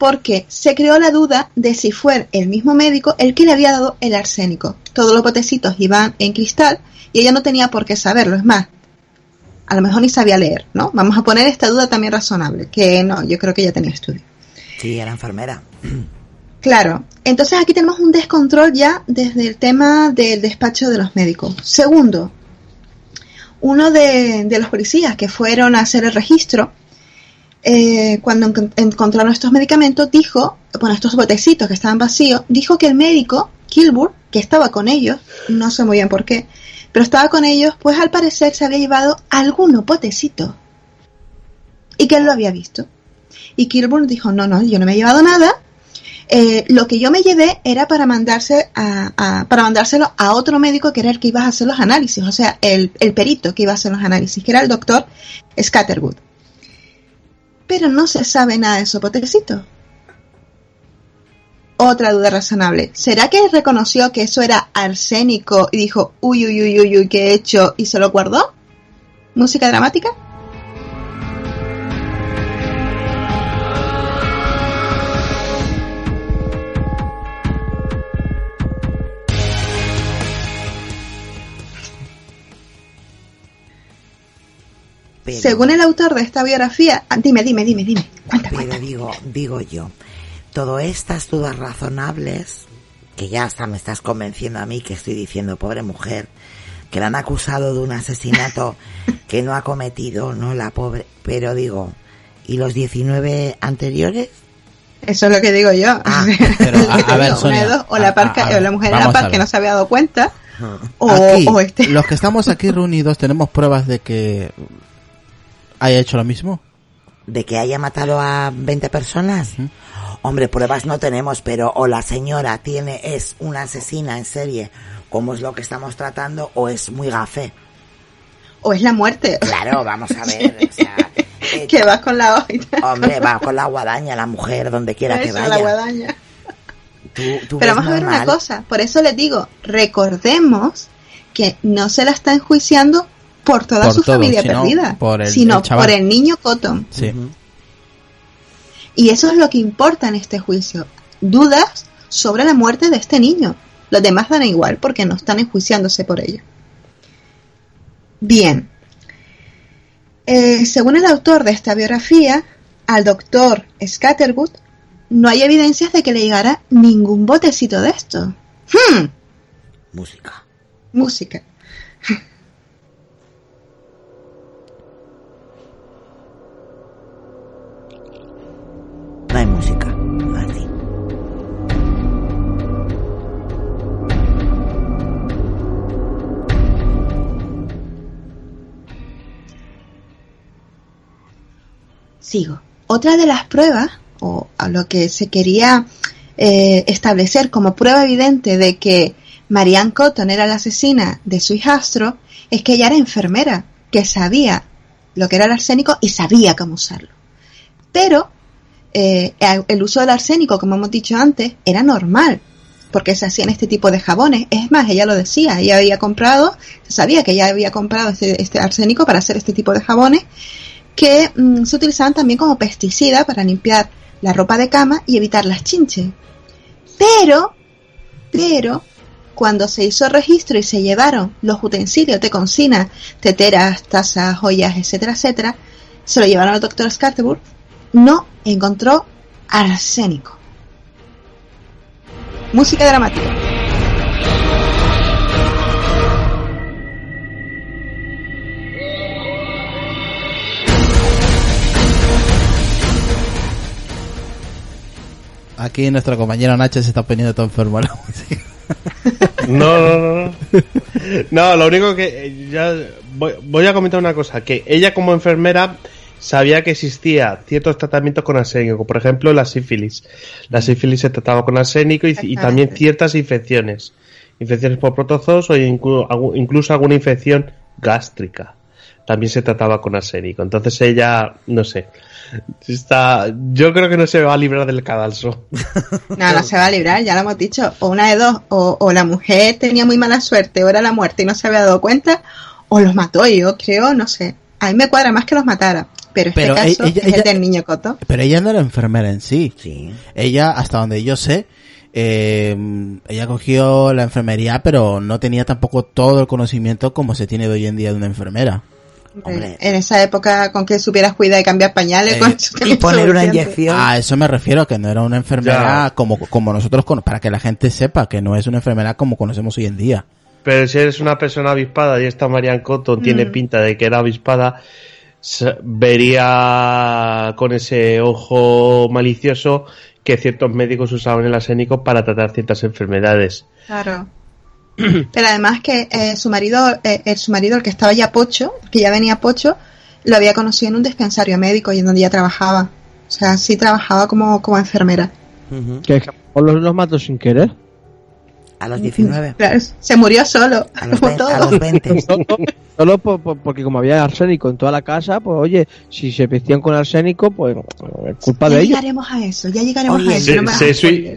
Porque se creó la duda de si fue el mismo médico el que le había dado el arsénico. Todos los botecitos iban en cristal y ella no tenía por qué saberlo. Es más, a lo mejor ni sabía leer, ¿no? Vamos a poner esta duda también razonable, que no, yo creo que ya tenía estudio. Sí, era enfermera. Claro, entonces aquí tenemos un descontrol ya desde el tema del despacho de los médicos. Segundo, uno de, los policías que fueron a hacer el registro, eh, cuando encontraron estos medicamentos, dijo, bueno, estos botecitos que estaban vacíos, dijo que el médico, Kilburn, que estaba con ellos, no sé muy bien por qué, pero estaba con ellos, pues al parecer se había llevado algún potecito. Y que él lo había visto. Y Kilburn dijo, no, no, yo no me he llevado nada. Eh, lo que yo me llevé era para mandarse a, para mandárselo a otro médico que era el que iba a hacer los análisis, o sea, el, el perito que iba a hacer los análisis, que era el doctor Scatterwood. Pero no se sabe nada de esos potecitos. Otra duda razonable. ¿Será que reconoció que eso era arsénico y dijo, uy, uy, uy, uy, uy, ¿qué he hecho? y se lo guardó? ¿Música dramática? Según el autor de esta biografía, ah, dime, dime, dime, dime. Cuenta, pero digo, digo yo, todas estas dudas razonables, que ya hasta me estás convenciendo a mí que estoy diciendo, pobre mujer, que la han acusado de un asesinato que no ha cometido, ¿no? La pobre, pero digo, ¿y los 19 anteriores? Eso es lo que digo yo. Ah, pero a, ver, Sonia, o la, o la mujer en la paz que no se había dado cuenta. O, este. Los que estamos aquí reunidos tenemos pruebas de que haya hecho lo mismo. ¿De que haya matado a 20 personas? Hombre, pruebas no tenemos, pero o la señora tiene, es una asesina en serie, como es lo que estamos tratando, o es muy gafe. O es la muerte. Claro, vamos a ver. O sea, que vas con la Hombre, va con la guadaña, la mujer, donde quiera que vaya. La guadaña. Pero vamos a ver una cosa, por eso les digo, recordemos que no se la está enjuiciando por toda su familia perdida, sino por el niño Cotton. Y eso es lo que importa en este juicio. Dudas sobre la muerte de este niño. Los demás dan igual porque no están enjuiciándose por ello. Bien. Eh, según el autor de esta biografía, al doctor Scatterwood no hay evidencias de que le llegara ningún botecito de esto. Hmm. Música. Música. No hay música. Así. Sigo. Otra de las pruebas, o a lo que se quería eh, establecer como prueba evidente de que Marianne Cotton era la asesina de su hijastro, es que ella era enfermera, que sabía lo que era el arsénico y sabía cómo usarlo. Pero eh, el uso del arsénico, como hemos dicho antes, era normal, porque se hacían este tipo de jabones. Es más, ella lo decía, ella había comprado, sabía que ella había comprado este, este arsénico para hacer este tipo de jabones, que mm, se utilizaban también como pesticida para limpiar la ropa de cama y evitar las chinches. Pero, pero, cuando se hizo registro y se llevaron los utensilios de cocina, teteras, tazas, joyas, etcétera, etcétera, se lo llevaron al doctor Scatterburg, no encontró arsénico. Música dramática. Aquí nuestro compañero Nacho se está poniendo todo enfermo la música. No, no, no. No, lo único que eh, ya voy, a comentar una cosa, que ella como enfermera sabía que existía ciertos tratamientos con arsénico, por ejemplo la sífilis. La sífilis se trataba con arsénico y, también ciertas infecciones, infecciones por protozoos o incluso alguna infección gástrica. También se trataba con arsénico. Entonces ella, no sé, Está, yo creo que no se va a librar del cadalso. No, no se va a librar, ya lo hemos dicho. O una de dos, o, la mujer tenía muy mala suerte, o era la muerte y no se había dado cuenta, o los mató. Yo creo, no sé. A mí me cuadra más que los matara. Pero este caso ella, es el del niño Coto. Pero ella no era enfermera en sí. sí. Ella, hasta donde yo sé, eh, ella cogió la enfermería, pero no tenía tampoco todo el conocimiento como se tiene de hoy en día de una enfermera. En esa época con que supieras cuidar y cambiar pañales eh, y poner una inyección. A eso me refiero, que no era una enfermera como, como nosotros, para que la gente sepa que no es una enfermera como conocemos hoy en día. Pero si eres una persona avispada y esta Marianne Cotton tiene mm. pinta de que era avispada, vería con ese ojo malicioso que ciertos médicos usaban el arsénico para tratar ciertas enfermedades. Claro. Pero además que eh, su marido, eh, el, su marido, el que estaba ya pocho, que ya venía pocho, lo había conocido en un dispensario médico y en donde ya trabajaba. O sea, sí trabajaba como, como enfermera. ¿Que los, los mató sin querer? A los 19. se murió solo. A los, 20. solo, porque como había arsénico en toda la casa, pues oye, si se vestían con arsénico, pues culpa de ellos. Ya llegaremos a eso, ya llegaremos a eso.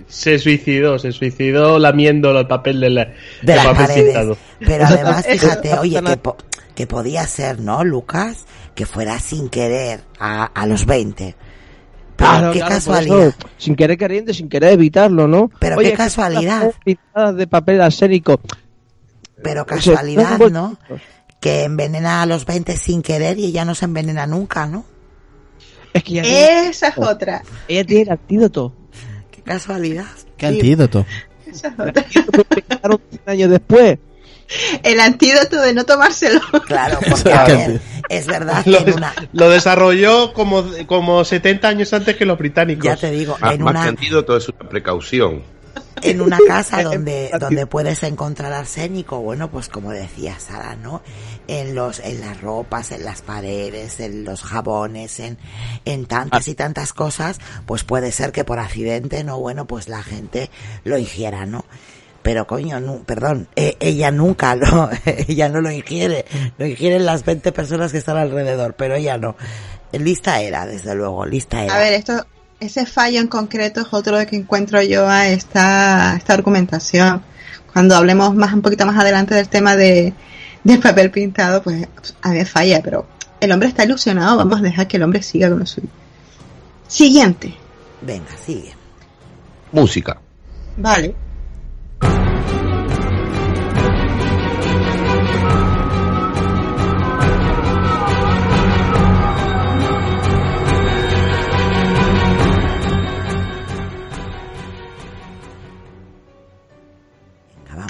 Se, suicidó, se suicidó lamiendo el papel de la, de papel Pero además, fíjate, oye, que, que podía ser, ¿no, Lucas? Que fuera sin querer a, a los 20 Claro, qué casualidad. sin querer queriendo, sin querer evitarlo, ¿no? Pero qué casualidad. De papel arsénico. Pero casualidad, ¿no? Que envenena a los 20 sin querer y ella no se envenena nunca, ¿no? Es que Esa es otra. Ella tiene el antídoto. Qué casualidad. ¿Qué antídoto? Esa es otra. años después el antídoto de no tomárselo. Claro, porque es verdad que lo, desarrolló como, como 70 años antes que los británicos. Ya te digo, en más una... que antídoto es una precaución. En una casa donde, donde puedes encontrar arsénico, bueno, pues como decía Sara, ¿no? En los, en las ropas, en las paredes, en los jabones, en, en tantas y tantas cosas, pues puede ser que por accidente, ¿no? Bueno, pues la gente lo ingiera, ¿no? Pero coño, no, perdón, eh, ella nunca lo, ella no lo ingiere, lo ingieren las 20 personas que están alrededor, pero ella no. Lista era, desde luego, lista era. A ver, esto, ese fallo en concreto es otro de que encuentro yo a esta, esta argumentación. Cuando hablemos más un poquito más adelante del tema de, del papel pintado, pues a mí falla, pero el hombre está ilusionado, vamos a dejar que el hombre siga con lo suyo. Siguiente. Venga, sigue. Música. Vale.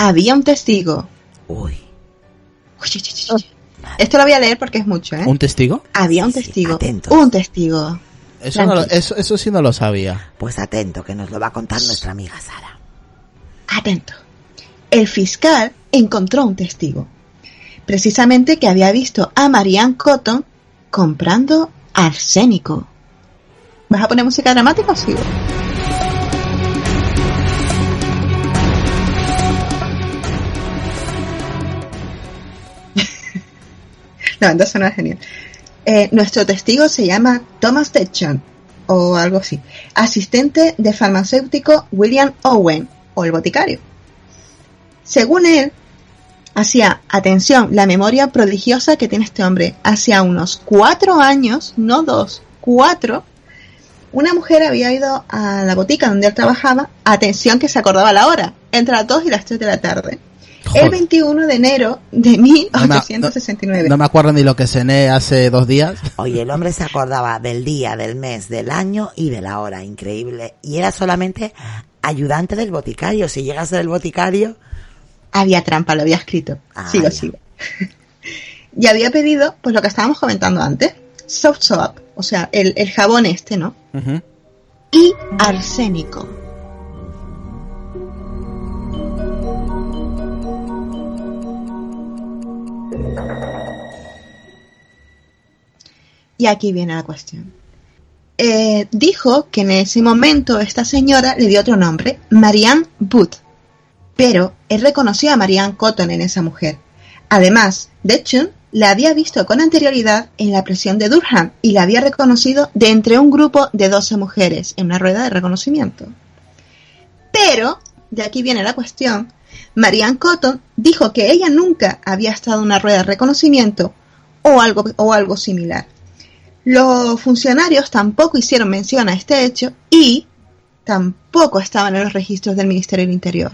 Había un testigo. Uy. Esto lo voy a leer porque es mucho, ¿eh? ¿Un testigo? Había un Sí, testigo. atento. un testigo. Eso, no lo- Tranquilo. eso, eso sí no lo sabía. Pues atento, que nos lo va a contar nuestra amiga Sara. Atento. El fiscal encontró un testigo. Precisamente que había visto a Marianne Cotton comprando arsénico. ¿Vas a poner música dramática o sigo? La banda es genial. Eh, nuestro testigo se llama Thomas Detchon, o algo así, asistente de farmacéutico William Owen, o el boticario. Según él, hacía, atención, la memoria prodigiosa que tiene este hombre, hacía unos cuatro años, no dos, cuatro, una mujer había ido a la botica donde él trabajaba, atención que se acordaba la hora, entre las 2 y las 3 de la tarde. Joder. El 21 de enero de No me, 1869. no- no me acuerdo ni lo que cené hace dos días. Oye, el hombre se acordaba del día, del mes, del año y de la hora. Increíble. Y era solamente ayudante del boticario. Si llega a ser el boticario, Había trampa, lo había escrito. Ah, sigo, ya. sigo. y había pedido, pues lo que estábamos comentando antes, soft soap, o sea, el, el jabón este, ¿no? Y arsénico. Y aquí viene la cuestión. Eh, dijo que en ese momento esta señora le dio otro nombre, Marianne Booth. Pero él reconoció a Marianne Cotton en esa mujer. Además, Detchun la había visto con anterioridad en la prisión de Durham y la había reconocido de entre un grupo de 12 mujeres en una rueda de reconocimiento. Pero, de aquí viene la cuestión, Marianne Cotton dijo que ella nunca había estado en una rueda de reconocimiento o algo, o algo similar. Los funcionarios tampoco hicieron mención a este hecho y tampoco estaban en los registros del Ministerio del Interior.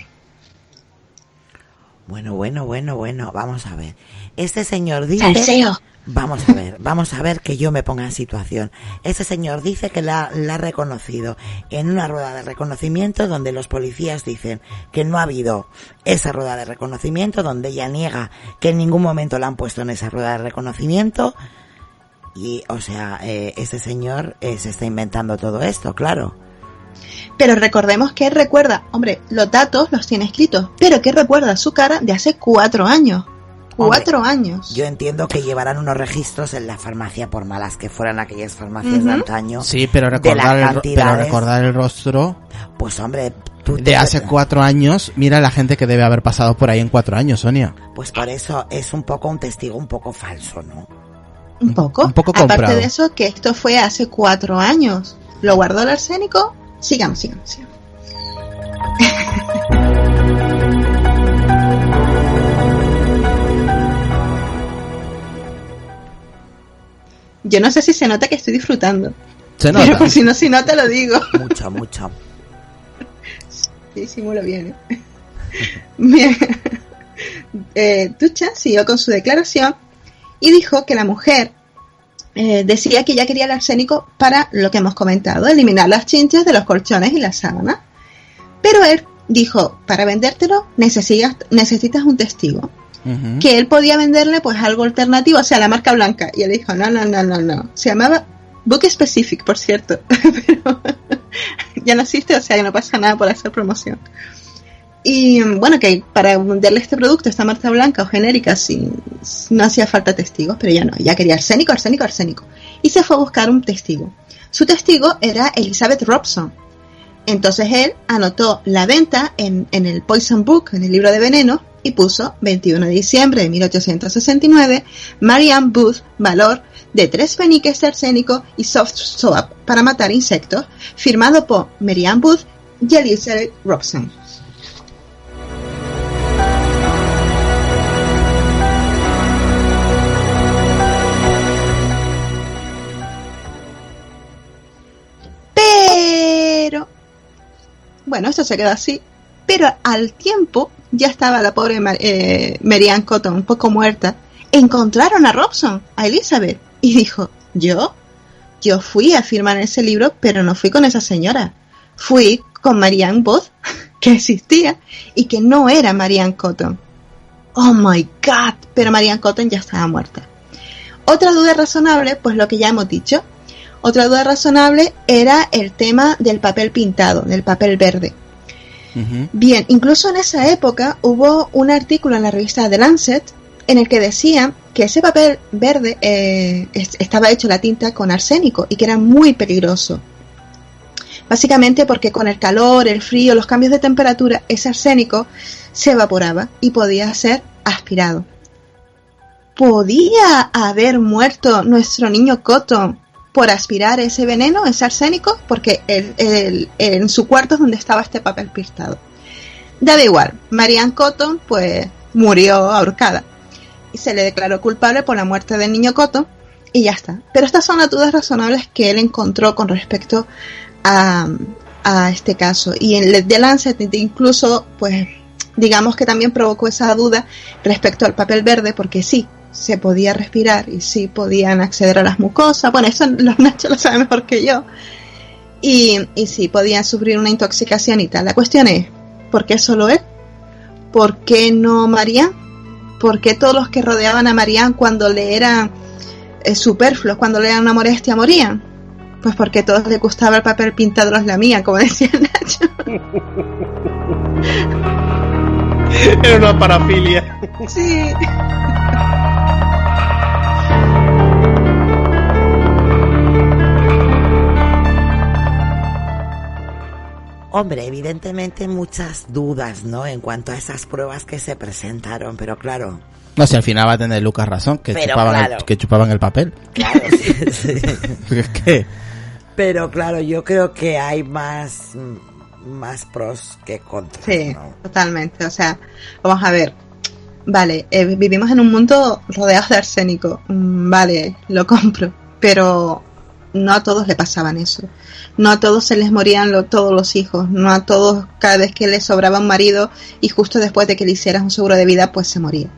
bueno, bueno, bueno, bueno, vamos a ver. Este señor dice... Salseo. Vamos a ver, vamos a ver que yo me ponga en situación. Ese señor dice que la, ha reconocido en una rueda de reconocimiento donde los policías dicen que no ha habido esa rueda de reconocimiento, donde ella niega que en ningún momento la han puesto en esa rueda de reconocimiento. Y, o sea, eh, ese señor eh, se está inventando todo esto, claro. Pero recordemos que recuerda, hombre, los datos los tiene escritos, pero que recuerda su cara de hace cuatro años. Cuatro Hombre, años. Yo entiendo que llevarán unos registros en la farmacia, por malas que fueran aquellas farmacias de antaño. Sí, pero de las recordar, el, ro- pero cantidades. recordar el rostro Pues hombre, tú de hace cuatro años, mira la gente que debe haber pasado por ahí en cuatro años, Sonia. Pues por eso es un poco un testigo un poco falso, ¿no? Un poco. un poco Aparte comprado. de eso, que esto fue hace cuatro años. ¿Lo guardó el arsénico? Sigamos, sigamos, sigamos. Yo no sé si se nota que estoy disfrutando. Se Pero nota. por si no se nota, lo digo. Mucho, mucho. Sí, simulo bien. ¿eh? Bien. Eh, Duchan siguió con su declaración y dijo que la mujer eh, decía que ella quería el arsénico para lo que hemos comentado, eliminar las chinches de los colchones y las sábanas. Pero él dijo, para vendértelo necesitas, necesitas un testigo. Ujú. Que él podía venderle pues algo alternativo, o sea, la marca blanca. Y él dijo, no, no, no, no, no. Se llamaba Book Specific, por cierto. Pero ya no existe, o sea, que no pasa nada por hacer promoción. Y bueno, que para venderle este producto, esta marca blanca o genérica, sí, no hacía falta testigos, pero ya no, ya quería arsénico, arsénico, arsénico. Y se fue a buscar un testigo. Su testigo era Elizabeth Robson. Entonces él anotó la venta en, en el Poison Book, en el libro de veneno, y puso 21 de diciembre de 1869, Marianne Booth, valor de tres peniques de arsénico y soft soap para matar insectos, firmado por Marianne Booth y Elizabeth Robson. Pero, bueno, esto se quedó así. Pero al tiempo ya estaba la pobre eh, Marianne Cotton un poco muerta. Encontraron a Robson, a Elizabeth, y dijo, ¿yo? Yo fui a firmar ese libro, pero no fui con esa señora. Fui con Marianne Booth, que existía, y que no era Marianne Cotton. Oh my god, pero Marianne Cotton ya estaba muerta. Otra duda razonable, pues lo que ya hemos dicho. Otra duda razonable era el tema del papel pintado, del papel verde. Bien, incluso en esa época hubo un artículo en la revista The Lancet en el que decía que ese papel verde eh, estaba hecho la tinta con arsénico y que era muy peligroso. Básicamente porque con el calor, el frío, los cambios de temperatura, ese arsénico se evaporaba y podía ser aspirado. ¿Podía haber muerto nuestro niño Cotton por aspirar ese veneno, ese arsénico? Porque en su cuarto es donde estaba este papel pintado. Da igual, Marianne Cotton pues murió ahorcada y se le declaró culpable por la muerte del niño Coto y ya está. Pero estas son las dudas razonables que él encontró con respecto a, a este caso. Y en el de Lancet incluso, pues, digamos que también provocó esa duda respecto al papel verde, porque sí, se podía respirar y sí podían acceder a las mucosas. Bueno, eso los Nacho lo saben mejor que yo. Y, y sí, podían sufrir una intoxicación y tal. La cuestión es, ¿por qué solo él? ¿Por qué no María? ¿Por qué todos los que rodeaban a Marianne cuando le eran eh, superfluos, cuando le eran una molestia, morían? Pues porque a todos les gustaba el papel pintado los lamían, como decía Nacho. Era una parafilia. Sí. Hombre, evidentemente muchas dudas, ¿no? En cuanto a esas pruebas que se presentaron, pero claro. No, si al final va a tener Lucas razón, que, chupaban, el, que chupaban el papel. Claro, sí, sí. es que... Pero claro, yo creo que hay más, más pros que contras. Sí, ¿no? totalmente. O sea, vamos a ver. Vale, eh, vivimos en un mundo rodeado de arsénico. Mm, Vale, lo compro. Pero no a todos le pasaban eso. No a todos se les morían todos los hijos. No a todos cada vez que les sobraba un marido y justo después de que le hicieras un seguro de vida, pues se moría.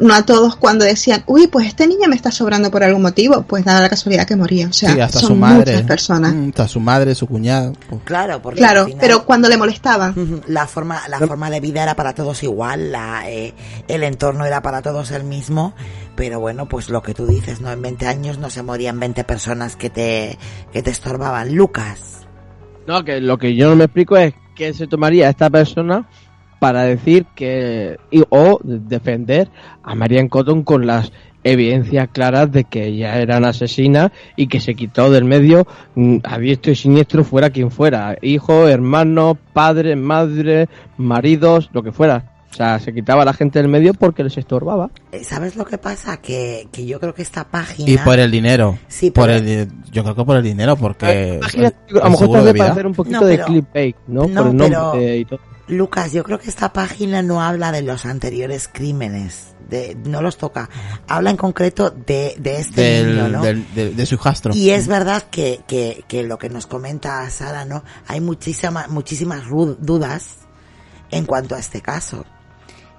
No a todos cuando decían, uy, pues este niño me está sobrando por algún motivo, pues dada la casualidad que moría. O sea, sí, hasta son su madre. muchas personas. Mm, Hasta su madre, su cuñado. pues, Claro, porque Claro, final- pero cuando le molestaban. La forma la forma de vida era para todos igual la eh, el entorno era para todos el mismo pero bueno pues lo que tú dices no en 20 años no se morían 20 personas que te que te estorbaban Lucas No, que lo que yo no me explico es qué se tomaría esta persona para decir que y- o defender a Marianne Cotton con las evidencias claras de que ella era una asesina y que se quitó del medio mm, a diestro y siniestro fuera quien fuera, hijo, hermano, padre, madre, maridos, lo que fuera. O sea, se quitaba a la gente del medio porque les estorbaba. Eh, ¿sabes lo que pasa? que, que yo creo que esta página Y por el dinero. Sí, por el, yo creo que por el dinero, porque. Imagínate, el- a lo mejor te de hace vida. parecer un poquito No, de clickbait, ¿no? no, Por el nombre pero- y todo. Lucas, yo creo que esta página no habla de los anteriores crímenes, de, no los toca. Habla en concreto de, de este Del, niño, ¿no? del- de, de su hijastro. Y es verdad que, que, que lo que nos comenta Sara, ¿no? Hay muchísima, muchísimas ru- dudas en cuanto a este caso.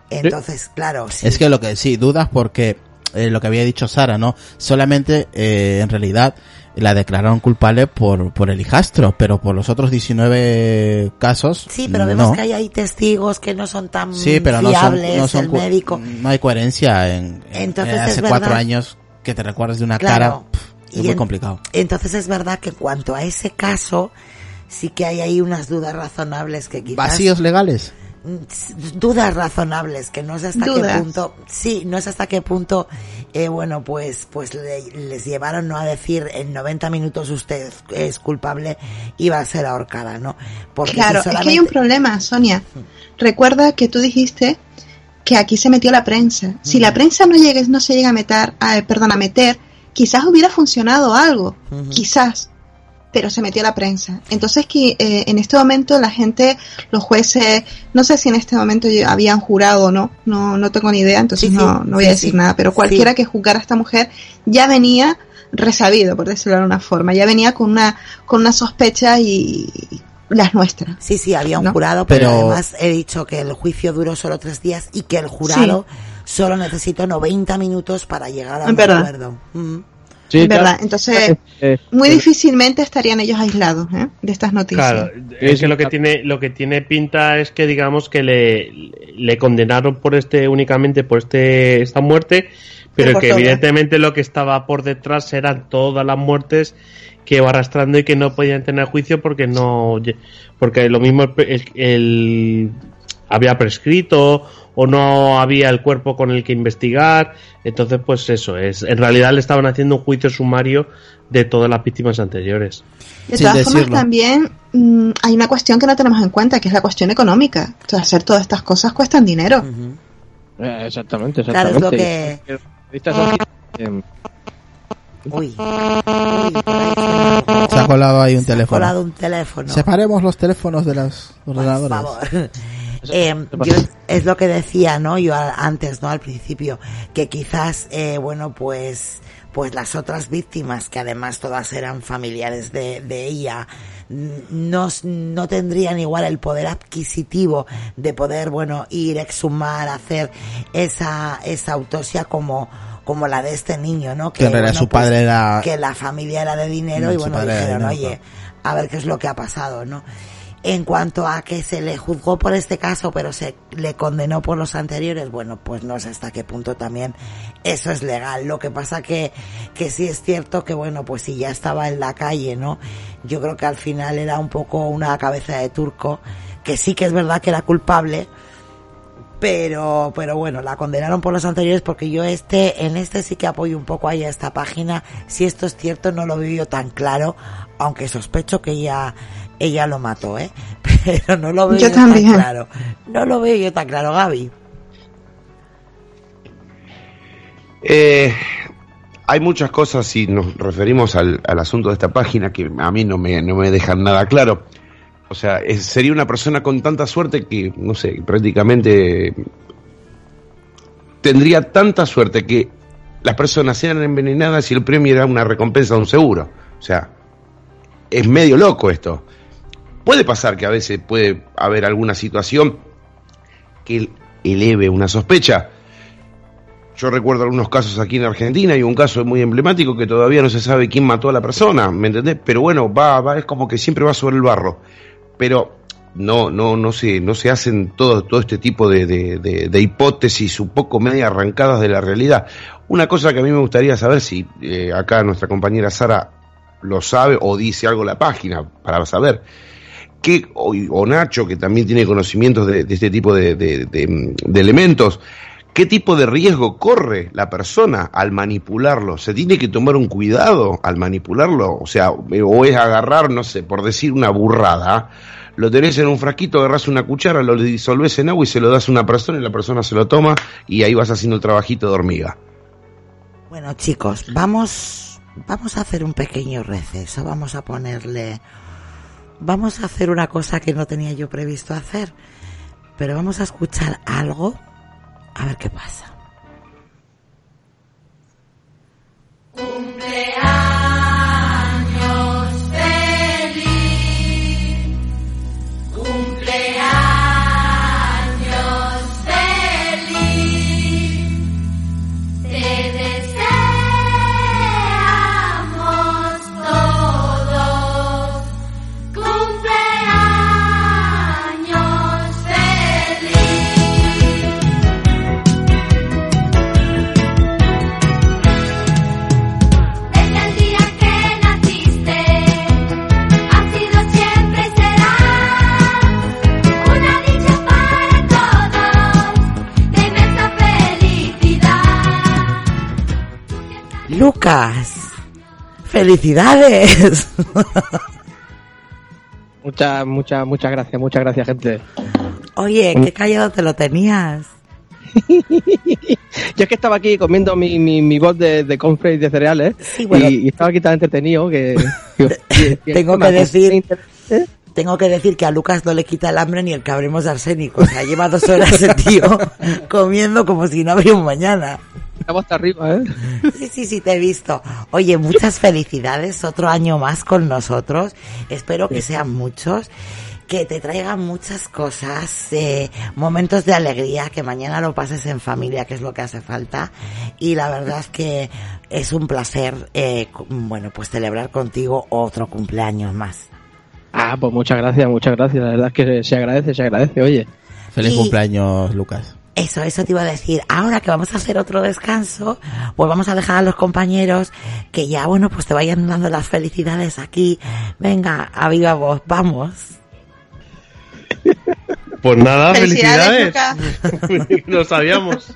Entonces, claro, sí. Es que lo que sí, dudas porque eh, lo que había dicho Sara, ¿no? Solamente, eh, en realidad, la declararon culpable por, por el hijastro, pero por los otros 19 casos. Sí, pero vemos no. que hay ahí testigos que no son tan Sí, pero no son, fiables, no son el médico. no hay coherencia en, en- Entonces en es hace verdad. cuatro años que te recuerdes de una Claro. cara. es muy en- complicado. Entonces es verdad que en cuanto a ese caso, sí que hay ahí unas dudas razonables que quizás... Vacíos legales. Dudas razonables que no sé hasta Dudas. qué punto sí no sé hasta qué punto eh, bueno pues pues le- les llevaron no a decir en 90 minutos usted es culpable y va a ser ahorcada no porque si Claro, es que hay un problema, Sonia. Recuerda que tú dijiste que aquí se metió la prensa. Si la prensa no llega, no se llega a meter, a, perdón, a meter, quizás hubiera funcionado algo, quizás, pero se metió la prensa. Entonces que eh, en este momento la gente, los jueces, no sé si en este momento ya habían jurado o no, no, no tengo ni idea, entonces Sí, sí, no, no voy sí, a decir sí. nada, pero Sí. cualquiera que juzgara a esta mujer ya venía resabido, por decirlo de alguna forma, ya venía con una, con una sospecha y las nuestras. Sí, sí, había un ¿no? jurado, pero, Pero- además he dicho que el juicio duró solo tres días y que el jurado solo necesitó 90 minutos para llegar a un acuerdo. Mm. Sí, verdad, claro. entonces Eh, muy eh, difícilmente estarían ellos aislados ¿eh? de estas noticias. Claro, es que lo que tiene lo que tiene pinta es que digamos que le, le condenaron por este únicamente por este esta muerte, pero que evidentemente lo que estaba por detrás eran todas las muertes que iba arrastrando y que no podían tener juicio porque no porque lo mismo el, el- el- había prescrito o no había el cuerpo con el que investigar, entonces pues eso es, en realidad le estaban haciendo un juicio sumario de todas las víctimas anteriores. De sin todas formas, decirlo. también mm, hay una cuestión que no tenemos en cuenta, que es la cuestión económica. O sea, hacer todas estas cosas cuestan dinero. Eh, exactamente, Claro, es exactamente. lo que... Uy, uy, por. Se ha colado ahí un Se ha teléfono. colado un teléfono. Separemos los teléfonos de los Por ordenadores. favor. Eh, yo es lo que decía, ¿no? Yo antes, ¿no? Al principio, que quizás, eh, bueno, pues, pues las otras víctimas, que además todas eran familiares de, de ella, no, no tendrían igual el poder adquisitivo de poder, bueno, ir, exhumar, hacer esa, esa autopsia como, como la de este niño, ¿no? Que bueno, su padre era- Que la familia era de dinero Mm, y bueno, dijeron, oye, a ver qué es lo que ha pasado, ¿no? En cuanto a que se le juzgó por este caso, pero se le condenó por los anteriores, bueno, pues no sé hasta qué punto también eso es legal. Lo que pasa que, que sí es cierto que, bueno, pues si ya estaba en la calle, ¿no? Yo creo que al final era un poco una cabeza de turco, que sí que es verdad que era culpable, pero, pero bueno, la condenaron por los anteriores porque yo este, en este sí que apoyo un poco ahí a esta página. Si esto es cierto, no lo veo tan claro, aunque sospecho que ella, ella lo mató, ¿eh? Pero no lo veo Yo yo, tan también. claro. No lo veo yo tan claro, Gaby. Eh, hay muchas cosas, si nos referimos al, al asunto de esta página, que a mí no me, no me dejan nada claro. O sea, es- sería una persona con tanta suerte que, no sé, prácticamente tendría tanta suerte que las personas eran envenenadas y el premio era una recompensa de un seguro. O sea, es medio loco esto. Puede pasar que a veces puede haber alguna situación que eleve una sospecha. Yo recuerdo algunos casos aquí en Argentina y un caso muy emblemático que todavía no se sabe quién mató a la persona, ¿me entendés? Pero bueno, va, va, es como que siempre va sobre el barro. Pero no, no, no se, no se hacen todo, todo este tipo de, de, de- hipótesis un poco medio arrancadas de la realidad. Una cosa que a mí me gustaría saber si eh, acá nuestra compañera Sara lo sabe o dice algo la página para saber que, o, o Nacho, que también tiene conocimientos de, este tipo de, elementos, ¿qué tipo de riesgo corre la persona al manipularlo? ¿Se tiene que tomar un cuidado al manipularlo? O sea, o es agarrar, no sé, por decir una burrada, lo tenés en un frasquito, agarrás una cuchara, lo disolvés en agua y se lo das a una persona y la persona se lo toma y ahí vas haciendo el trabajito de hormiga. Bueno, chicos, vamos, vamos a hacer un pequeño receso. Vamos a ponerle, vamos a hacer una cosa que no tenía yo previsto hacer, pero vamos a escuchar algo a ver qué pasa. Lucas, felicidades. Muchas, muchas, muchas gracias, muchas gracias, gente. Oye, qué callado te lo tenías. Yo es que estaba aquí comiendo mi, mi, mi bol de, de cornflakes de cereales Sí, bueno. y, y estaba aquí tan entretenido que... Tengo que decir- ¿eh? Tengo que decir que a Lucas no le quita el hambre ni el que hablemos de arsénico. O sea, lleva dos horas ese tío comiendo como si no habría un mañana. Estamos hasta arriba, ¿eh? Sí, sí, sí, te he visto. Oye, muchas felicidades. Otro año más con nosotros. Espero que sean muchos. Que te traigan muchas cosas, eh, momentos de alegría, que mañana lo pases en familia, que es lo que hace falta. Y la verdad es que es un placer, eh, bueno, pues celebrar contigo otro cumpleaños más. Ah, pues muchas gracias, muchas gracias. La verdad es que se agradece, se agradece, oye. Feliz Y- cumpleaños, Lucas. Eso, eso te iba a decir. Ahora que vamos a hacer otro descanso, pues vamos a dejar a los compañeros que ya, bueno, pues te vayan dando las felicidades aquí. Venga, a viva voz, vamos. Pues nada, Felicidades, felicidades. Lo sabíamos.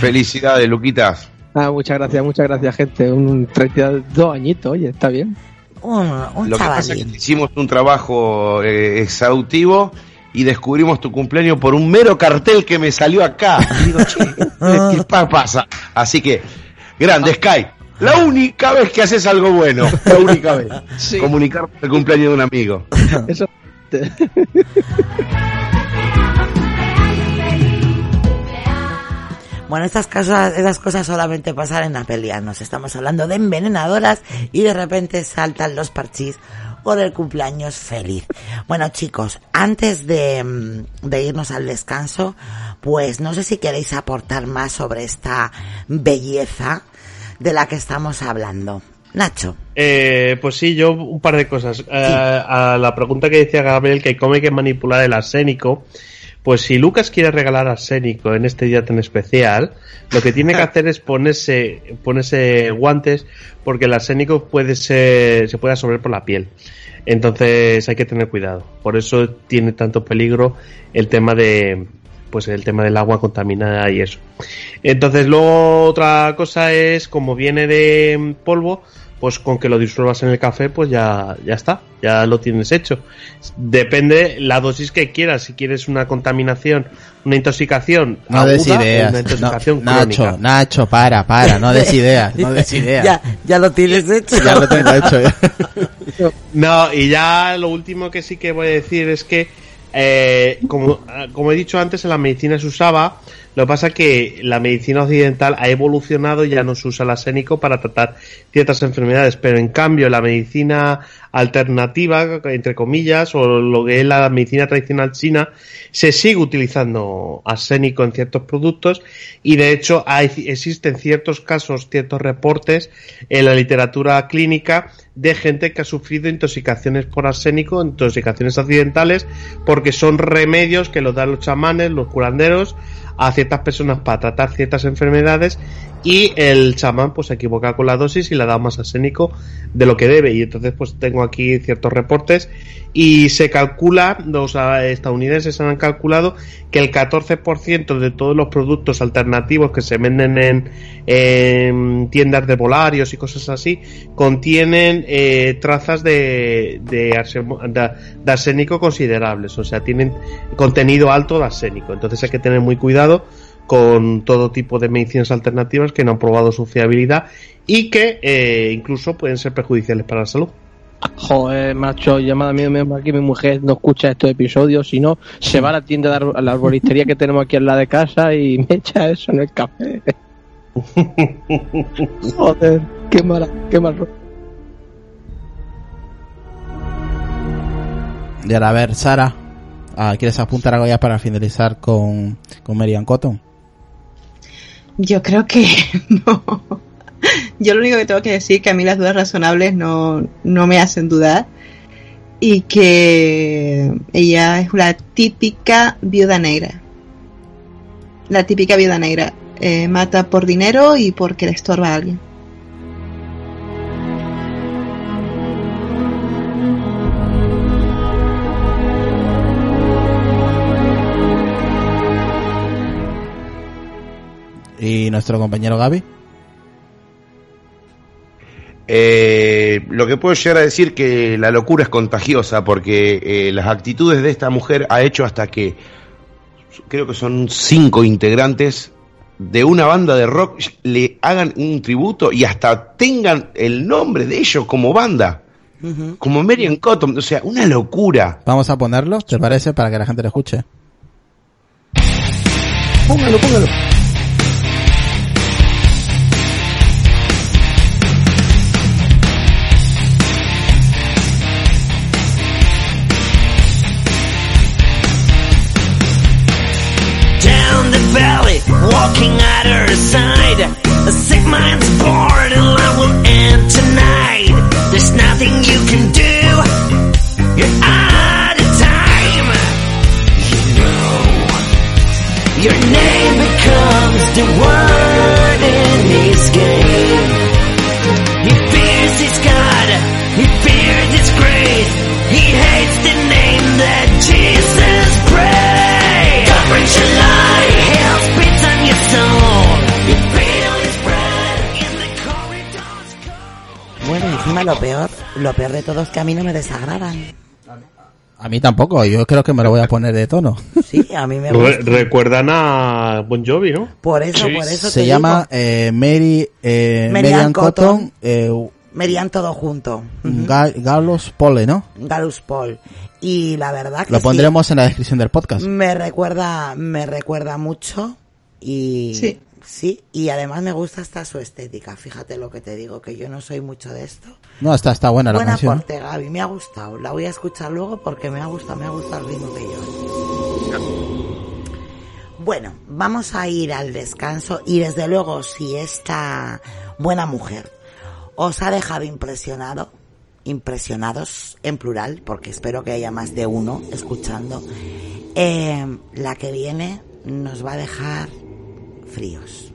Felicidades, Luquitas. Ah, muchas gracias, muchas gracias, gente. Un 32 añitos, oye, está bien. Un, un Lo que pasa es que hicimos un trabajo eh, exhaustivo y descubrimos tu cumpleaños por un mero cartel que me salió acá. Y digo, che, ¿qué pa- pasa? Así que, grande, Sky. La única vez que haces algo bueno, la única vez. Comunicar el cumpleaños de un amigo. Eso. Bueno, estas cosas, esas cosas solamente pasan en Apelianos. Estamos hablando de envenenadoras y de repente saltan los parchís o del cumpleaños feliz. Bueno, chicos, antes de, mm, de irnos al descanso, pues no sé si queréis aportar más sobre esta belleza de la que estamos hablando. Nacho. Eh, pues sí, yo un par de cosas. Eh, a la pregunta que decía Gabriel, que cómo hay que manipular el arsénico, pues si Lucas quiere regalar arsénico en este día tan especial, lo que tiene que hacer es ponerse, ponerse guantes, porque el arsénico puede ser, se puede absorber por la piel. Entonces hay que tener cuidado. Por eso tiene tanto peligro el tema de, pues el tema del agua contaminada y eso. Entonces luego otra cosa es como viene de polvo, pues con que lo disuelvas en el café, pues ya, ya está, ya lo tienes hecho. Depende la dosis que quieras, si quieres una contaminación, una intoxicación No aguda des ideas. una intoxicación No, Nacho, crónica. Nacho, para, para, no des ideas, no des ideas. Ya, ya lo tienes hecho. Ya lo tengo hecho. ya. No, y ya lo último que sí que voy a decir es que, eh, como, como he dicho antes, en la medicina se usaba, lo que pasa es que la medicina occidental ha evolucionado y ya no se usa el arsénico para tratar ciertas enfermedades, pero en cambio la medicina alternativa, entre comillas, o lo que es la medicina tradicional china, se sigue utilizando arsénico en ciertos productos y de hecho hay, existen ciertos casos, ciertos reportes en la literatura clínica de gente que ha sufrido intoxicaciones por arsénico, intoxicaciones accidentales, porque son remedios que los dan los chamanes, los curanderos, a ciertas personas para tratar ciertas enfermedades y el chamán pues se equivoca con la dosis y le da más arsénico de lo que debe. Y entonces pues tengo aquí ciertos reportes. Y se calcula, los ah, estadounidenses han calculado que el 14% de todos los productos alternativos que se venden en, en tiendas de volarios y cosas así contienen eh, trazas de, de- de arsénico considerables, o sea, tienen contenido alto de arsénico, entonces hay que tener muy cuidado con todo tipo de medicinas alternativas que no han probado su fiabilidad y que eh, incluso pueden ser perjudiciales para la salud. Joder, macho, llamada mía, mal que mi mujer no escucha estos episodios, si no, se va a la tienda de ar- a la arboristería que tenemos aquí al lado de casa y me echa eso en el café. Joder, qué mala, qué mal. Y ahora, a ver, Sara, ah, ¿quieres apuntar algo ya para finalizar con, con Marian Cotton? Yo creo que no. Yo lo único que tengo que decir es que a mí las dudas razonables no, no me hacen dudar y que ella es la típica viuda negra. La típica viuda negra. Eh, mata por dinero y porque le estorba a alguien. ¿Y nuestro compañero Gaby? Eh, lo que puedo llegar a decir que la locura es contagiosa porque eh, las actitudes de esta mujer ha hecho hasta que creo que son cinco integrantes de una banda de rock le hagan un tributo y hasta tengan el nombre de ellos como banda, como Marian Cotton, o sea, una locura. Vamos a ponerlo, ¿te parece? Para que la gente lo escuche. Póngalo, póngalo. At side. A sick mind's born and I will end tonight. There's nothing you can do. You're out of time. You know, your name becomes the word in his game. He fears his God. He fears his grace. He hates the name that Jesus prays. God brings life. Hell spits on your soul. Encima lo peor, lo peor de todo es que a mí no me desagradan. A mí tampoco, yo creo que me lo voy a poner de tono. Sí, a mí me Re- gusta. recuerdan a Bon Jovi, ¿no? Por eso, Sí. por eso Se te llama digo, eh, Mary, eh, Mary Marian Ann Cotton, Cotton. eh, todo junto. Ujú. Ga- Gallows Pole, ¿no? Galus Paul. Y la verdad que Lo sí, pondremos en la descripción del podcast. me recuerda, me recuerda mucho y Sí. Sí, y además me gusta hasta su estética. Fíjate lo que te digo, que yo no soy mucho de esto. No, está, está buena la Buen canción. aporte, Gaby, me ha gustado. La voy a escuchar luego porque me ha gustado, me ha gustado el ritmo que lleva. Bueno, vamos a ir al descanso y desde luego si esta buena mujer os ha dejado impresionado, impresionados en plural, porque espero que haya más de uno escuchando, eh, la que viene nos va a dejar fríos.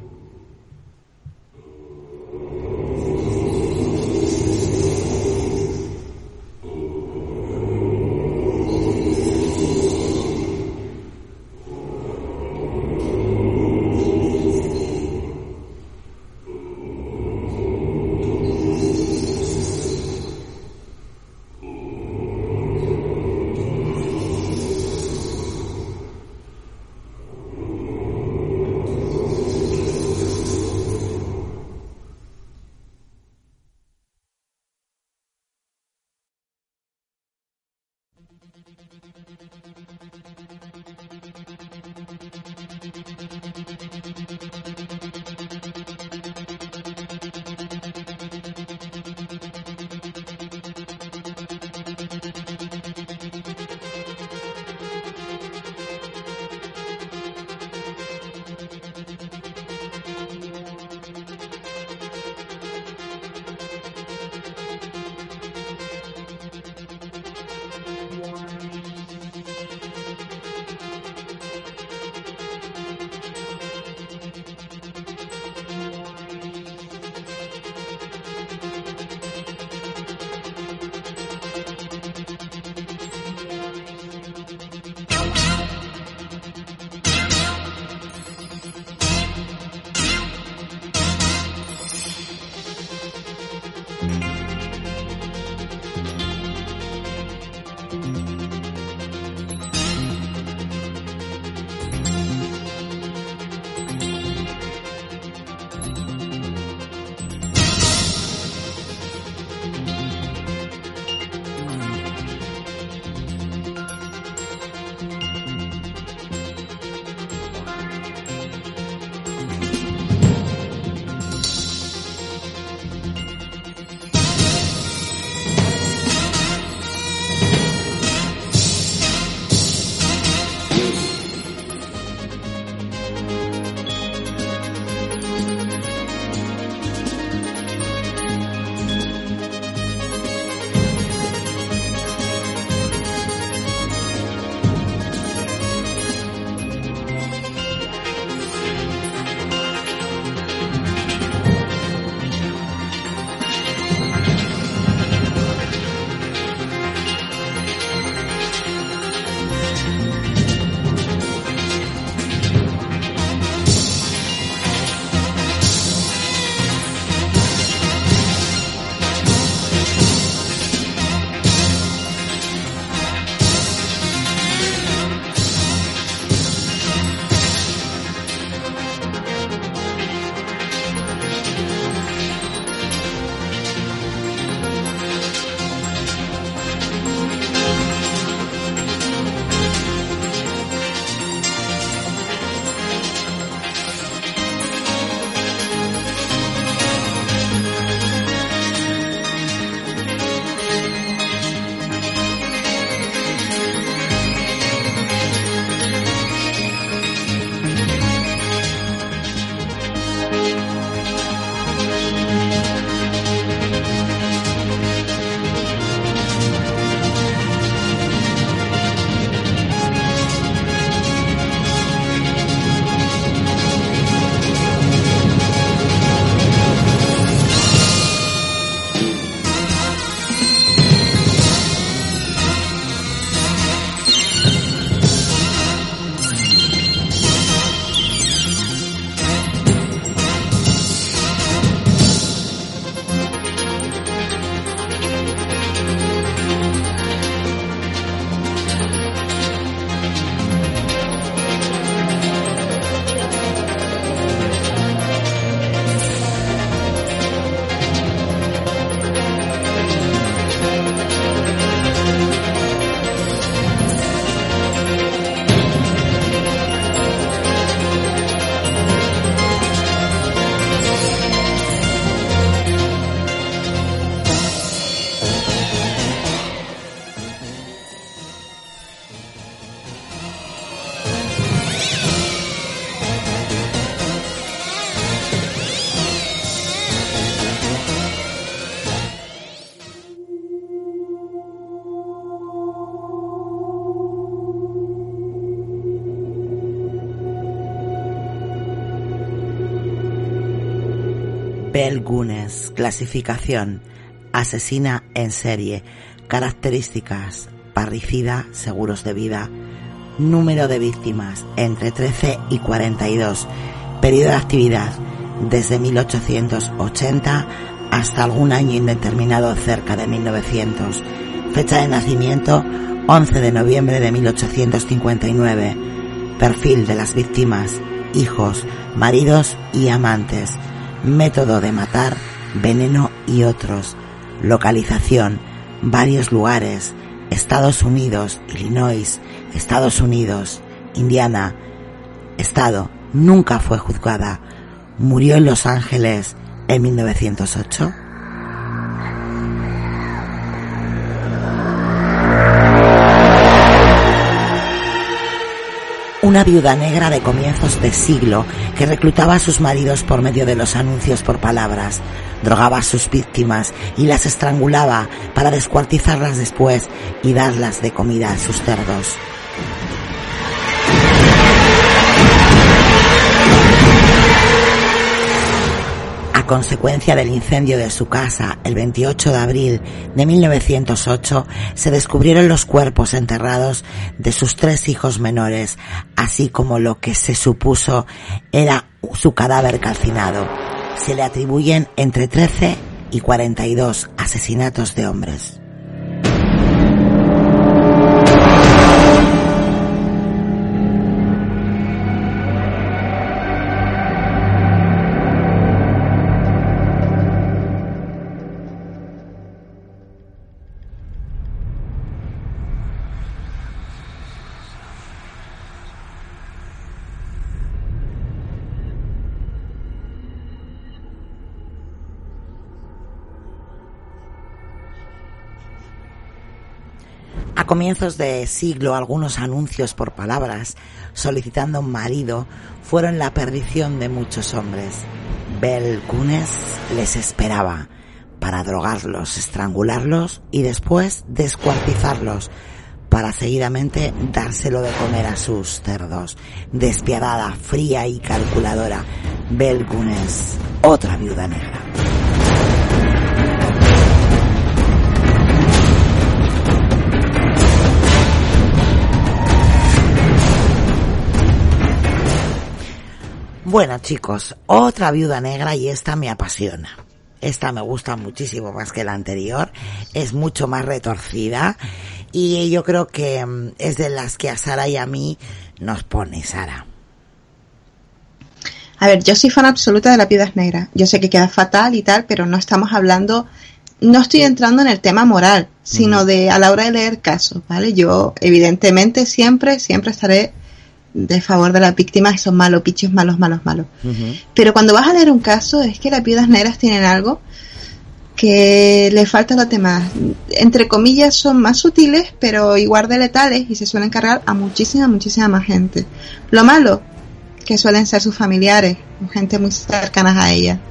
Clasificación, asesina en serie, características, parricida, seguros de vida, número de víctimas, entre 13 y 42, periodo de actividad, desde 1880 hasta algún año indeterminado cerca de 1900, fecha de nacimiento 11 de noviembre de 1859, perfil de las víctimas, hijos, maridos y amantes, método de matar, veneno y otros, localización, varios lugares, Estados Unidos, Illinois, Estados Unidos, Indiana, Estado, nunca fue juzgada, murió en Los Ángeles en 1908. Una viuda negra de comienzos de siglo que reclutaba a sus maridos por medio de los anuncios por palabras, drogaba a sus víctimas y las estrangulaba para descuartizarlas después y darlas de comida a sus cerdos. Consecuencia del incendio de su casa el 28 de abril de 1908, se descubrieron los cuerpos enterrados de sus tres hijos menores, así como lo que se supuso era su cadáver calcinado. Se le atribuyen entre 13 y 42 asesinatos de hombres. Comienzos de siglo, algunos anuncios por palabras solicitando un marido fueron la perdición de muchos hombres. Bel Kunes les esperaba para drogarlos, estrangularlos y después descuartizarlos para seguidamente dárselo de comer a sus cerdos. Despiadada, fría y calculadora, Bel Kunes, otra viuda negra. Bueno chicos, otra viuda negra y esta me apasiona. Esta me gusta muchísimo más que la anterior, es mucho más retorcida y yo creo que mm, es de las que a Sara y a mí nos pone Sara. A ver, yo soy fan absoluta de las viudas negras. Yo sé que queda fatal y tal, pero no estamos hablando, no estoy entrando en el tema moral, sino de a la hora de leer casos, ¿vale? Yo, evidentemente, siempre, siempre estaré de favor de las víctimas son malos, pichos malos, malos, malos. Pero cuando vas a leer un caso, es que las viudas negras tienen algo que le falta a los demás. Entre comillas, son más sutiles, pero igual de letales y se suelen cargar a muchísima, muchísima más gente. Lo malo, que suelen ser sus familiares, o gente muy cercanas a ella.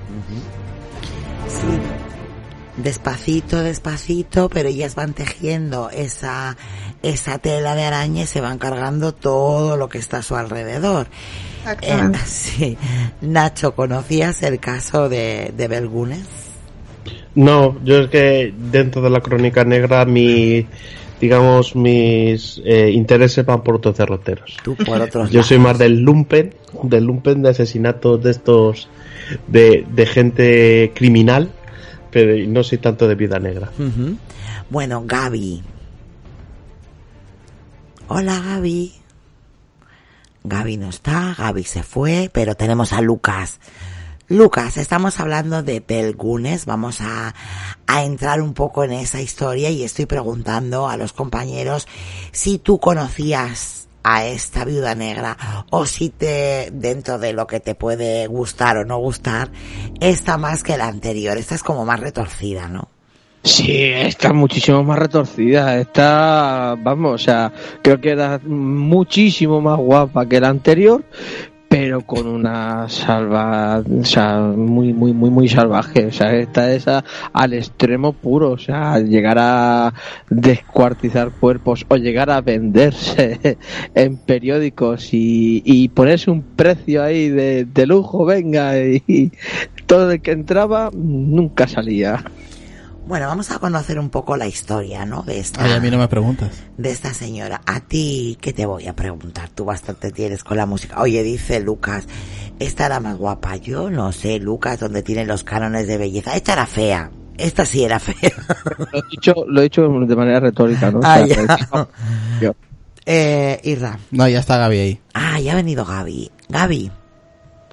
Sí. Despacito, despacito, pero ellas van tejiendo esa, esa tela de araña y se van cargando todo lo que está a su alrededor. Eh, sí. Nacho, ¿conocías el caso de, de Belgunes? No, yo es que dentro de la crónica negra mi digamos mis eh, intereses van por otros derroteros. Tú por otros Yo soy más del lumpen, del lumpen de asesinatos de estos de, de gente criminal, pero no soy tanto de vida negra. Bueno, Gaby. Hola, Gaby. Gaby no está, Gaby se fue, pero tenemos a Lucas. Lucas, estamos hablando de Belgunes, vamos a, a entrar un poco en esa historia y estoy preguntando a los compañeros si tú conocías a esta viuda negra o si te, dentro de lo que te puede gustar o no gustar, esta más que la anterior, esta es como más retorcida, ¿no? Sí, está muchísimo más retorcida. Está, vamos, o sea, creo que era muchísimo más guapa que la anterior, pero con una salva, o sea, muy, muy, muy, muy salvaje. O sea, esta es a- al extremo puro. O sea, llegar a descuartizar cuerpos o llegar a venderse en periódicos y, y ponerse un precio ahí de, de lujo, venga, y, todo el que entraba nunca salía. Bueno, vamos a conocer un poco la historia, ¿no? De esta, Ay, a mí no me preguntas. de esta señora. A ti, ¿qué te voy a preguntar? Tú bastante tienes con la música. Oye, dice Lucas, esta era más guapa. Yo no sé, Lucas, donde tiene los cánones de belleza. Esta era fea. Esta sí era fea. Lo he dicho, lo he dicho de manera retórica, ¿no? O Ah, sea, ya. yo- Eh, Irra. No, ya está Gaby ahí. Ah, ya ha venido Gaby. Gaby.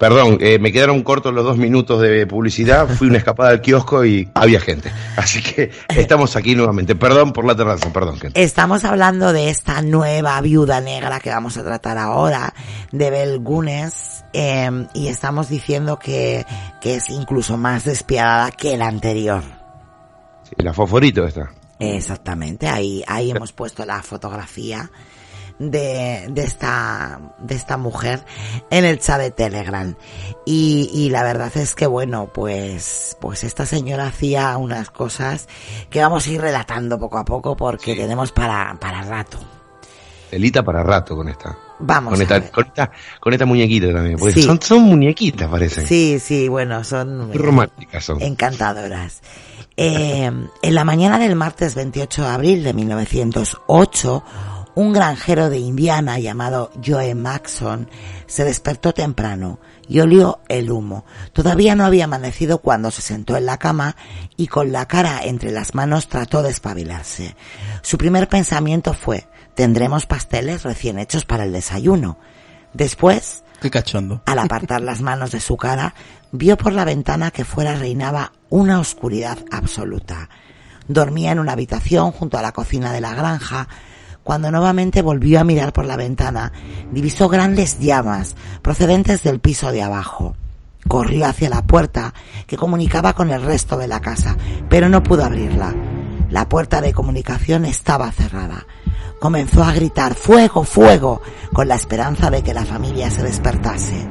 Perdón, eh, me quedaron cortos los dos minutos de publicidad, fui una escapada al kiosco y había gente. Así que estamos aquí nuevamente. Perdón por la terraza, perdón. Ken. Estamos hablando de esta nueva viuda negra que vamos a tratar ahora, de Bel Gunes, eh, y estamos diciendo que, que es incluso más despiadada que la anterior. Sí, la fosforito esta. Exactamente, ahí, ahí hemos puesto la fotografía de, de esta, de esta mujer en el chat de Telegram. Y, y la verdad es que bueno, pues, pues esta señora hacía unas cosas que vamos a ir relatando poco a poco porque tenemos para, para rato. Telita para rato con esta. Vamos Con esta, ver. con esta, con esta muñequita también. Porque Sí. son, son muñequitas, parecen. Sí, sí, bueno, son románticas son. encantadoras. Eh, en la mañana del martes 28 de abril de 1908, un granjero de Indiana llamado Joe Maxon se despertó temprano y olió el humo. Todavía no había amanecido cuando se sentó en la cama y con la cara entre las manos trató de espabilarse. Su primer pensamiento fue, tendremos pasteles recién hechos para el desayuno. Después, Qué cachondo. al apartar las manos de su cara, vio por la ventana que fuera reinaba una oscuridad absoluta. Dormía en una habitación junto a la cocina de la granja. Cuando nuevamente volvió a mirar por la ventana, divisó grandes llamas procedentes del piso de abajo. Corrió hacia la puerta que comunicaba con el resto de la casa, pero no pudo abrirla. La puerta de comunicación estaba cerrada. Comenzó a gritar fuego, fuego, con la esperanza de que la familia se despertase.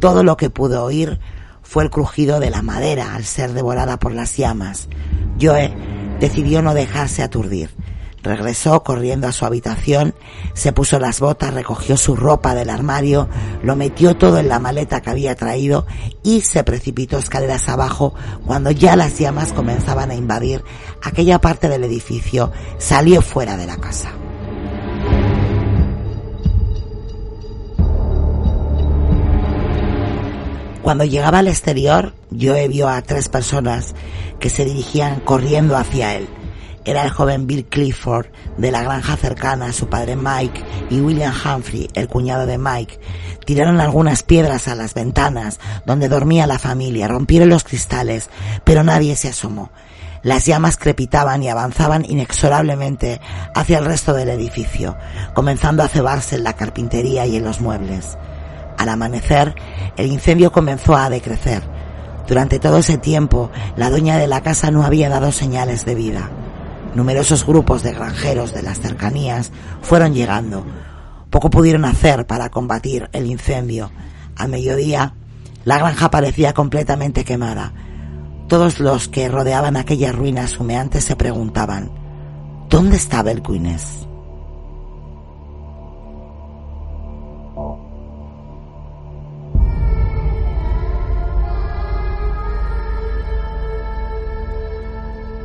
Todo lo que pudo oír fue el crujido de la madera al ser devorada por las llamas. Joe decidió no dejarse aturdir. Regresó corriendo a su habitación, se puso las botas, recogió su ropa del armario, lo metió todo en la maleta que había traído y se precipitó escaleras abajo cuando ya las llamas comenzaban a invadir aquella parte del edificio. Salió fuera de la casa. Cuando llegaba al exterior, Joe vio a tres personas que se dirigían corriendo hacia él. Era el joven Bill Clifford, de la granja cercana, su padre Mike y William Humphrey, el cuñado de Mike. Tiraron algunas piedras a las ventanas donde dormía la familia, rompieron los cristales, pero nadie se asomó. Las llamas crepitaban y avanzaban inexorablemente hacia el resto del edificio, comenzando a cebarse en la carpintería y en los muebles. Al amanecer, el incendio comenzó a decrecer. Durante todo ese tiempo, la dueña de la casa no había dado señales de vida. Numerosos grupos de granjeros de las cercanías fueron llegando. Poco pudieron hacer para combatir el incendio. Al mediodía, la granja parecía completamente quemada. Todos los que rodeaban aquellas ruinas humeantes se preguntaban, ¿dónde estaba el Queenes?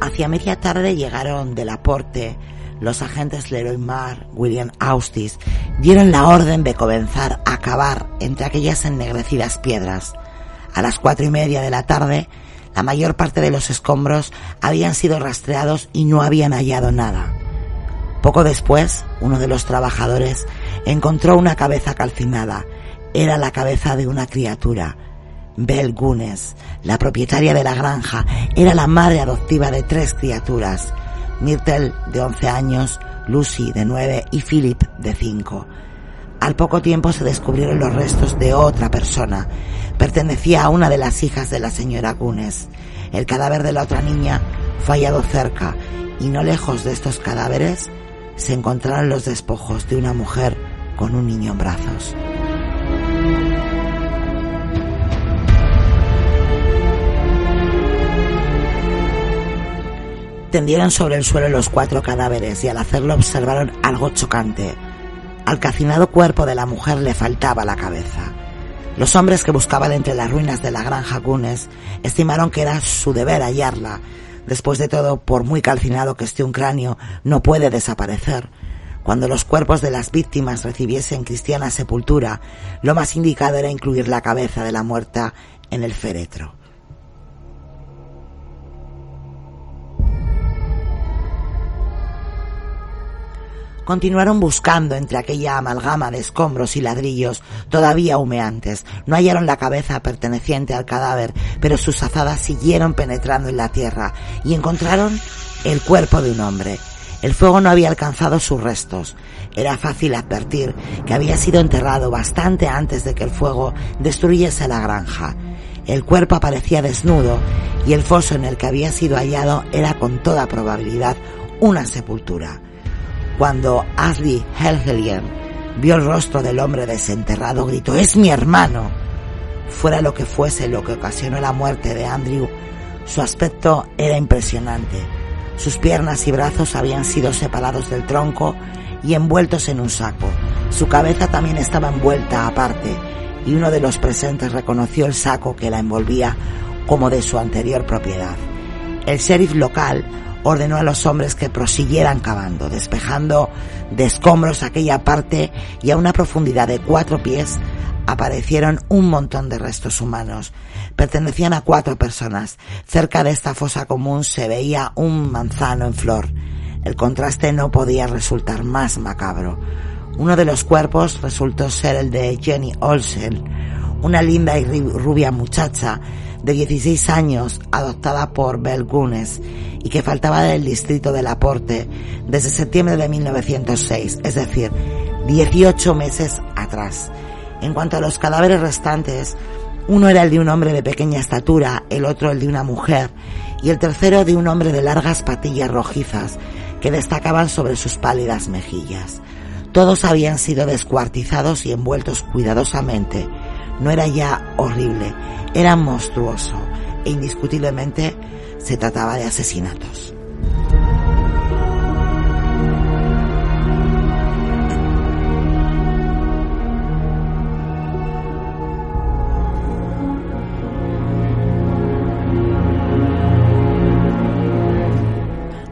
Hacia media tarde llegaron del aporte los agentes Leroy Marr, William Austis, dieron la orden de comenzar a cavar entre aquellas ennegrecidas piedras. A las cuatro y media de la tarde, la mayor parte de los escombros habían sido rastreados y no habían hallado nada. Poco después, uno de los trabajadores encontró una cabeza calcinada. Era la cabeza de una criatura. Belle Gunes, la propietaria de la granja, era la madre adoptiva de tres criaturas. Myrtle, de 11 años, Lucy, de 9 y Philip, de 5. Al poco tiempo se descubrieron los restos de otra persona. Pertenecía a una de las hijas de la señora Gunes. El cadáver de la otra niña fue hallado cerca y no lejos de estos cadáveres se encontraron los despojos de una mujer con un niño en brazos. Tendieron sobre el suelo los cuatro cadáveres y al hacerlo observaron algo chocante. Al calcinado cuerpo de la mujer le faltaba la cabeza. Los hombres que buscaban entre las ruinas de la granja Gunes estimaron que era su deber hallarla. Después de todo, por muy calcinado que esté un cráneo, no puede desaparecer. Cuando los cuerpos de las víctimas recibiesen cristiana sepultura, lo más indicado era incluir la cabeza de la muerta en el féretro. Continuaron buscando entre aquella amalgama de escombros y ladrillos todavía humeantes. No hallaron la cabeza perteneciente al cadáver, pero sus azadas siguieron penetrando en la tierra y encontraron el cuerpo de un hombre. El fuego no había alcanzado sus restos. Era fácil advertir que había sido enterrado bastante antes de que el fuego destruyese la granja. El cuerpo aparecía desnudo y el foso en el que había sido hallado era con toda probabilidad una sepultura. Cuando Ashley Helgelien vio el rostro del hombre desenterrado, gritó, es mi hermano. Fuera lo que fuese lo que ocasionó la muerte de Andrew, su aspecto era impresionante. Sus piernas y brazos habían sido separados del tronco y envueltos en un saco. Su cabeza también estaba envuelta aparte y uno de los presentes reconoció el saco que la envolvía como de su anterior propiedad. El sheriff local ordenó a los hombres que prosiguieran cavando, despejando de escombros aquella parte y a una profundidad de cuatro pies aparecieron un montón de restos humanos. Pertenecían a cuatro personas. Cerca de esta fosa común se veía un manzano en flor. El contraste no podía resultar más macabro. Uno de los cuerpos resultó ser el de Jenny Olsen, una linda y rubia muchacha de 16 años adoptada por Bell Gunes y que faltaba del distrito del Aporte desde septiembre de 1906, es decir, 18 meses atrás. En cuanto a los cadáveres restantes, uno era el de un hombre de pequeña estatura, el otro el de una mujer y el tercero de un hombre de largas patillas rojizas que destacaban sobre sus pálidas mejillas. Todos habían sido descuartizados y envueltos cuidadosamente. No era ya horrible, era monstruoso e indiscutiblemente se trataba de asesinatos.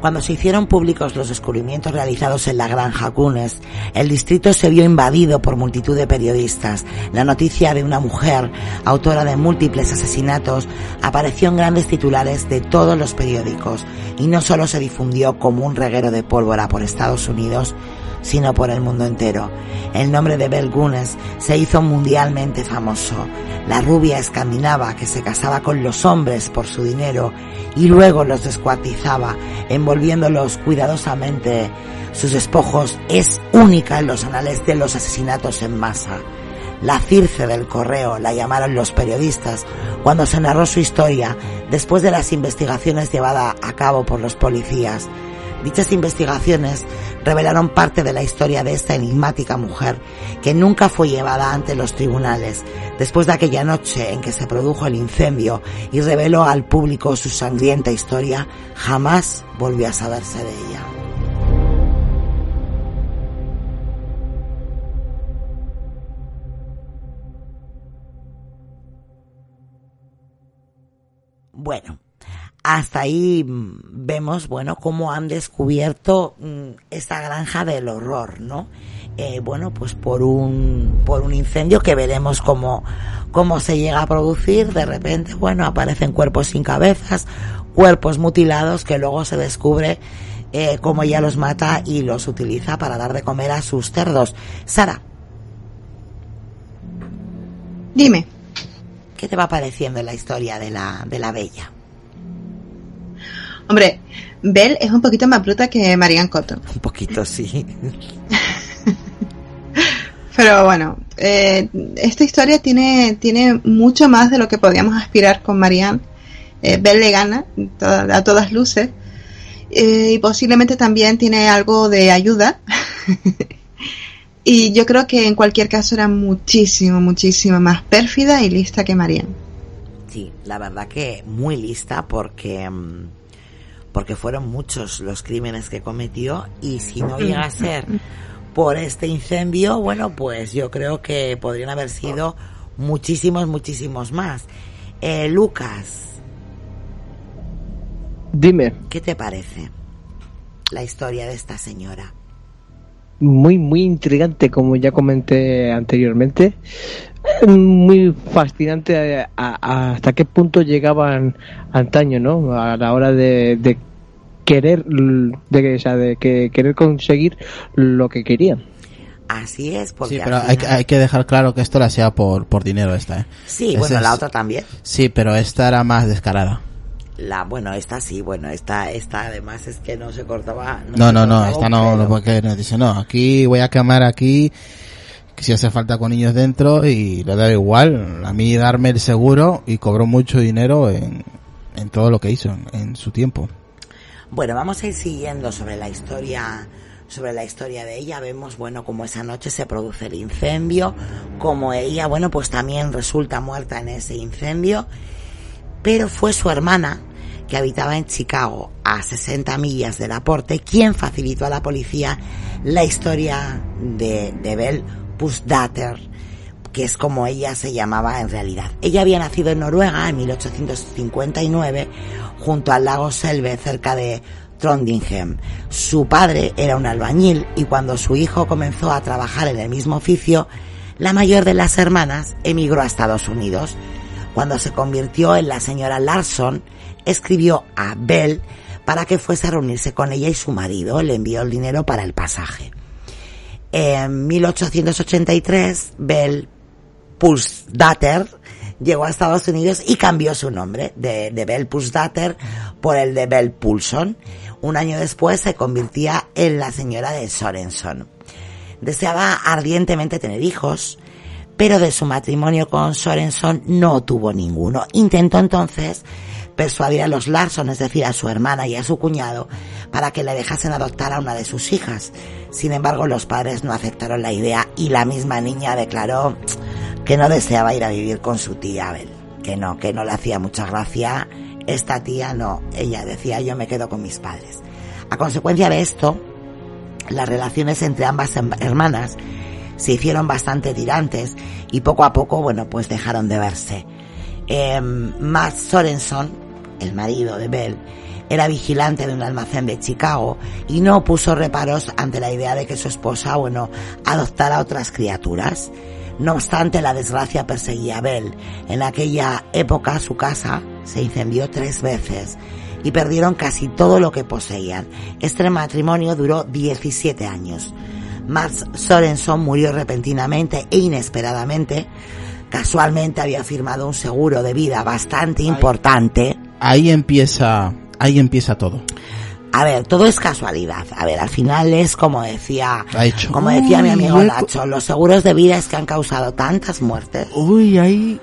Cuando se hicieron públicos los descubrimientos realizados en la granja Cunes, el distrito se vio invadido por multitud de periodistas. La noticia de una mujer, autora de múltiples asesinatos, apareció en grandes titulares de todos los periódicos y no solo se difundió como un reguero de pólvora por Estados Unidos, sino por el mundo entero. El nombre de Bell Gunes se hizo mundialmente famoso. La rubia escandinava que se casaba con los hombres por su dinero y luego los descuartizaba, envolviéndolos cuidadosamente sus despojos, es única en los anales de los asesinatos en masa. La Circe del Correo la llamaron los periodistas cuando se narró su historia después de las investigaciones llevadas a cabo por los policías. Dichas investigaciones revelaron parte de la historia de esta enigmática mujer que nunca fue llevada ante los tribunales después de aquella noche en que se produjo el incendio y reveló al público su sangrienta historia, jamás volvió a saberse de ella. Bueno, hasta ahí mm, vemos, bueno, cómo han descubierto mm, esta granja del horror, ¿no? Eh, bueno, pues por un, por un incendio que veremos cómo, cómo se llega a producir. De repente, bueno, aparecen cuerpos sin cabezas, cuerpos mutilados que luego se descubre eh, cómo ella los mata y los utiliza para dar de comer a sus cerdos. Sara. Dime. ¿Qué te va pareciendo la historia de la, de la bella? Hombre, Belle es un poquito más bruta que Marianne Cotton. Un poquito, sí. Pero bueno, eh, esta historia tiene, tiene mucho más de lo que podíamos aspirar con Marianne. Eh, Belle le gana a todas luces. Eh, y posiblemente también tiene algo de ayuda. y yo creo que en cualquier caso era muchísimo, muchísimo más pérfida y lista que Marianne. Sí, la verdad que muy lista porque... mm, porque fueron muchos los crímenes que cometió y si no llega a ser por este incendio, bueno, pues yo creo que podrían haber sido muchísimos, muchísimos más. Eh, Lucas, Dime, ¿qué te parece la historia de esta señora? muy, muy intrigante, como ya comenté anteriormente. Muy fascinante eh, a- a- hasta qué punto llegaban antaño, ¿no? A la hora de, de querer, de, o sea, de que querer conseguir lo que querían. Así es, porque Sí, pero hay, que- final- hay que dejar claro que esto lo hacía por, por dinero esta, ¿eh? Sí, Ese bueno, la es- otra también. Sí, pero esta era más descarada. La, bueno, esta sí, bueno, esta, esta además es que no se cortaba. No, no, no, cortaba esta no, porque nos dice, no, aquí voy a quemar aquí, que si hace falta con niños dentro y le da igual, a mí darme el seguro y cobró mucho dinero en, en todo lo que hizo en, en su tiempo. Bueno, vamos a ir siguiendo sobre la historia sobre la historia de ella. Vemos, bueno, cómo esa noche se produce el incendio, como ella, bueno, pues también resulta muerta en ese incendio, pero fue su hermana que habitaba en Chicago a 60 millas del aporte quien facilitó a la policía la historia de, de Bell Pusdatter, que es como ella se llamaba en realidad. Ella había nacido en Noruega en 1859 junto al lago Selve cerca de Trondheim. Su padre era un albañil y cuando su hijo comenzó a trabajar en el mismo oficio, la mayor de las hermanas emigró a Estados Unidos. Cuando se convirtió en la señora Larson, escribió a Bell para que fuese a reunirse con ella y su marido le envió el dinero para el pasaje. En 1883, Bell Pulsdatter llegó a Estados Unidos y cambió su nombre de, de Bell Pulsdatter por el de Bell Pulson. Un año después se convertía en la señora de Sorenson. Deseaba ardientemente tener hijos, pero de su matrimonio con Sorenson no tuvo ninguno. Intentó entonces persuadir a los Larson, es decir, a su hermana y a su cuñado, para que le dejasen adoptar a una de sus hijas. Sin embargo, los padres no aceptaron la idea y la misma niña declaró que no deseaba ir a vivir con su tía Abel, que no, que no le hacía mucha gracia. Esta tía no, ella decía yo me quedo con mis padres. A consecuencia de esto, las relaciones entre ambas hermanas se hicieron bastante tirantes y poco a poco, bueno, pues dejaron de verse. Eh, Matt Sorenson, el marido de Bell, era vigilante de un almacén de Chicago y no puso reparos ante la idea de que su esposa, bueno, adoptara otras criaturas. No obstante, la desgracia perseguía a Bell. En aquella época su casa se incendió tres veces y perdieron casi todo lo que poseían. Este matrimonio duró 17 años. Max Sorenson murió repentinamente e inesperadamente. Casualmente había firmado un seguro de vida bastante importante. Ahí empieza, ahí empieza todo. A ver, todo es casualidad. A ver, al final es como decía, Ha hecho. como decía mi amigo Nacho, los seguros de vida es que han causado tantas muertes. Uy, ahí,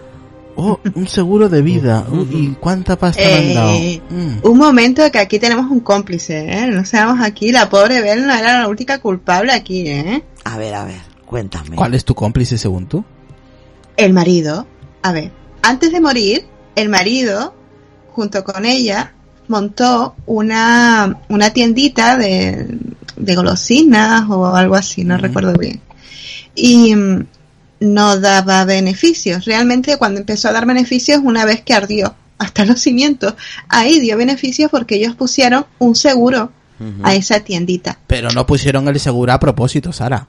oh, un seguro de vida. Uy, ¿Y cuánta pasta me han dado? Eh, Mm. Un momento que aquí tenemos un cómplice, ¿eh? No seamos aquí, la pobre Bell no era la única culpable aquí, ¿eh? A ver, a ver, cuéntame. ¿Cuál es tu cómplice según tú? El marido, a ver, antes de morir, el marido, junto con ella, montó una, una tiendita de, de golosinas o algo así, no recuerdo bien. Y mm, no daba beneficios. Realmente cuando empezó a dar beneficios una vez que ardió hasta los cimientos, ahí dio beneficios porque ellos pusieron un seguro a esa tiendita. Pero no pusieron el seguro a propósito, Sara.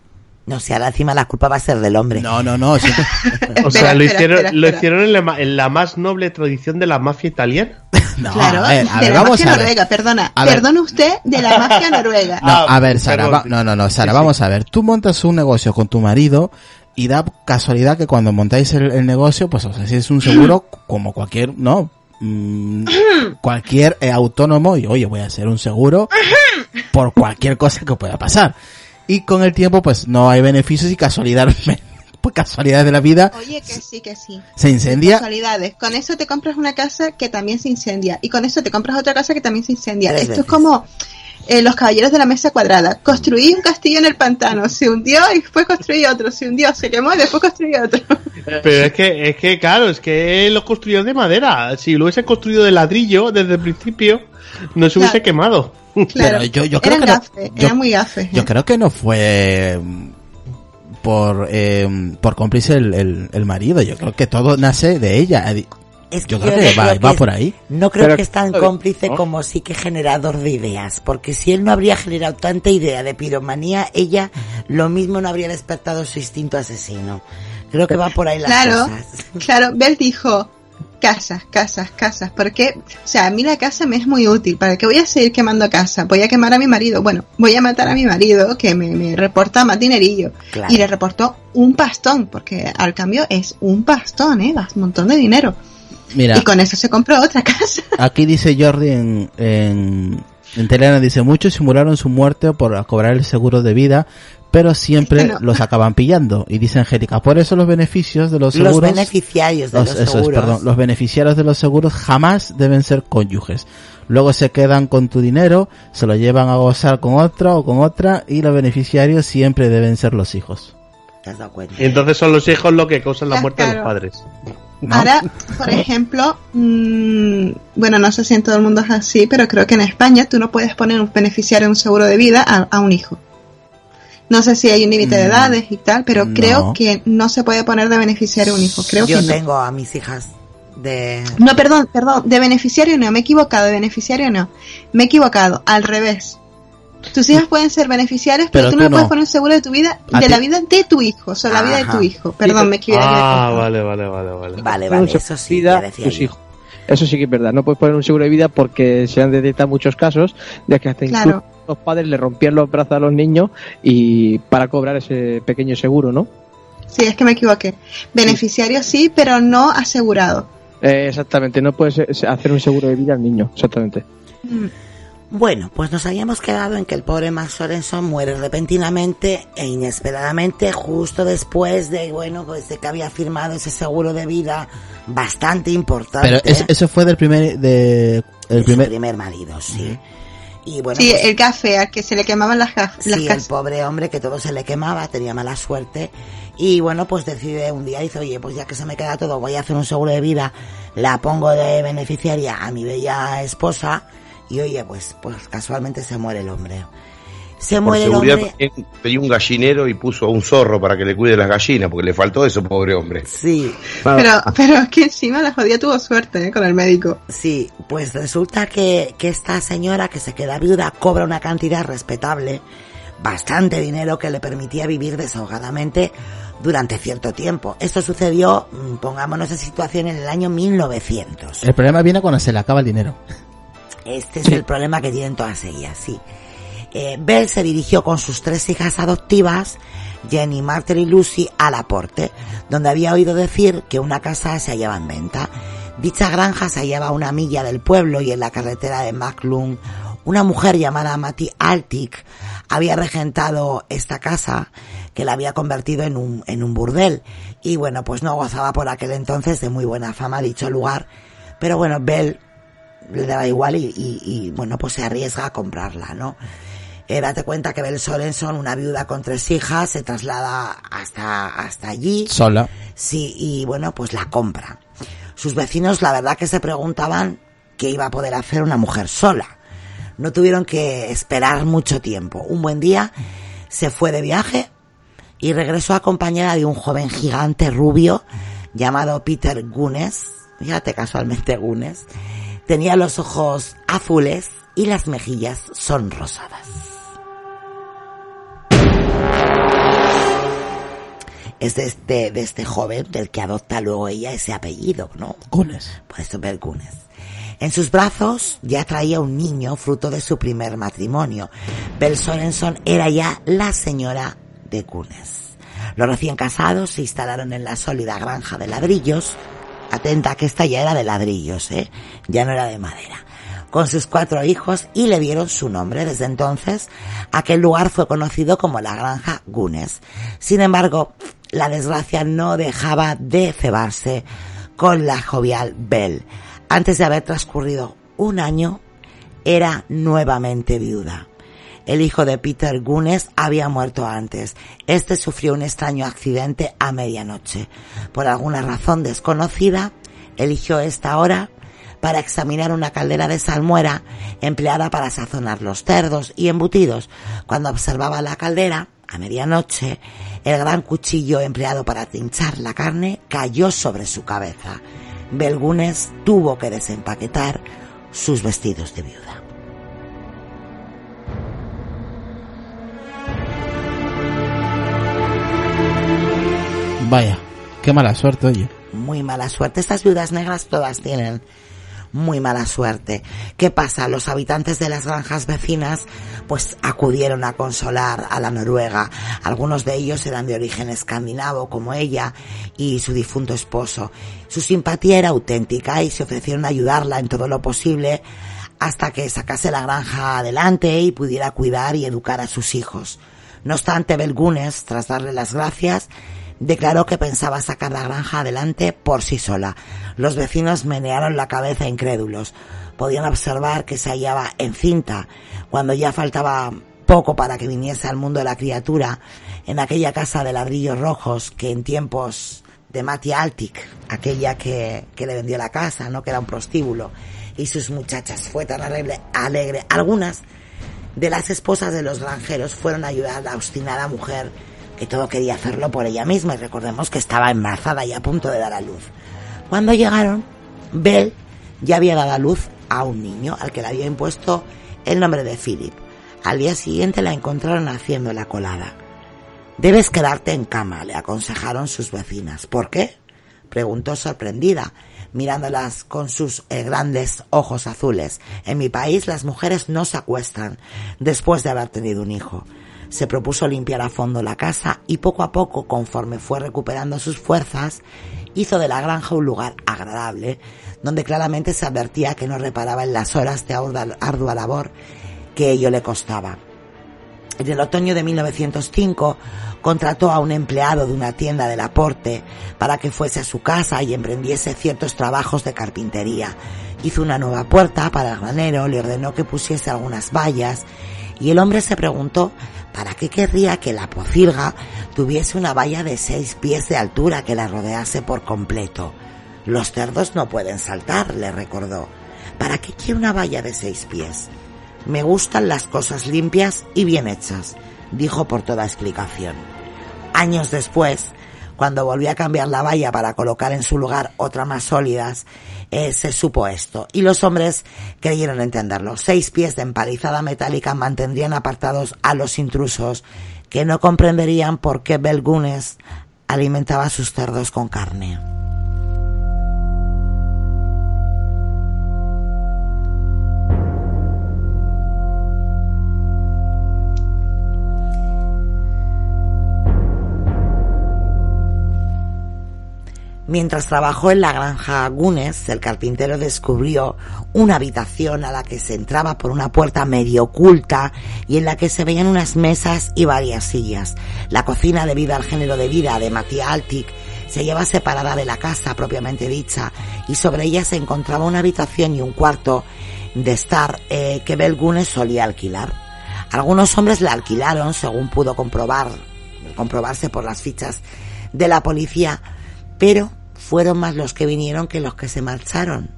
No sé, ahora encima la culpa va a ser del hombre. No, no, no. sí. O Espera, sea, lo espera, hicieron, espera, lo hicieron en la, ma- en la más noble tradición de la mafia italiana. No, claro, a ver, a de la vamos mafia a ver. noruega, perdona. A ver. Perdone usted de la mafia noruega. No, Ah, a ver, Sara, va- no, no, no, Sara, Sí, sí. vamos a ver. Tú montas un negocio con tu marido y da casualidad que cuando montáis el, el negocio, pues os hacéis un seguro como cualquier, ¿no? Mm, cualquier eh, autónomo y oye, voy a hacer un seguro por cualquier cosa que pueda pasar. Y con el tiempo, pues no hay beneficios y casualidad, pues casualidades de la vida, Oye, que sí, que sí. se incendia. Casualidades. Con eso te compras una casa que también se incendia. Y con eso te compras otra casa que también se incendia. Esto es como, eh, los caballeros de la mesa cuadrada. Construí un castillo en el pantano, se hundió y después construí otro, se hundió, se quemó y después construí otro. Pero es que, es que, claro, es que lo construyó de madera. Si lo hubiese construido de ladrillo desde el principio, no se hubiese Claro. quemado. Claro, Pero yo, yo creo eran que no- gafe, yo- eran muy gafes. Yo creo que no fue mm, por eh, por cómplice el, el, el marido. Yo creo que todo nace de ella. Es Yo que creo que no va, creo va que- por ahí. No creo Pero- que es tan cómplice como sí que generador de ideas, porque si él no habría generado tanta idea de piromanía, ella lo mismo no habría despertado su instinto asesino. Creo que va por ahí las Claro, cosas. claro, Bell dijo, casas, casas, casas, porque, o sea, a mí la casa me es muy útil, ¿para qué voy a seguir quemando casa? Voy a quemar a mi marido, bueno, voy a matar a mi marido que me, me reporta más dinerillo. Claro. Y le reportó un pastón, porque al cambio es un pastón, ¿eh? Un montón de dinero. Mira, Y con eso se compró otra casa. aquí dice Jordi en, en, en Telena, dice, muchos simularon su muerte por cobrar el seguro de vida, pero siempre no. los acaban pillando. Y dice Angélica, por eso los beneficios de los Los seguros... beneficiarios de los- los, eso es, seguros. perdón, los beneficiarios de los seguros jamás deben ser cónyuges. Luego se quedan con tu dinero, se lo llevan a gozar con otra o con otra y los beneficiarios siempre deben ser los hijos. ¿Te has dado cuenta? Y entonces son los hijos los que causan la muerte de los padres. ¿No? Ahora, por ejemplo, mm, bueno, no sé si en todo el mundo es así, pero creo que en España tú no puedes poner un beneficiario de un seguro de vida a, a un hijo. No sé si hay un límite de Mm, edades y tal, pero no. creo que no se puede poner de beneficiario a un hijo. Creo Yo que no. tengo a mis hijas de... No, perdón, perdón, de beneficiario no, me he equivocado, de beneficiario no. Me he equivocado, al revés. Tus hijas pueden ser beneficiarios, pero, Pero tú tú no, puedes poner un seguro de tu vida, de ti- la vida de tu hijo, o sea, la vida de tu hijo. Perdón, me equivoqué. Ah, vale, vale, vale, vale. Vale, vale, eso sí, vida, decía tus hijos. Eso sí que es verdad. No puedes poner un seguro de vida porque se han detectado muchos casos de que hasta Claro. incluso los padres le rompían los brazos a los niños y para cobrar ese pequeño seguro, ¿no? Sí, es que me equivoqué. Beneficiario sí, pero no asegurado. Eh, exactamente, no puedes eh, hacer un seguro de vida al niño, exactamente. Mm. Bueno, pues nos habíamos quedado en que el pobre Max Sorenson muere repentinamente e inesperadamente justo después de, bueno, pues de que había firmado ese seguro de vida bastante importante. Pero eso, eso fue del primer, de, el de su primer, primer marido, sí. Y bueno, Sí, pues, el café al que se le quemaban las, las sí, el pobre hombre que todo se le quemaba, tenía mala suerte. Y bueno, pues decide un día, dice, oye, pues ya que se me queda todo, voy a hacer un seguro de vida, la pongo de beneficiaria a mi bella esposa, y oye, pues, pues casualmente se muere el hombre. Se Por muere el seguridad hombre. también pidió un gallinero y puso a un zorro para que le cuide las gallinas, porque le faltó eso, pobre hombre. Sí, Pero, pero es que encima la jodida tuvo suerte ¿eh? con el médico. sí, pues resulta que, que esta señora que se queda viuda cobra una cantidad respetable, bastante dinero que le permitía vivir desahogadamente durante cierto tiempo. Esto sucedió, mm, pongámonos en situación, en el año 1900. el problema viene cuando se le acaba el dinero. Este es el problema que tienen todas ellas, sí. Eh, Bell se dirigió con sus tres hijas adoptivas, Jenny, Martha y Lucy, a Laporte, donde había oído decir que una casa se hallaba en venta. Dicha granja se hallaba a una milla del pueblo y en la carretera de Maclun, una mujer llamada Matty Altic había regentado esta casa que la había convertido en un, en un burdel. Y bueno, pues no gozaba por aquel entonces de muy buena fama dicho lugar. Pero bueno, Bell le daba igual y, y- y, bueno, pues se arriesga a comprarla, ¿no? Eh, date cuenta que Bell Sorenson, una viuda con tres hijas, se traslada hasta, hasta allí. Sola. Sí, y bueno, pues la compra. Sus vecinos, la verdad que se preguntaban qué iba a poder hacer una mujer sola. No tuvieron que esperar mucho tiempo. Un buen día se fue de viaje y regresó acompañada de un joven gigante rubio llamado Peter Gunes. Fíjate casualmente Gunes. Tenía los ojos azules y las mejillas sonrosadas. Es de este, de este joven del que adopta luego ella ese apellido, ¿no? Gunes. Por eso Bell Gunes. En sus brazos ya traía un niño fruto de su primer matrimonio. Bell Sorenson era ya la señora de Gunes. Los recién casados se instalaron en la sólida granja de ladrillos. Atenta que esta ya era de ladrillos, ¿eh? Ya no era de madera. Con sus cuatro hijos y le dieron su nombre. Desde entonces, aquel lugar fue conocido como la granja Gunes. Sin embargo, la desgracia no dejaba de cebarse con la jovial Bell. Antes de haber transcurrido un año, era nuevamente viuda. El hijo de Peter Gunes había muerto antes. Este sufrió un extraño accidente a medianoche. Por alguna razón desconocida, eligió esta hora para examinar una caldera de salmuera empleada para sazonar los cerdos y embutidos. Cuando observaba la caldera, a medianoche, el gran cuchillo empleado para trinchar la carne cayó sobre su cabeza. Belgunes tuvo que desempaquetar sus vestidos de viuda. Vaya, qué mala suerte, oye. Muy mala suerte. Estas viudas negras todas tienen muy mala suerte. ¿Qué pasa? Los habitantes de las granjas vecinas pues acudieron a consolar a la noruega. Algunos de ellos eran de origen escandinavo como ella y su difunto esposo. Su simpatía era auténtica y se ofrecieron a ayudarla en todo lo posible hasta que sacase la granja adelante y pudiera cuidar y educar a sus hijos. No obstante, Belgunes, tras darle las gracias, declaró que pensaba sacar la granja adelante por sí sola. Los vecinos menearon la cabeza incrédulos. Podían observar que se hallaba encinta cuando ya faltaba poco para que viniese al mundo la criatura en aquella casa de ladrillos rojos que en tiempos de Mati Altic, aquella que, que le vendió la casa, ¿no? que era un prostíbulo, y sus muchachas fue tan alegre, alegre. Algunas de las esposas de los granjeros fueron a ayudar a la obstinada mujer que todo quería hacerlo por ella misma y recordemos que estaba embarazada y a punto de dar a luz. Cuando llegaron, Bell ya había dado a luz a un niño al que le había impuesto el nombre de Philip. Al día siguiente la encontraron haciendo la colada. Debes quedarte en cama, le aconsejaron sus vecinas. ¿Por qué? preguntó sorprendida, mirándolas con sus eh, grandes ojos azules. En mi país las mujeres no se acuestan después de haber tenido un hijo. Se propuso limpiar a fondo la casa y poco a poco, conforme fue recuperando sus fuerzas, hizo de la granja un lugar agradable, donde claramente se advertía que no reparaba en las horas de ardua labor que ello le costaba. En el otoño de 1905 contrató a un empleado de una tienda del aporte para que fuese a su casa y emprendiese ciertos trabajos de carpintería. Hizo una nueva puerta para el granero, le ordenó que pusiese algunas vallas y el hombre se preguntó para qué querría que la pocilga tuviese una valla de seis pies de altura que la rodease por completo. Los cerdos no pueden saltar, le recordó. ¿Para qué quiere una valla de seis pies? Me gustan las cosas limpias y bien hechas, dijo por toda explicación. Años después, cuando volvió a cambiar la valla para colocar en su lugar otra más sólidas, eh, se supo esto. Y los hombres creyeron entenderlo. Seis pies de empalizada metálica mantendrían apartados a los intrusos que no comprenderían por qué Belgunes alimentaba a sus cerdos con carne. Mientras trabajó en la granja Gunes, el carpintero descubrió una habitación a la que se entraba por una puerta medio oculta y en la que se veían unas mesas y varias sillas. La cocina, debido al género de vida de Matías Altic, se lleva separada de la casa propiamente dicha y sobre ella se encontraba una habitación y un cuarto de estar eh, que Belgunes solía alquilar. Algunos hombres la alquilaron, según pudo comprobar, comprobarse por las fichas de la policía, pero fueron más los que vinieron que los que se marcharon,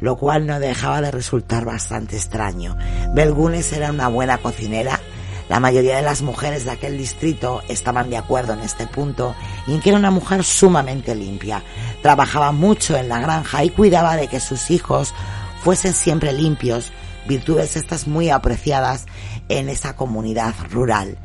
lo cual no dejaba de resultar bastante extraño. Belgunes era una buena cocinera, la mayoría de las mujeres de aquel distrito estaban de acuerdo en este punto y en que era una mujer sumamente limpia. Trabajaba mucho en la granja y cuidaba de que sus hijos fuesen siempre limpios, virtudes estas muy apreciadas en esa comunidad rural.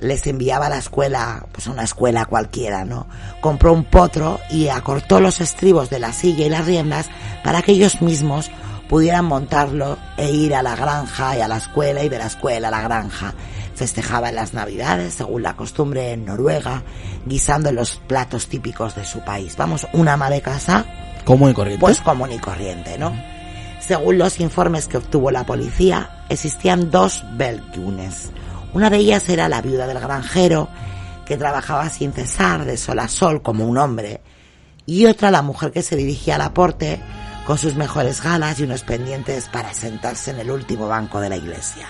Les enviaba a la escuela, pues una escuela cualquiera, ¿no? Compró un potro y acortó los estribos de la silla y las riendas para que ellos mismos pudieran montarlo e ir a la granja y a la escuela y de la escuela a la granja. Festejaba en las navidades, según la costumbre en Noruega, guisando los platos típicos de su país. Vamos, una ama de casa. Común y corriente. Pues común y corriente, ¿no? Según los informes que obtuvo la policía, existían dos Belgunes. Una de ellas era la viuda del granjero, que trabajaba sin cesar, de sol a sol, como un hombre, y otra la mujer que se dirigía al aporte con sus mejores galas y unos pendientes para sentarse en el último banco de la iglesia.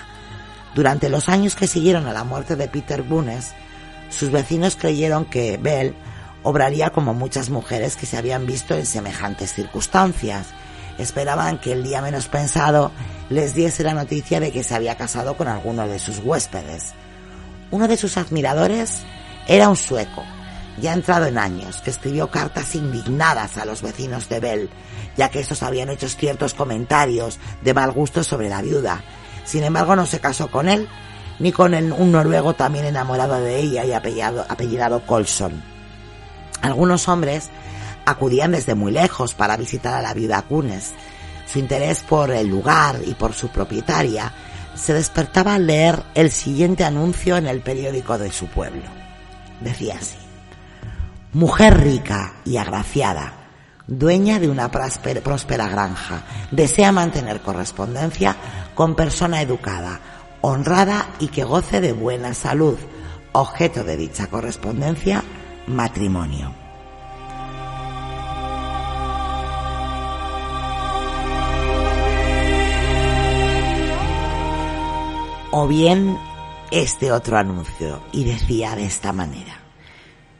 Durante los años que siguieron a la muerte de Peter Bones, sus vecinos creyeron que Bell obraría como muchas mujeres que se habían visto en semejantes circunstancias. Esperaban que el día menos pensado les diese la noticia de que se había casado con alguno de sus huéspedes. Uno de sus admiradores era un sueco, ya entrado en años, que escribió cartas indignadas a los vecinos de Bell, ya que estos habían hecho ciertos comentarios de mal gusto sobre la viuda. Sin embargo, no se casó con él, ni con un noruego también enamorado de ella y apellidado, apellidado Colson. Algunos hombres acudían desde muy lejos para visitar a la viuda Kunes. Su interés por el lugar y por su propietaria se despertaba al leer el siguiente anuncio en el periódico de su pueblo. Decía así. Mujer rica y agraciada, dueña de una prósper- próspera granja, desea mantener correspondencia con persona educada, honrada y que goce de buena salud. Objeto de dicha correspondencia, matrimonio. O bien este otro anuncio y decía de esta manera.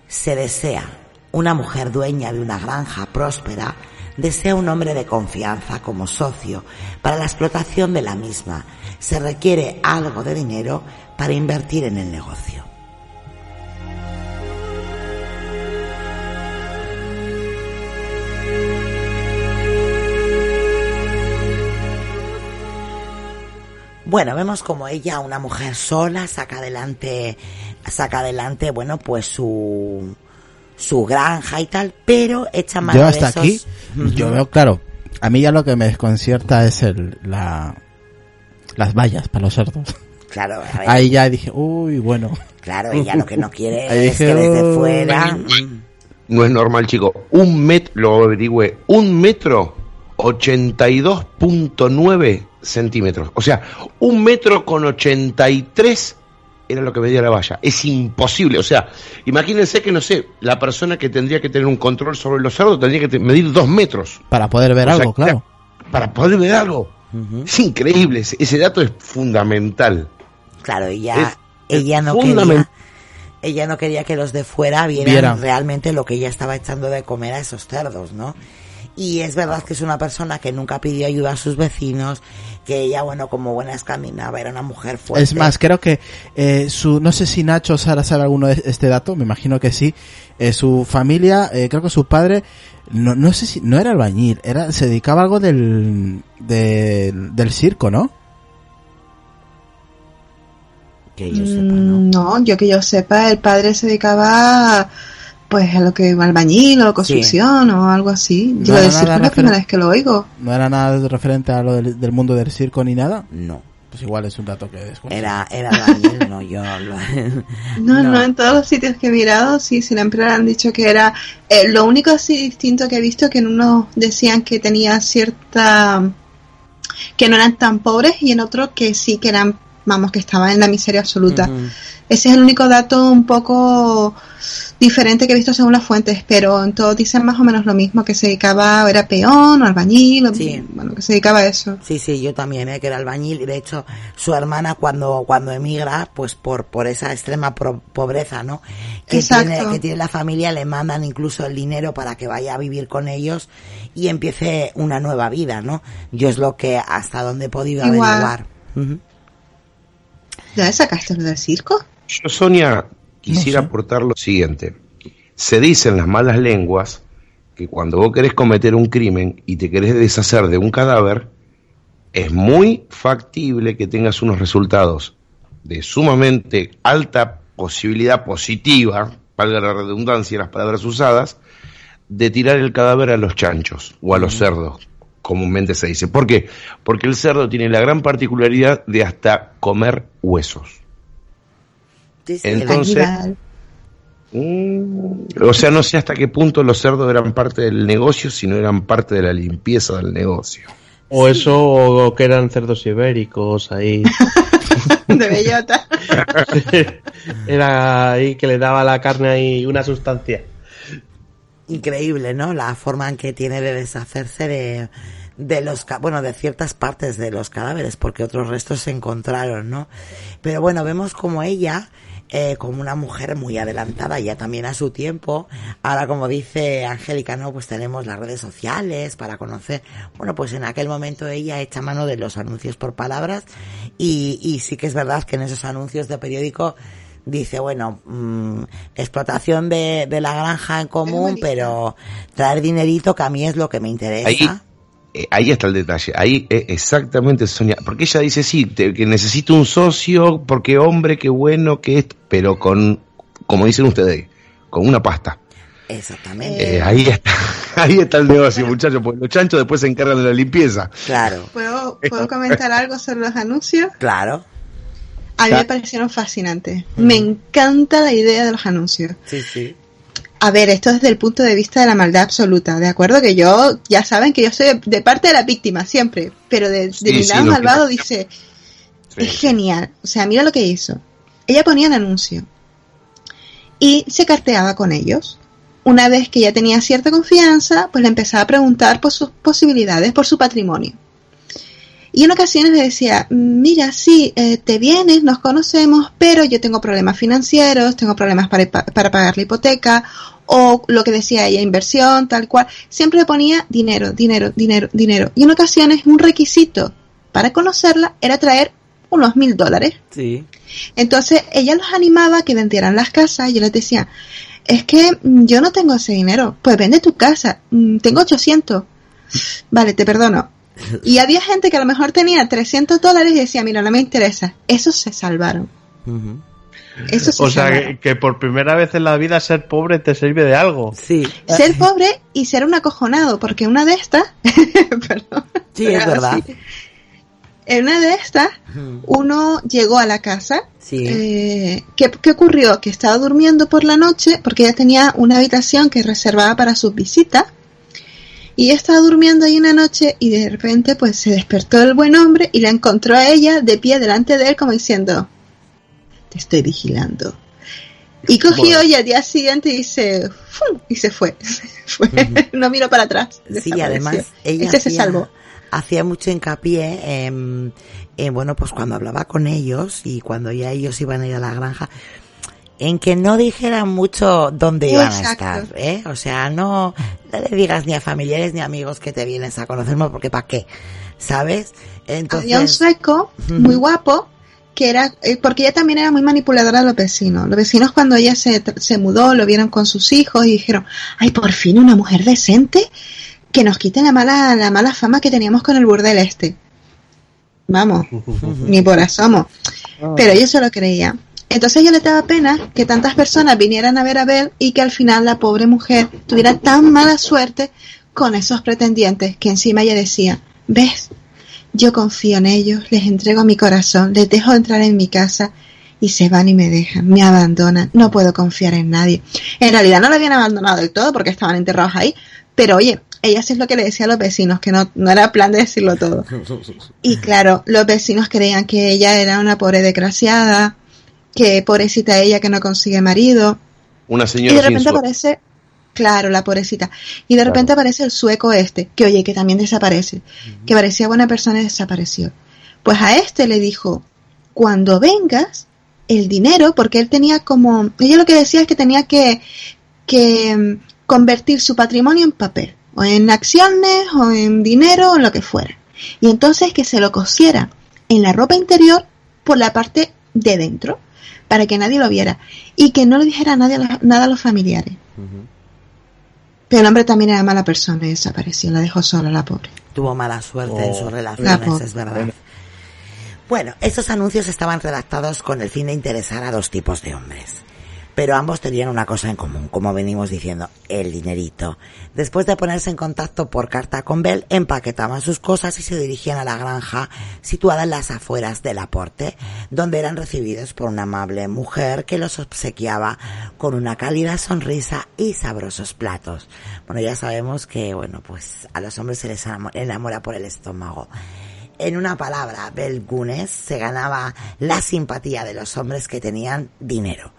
Se desea una mujer dueña de una granja próspera, desea un hombre de confianza como socio para la explotación de la misma. Se requiere algo de dinero para invertir en el negocio. Bueno, vemos como ella, una mujer sola, saca adelante, saca adelante, bueno, pues su, su granja y tal, pero echa mano Yo de hasta esos- aquí, yo veo claro, a mí ya lo que me desconcierta es el, la, las vallas para los cerdos. Claro, a ver, Ahí ya dije, uy, bueno. claro, ella lo que no quiere es dije, que desde fuera, No es normal, chico. Un metro, lo averigüé, un metro 82.9 centímetros. O sea, un metro con 83 era lo que medía la valla. Es imposible. O sea, imagínense que, no sé, la persona que tendría que tener un control sobre los cerdos tendría que medir dos metros Para poder ver O sea, algo, claro. para poder ver algo. Es increíble. Ese, ese dato es fundamental. claro, ella, Es- es ella no quería, ella no quería que los de fuera vieran, Vieran. realmente lo que ella estaba echando de comer a esos cerdos, ¿no? Y es verdad que es una persona que nunca pidió ayuda a sus vecinos, que ella, bueno, como buena escaminaba, era una mujer fuerte. Es más, creo que eh, su, no sé si Nacho o Sara sabe alguno de este dato, me imagino que sí. Eh, su familia, eh, creo que su padre, no, no sé si, no era albañil, era, se dedicaba a algo del, del, del circo, ¿no? que yo sepa, ¿no? Mm, No, yo que yo sepa, el padre se dedicaba pues a lo que albañil o construcción o algo así. No Yo era decir nada es la primera vez que lo oigo. No era nada referente a lo del, del mundo del circo ni nada. No, Pues igual es un dato que desconozco. era, era albañil, no, yo lo- No, No. no, en todos los sitios que he mirado, sí, siempre han dicho que era... eh, lo único así distinto que he visto que en unos decían que tenía cierta... que no eran tan pobres y en otros que sí que eran, vamos, que estaban en la miseria absoluta. Ese es el único dato un poco diferente que he visto según las fuentes, pero en todos dicen más o menos lo mismo, que se dedicaba, era peón o albañil, o, Sí. bueno, que se dedicaba a eso. Sí, sí, yo también, ¿eh? que era albañil y de hecho su hermana cuando cuando emigra, pues por por esa extrema pro- pobreza, ¿no? Que Exacto. tiene que tiene la familia le mandan incluso el dinero para que vaya a vivir con ellos y empiece una nueva vida, ¿no? Yo es lo que hasta donde he podido Igual. averiguar. Ujú. ¿Ya sacaste lo del circo? Yo, Sonia, quisiera No sé. aportar lo siguiente. Se dicen las malas lenguas que cuando vos querés cometer un crimen y te querés deshacer de un cadáver, es muy factible que tengas unos resultados de sumamente alta posibilidad positiva, valga la redundancia y las palabras usadas, de tirar el cadáver a los chanchos o a los cerdos, comúnmente se dice. ¿Por qué? Porque el cerdo tiene la gran particularidad de hasta comer huesos. Entonces-. Mm, o sea, no sé hasta qué punto los cerdos eran parte del negocio, sino eran parte de la limpieza del negocio. O eso, o que eran cerdos ibéricos ahí. de bellota. Era ahí que le daba la carne ahí una sustancia. Increíble, ¿no? La forma en que tiene de deshacerse de, de los, bueno, de ciertas partes de los cadáveres, porque otros restos se encontraron, ¿no? Pero bueno, vemos como ella, eh, como una mujer muy adelantada ya también a su tiempo, ahora como dice Angélica, ¿no? Pues tenemos las redes sociales para conocer, bueno, pues en aquel momento ella echa mano de los anuncios por palabras y, y sí que es verdad que en esos anuncios de periódico dice, bueno, mm, explotación de, de la granja en común, pero traer dinerito que a mí es lo que me interesa. Ahí, eh, ahí está el detalle, ahí eh, exactamente Sonia, porque ella dice sí, te- que necesito un socio, porque hombre, qué bueno que es, pero con, como dicen ustedes, con una pasta. Exactamente. Eh, ahí está, ahí está el negocio, muchachos, porque los chanchos después se encargan de la limpieza. Claro, ¿Puedo, ¿Puedo comentar algo sobre los anuncios? claro. A mí me parecieron fascinantes. Me encanta la idea de los anuncios. Sí, sí. A ver, esto desde el punto de vista de la maldad absoluta, ¿de acuerdo? Que yo, ya saben que yo soy de, parte de la víctima siempre, pero de, de Sí, mi sí, lado que- malvado dice, Sí. es genial. O sea, mira lo que hizo. Ella ponía un anuncio y se carteaba con ellos. Una vez que ya tenía cierta confianza, pues le empezaba a preguntar por sus posibilidades, por su patrimonio. Y en ocasiones le decía, mira, sí, eh, te vienes, nos conocemos, pero yo tengo problemas financieros, tengo problemas para, para pagar la hipoteca, o lo que decía ella, inversión, tal cual. Siempre le ponía dinero, dinero, dinero, dinero. Y en ocasiones un requisito para conocerla era traer unos mil dólares. Sí. Entonces ella los animaba a que vendieran las casas y yo les decía, es que mm, yo no tengo ese dinero, pues vende tu casa, Mm, tengo 800. Vale, te perdono. Y había gente que a lo mejor tenía 300 dólares y decía, mira, no me interesa. Esos se salvaron. Esos se O sea, salvaron. que, que por primera vez en la vida ser pobre te sirve de algo. Sí. Ser pobre y ser un acojonado, porque una de estas, perdón, Sí, es verdad. sí. en una de estas, uno llegó a la casa Sí. Eh, ¿qué, qué ocurrió? Que estaba durmiendo por la noche porque ella tenía una habitación que reservaba para sus visitas y ella estaba durmiendo ahí una noche y de repente pues se despertó el buen hombre y la encontró a ella de pie delante de él como diciendo te estoy vigilando y cogió Bueno. y al día siguiente dice ¡fum! y se fue, Fue. no miró para atrás Sí, además ella Este se hacía, salvó hacía mucho hincapié en, en, bueno, pues cuando hablaba con ellos y cuando ya ellos iban a ir a la granja, en que no dijeran mucho dónde iban a Exacto. estar, ¿eh? O sea, no, no le digas ni a familiares ni a amigos que te vienes a conocernos porque ¿para qué? ¿Sabes? Entonces, Había un sueco muy guapo que era, eh, porque ella también era muy manipuladora de los vecinos. Los vecinos cuando ella se, se mudó lo vieron con sus hijos y dijeron, ay, por fin una mujer decente que nos quite la mala, la mala fama que teníamos con el burdel este. Vamos, ni por asomo. Pero yo se lo creía. Entonces yo le daba pena que tantas personas vinieran a ver a Bel y que al final la pobre mujer tuviera tan mala suerte con esos pretendientes que encima ella decía, ves, yo confío en ellos, les entrego mi corazón, les dejo entrar en mi casa y se van y me dejan, me abandonan, no puedo confiar en nadie. En realidad no la habían abandonado del todo porque estaban enterrados ahí, pero oye, ella sí es lo que le decía a los vecinos, que no, no era plan de decirlo todo. Y claro, los vecinos creían que ella era una pobre desgraciada, que pobrecita ella que no consigue marido, Una y de señora repente aparece, claro, la pobrecita. Y de repente aparece el sueco este, que oye, que también desaparece, que parecía buena persona y desapareció. Pues a este le dijo, cuando vengas, el dinero, porque él tenía como, ella lo que decía es que tenía que, que mm, convertir su patrimonio en papel, o en acciones, o en dinero, o en lo que fuera. Y entonces que se lo cosiera en la ropa interior por la parte de dentro, para que nadie lo viera, y que no le dijera a nadie a los- nada a los familiares. Pero el hombre también era mala persona y desapareció, la dejó sola la pobre. tuvo mala suerte en sus La relaciones, es verdad. Bueno, estos anuncios estaban redactados con el fin de interesar a dos tipos de hombres. Pero ambos tenían una cosa en común, como venimos diciendo, el dinerito. Después de ponerse en contacto por carta con Bell, empaquetaban sus cosas y se dirigían a la granja situada en las afueras del aporte, donde eran recibidos por una amable mujer que los obsequiaba con una cálida sonrisa y sabrosos platos. Bueno, ya sabemos que, bueno, pues a los hombres se les enamo- enamora por el estómago. En una palabra, Bell Gunes se ganaba la simpatía de los hombres que tenían dinero.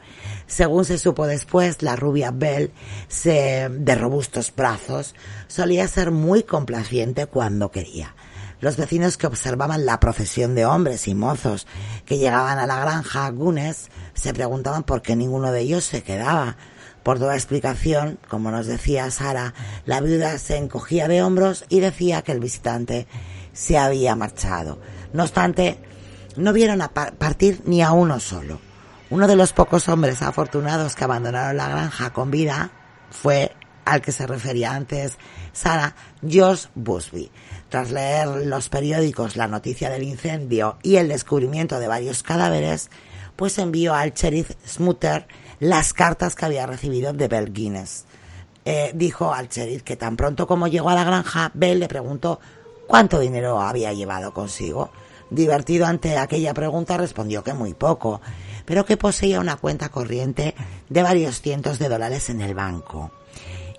Según se supo después, la rubia Bell, se, de robustos brazos, solía ser muy complaciente cuando quería. Los vecinos que observaban la procesión de hombres y mozos que llegaban a la granja Gunes se preguntaban por qué ninguno de ellos se quedaba. Por toda explicación, como nos decía Sara, la viuda se encogía de hombros y decía que el visitante se había marchado. No obstante, no vieron a par- partir ni a uno solo. Uno de los pocos hombres afortunados que abandonaron la granja con vida fue al que se refería antes Sara, George Busby. Tras leer los periódicos la noticia del incendio y el descubrimiento de varios cadáveres, pues envió al sheriff Smutter las cartas que había recibido de Bell Guinness. Eh, dijo al sheriff que tan pronto como llegó a la granja, Bell le preguntó cuánto dinero había llevado consigo. Divertido ante aquella pregunta respondió que muy poco, pero que poseía una cuenta corriente de varios cientos de dólares en el banco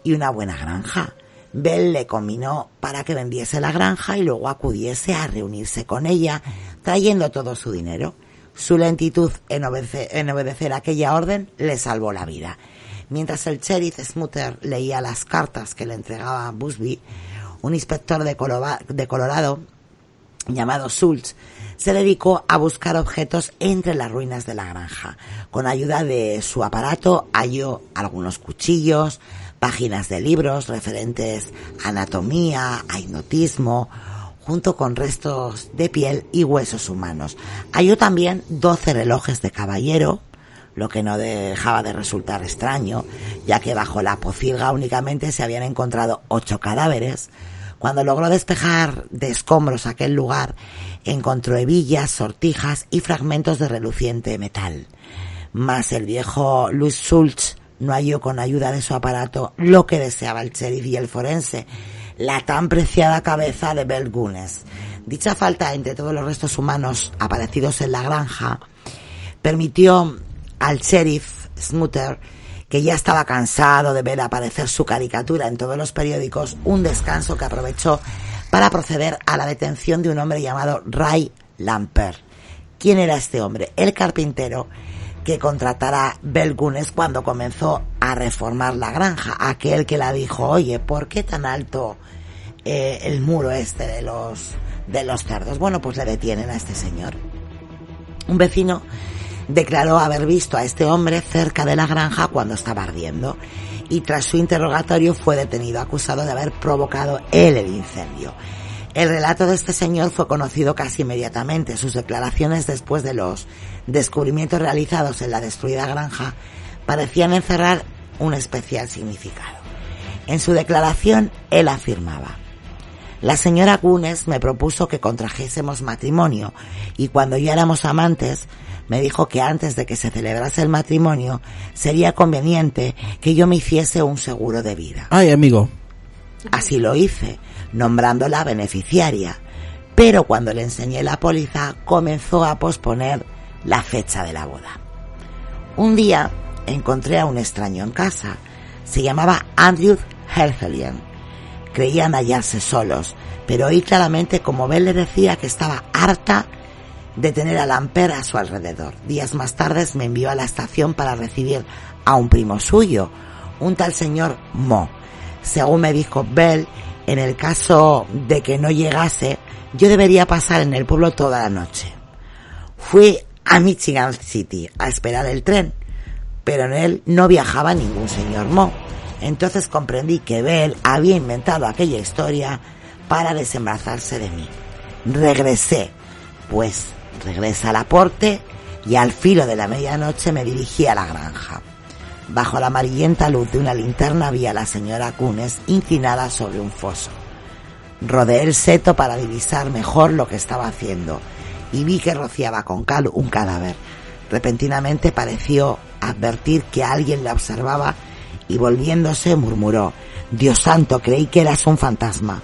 y una buena granja. Bell le combinó para que vendiese la granja y luego acudiese a reunirse con ella, trayendo todo su dinero. Su lentitud en, obede- en obedecer aquella orden le salvó la vida. Mientras el sheriff Smutter leía las cartas que le entregaba Busby, un inspector de Colorado llamado Schultz, se dedicó a buscar objetos entre las ruinas de la granja. Con ayuda de su aparato halló algunos cuchillos, páginas de libros referentes a anatomía, a hipnotismo, junto con restos de piel y huesos humanos. Halló también 12 relojes de caballero, lo que no dejaba de resultar extraño, ya que bajo la pocilga únicamente se habían encontrado ocho cadáveres. Cuando logró despejar de escombros aquel lugar, encontró hebillas, sortijas y fragmentos de reluciente metal. Mas el viejo Louis Schultz no halló con ayuda de su aparato lo que deseaba el sheriff y el forense, la tan preciada cabeza de Bell Gunes. Dicha falta entre todos los restos humanos aparecidos en la granja permitió al sheriff Smutter, que ya estaba cansado de ver aparecer su caricatura en todos los periódicos, un descanso que aprovechó para proceder a la detención de un hombre llamado Ray Lamper. ¿Quién era este hombre? El carpintero que contratara Bell Gunes cuando comenzó a reformar la granja, aquel que la dijo, oye, ¿por qué tan alto eh, el muro este de los de los cerdos? Bueno, pues le detienen a este señor. Un vecino declaró haber visto a este hombre cerca de la granja cuando estaba ardiendo y tras su interrogatorio fue detenido acusado de haber provocado él el incendio. El relato de este señor fue conocido casi inmediatamente. Sus declaraciones después de los descubrimientos realizados en la destruida granja parecían encerrar un especial significado. En su declaración él afirmaba la señora Gunes me propuso que contrajésemos matrimonio y cuando ya éramos amantes me dijo que antes de que se celebrase el matrimonio sería conveniente que yo me hiciese un seguro de vida. Ay, amigo. Así lo hice, nombrándola beneficiaria, pero cuando le enseñé la póliza comenzó a posponer la fecha de la boda. Un día encontré a un extraño en casa. Se llamaba Andrew Herfelian. Creían hallarse solos, pero oí claramente como Bell le decía que estaba harta de tener a Lamper a su alrededor. Días más tarde me envió a la estación para recibir a un primo suyo, un tal señor Mo. Según me dijo Bell, en el caso de que no llegase, yo debería pasar en el pueblo toda la noche. Fui a Michigan City a esperar el tren, pero en él no viajaba ningún señor Mo. Entonces comprendí que Bell había inventado aquella historia para desembarazarse de mí. Regresé, pues regresé al aporte y al filo de la medianoche me dirigí a la granja. Bajo la amarillenta luz de una linterna vi a la señora Cunes inclinada sobre un foso. Rodeé el seto para divisar mejor lo que estaba haciendo y vi que rociaba con cal un cadáver. Repentinamente pareció advertir que alguien la observaba y volviéndose murmuró, Dios santo, creí que eras un fantasma.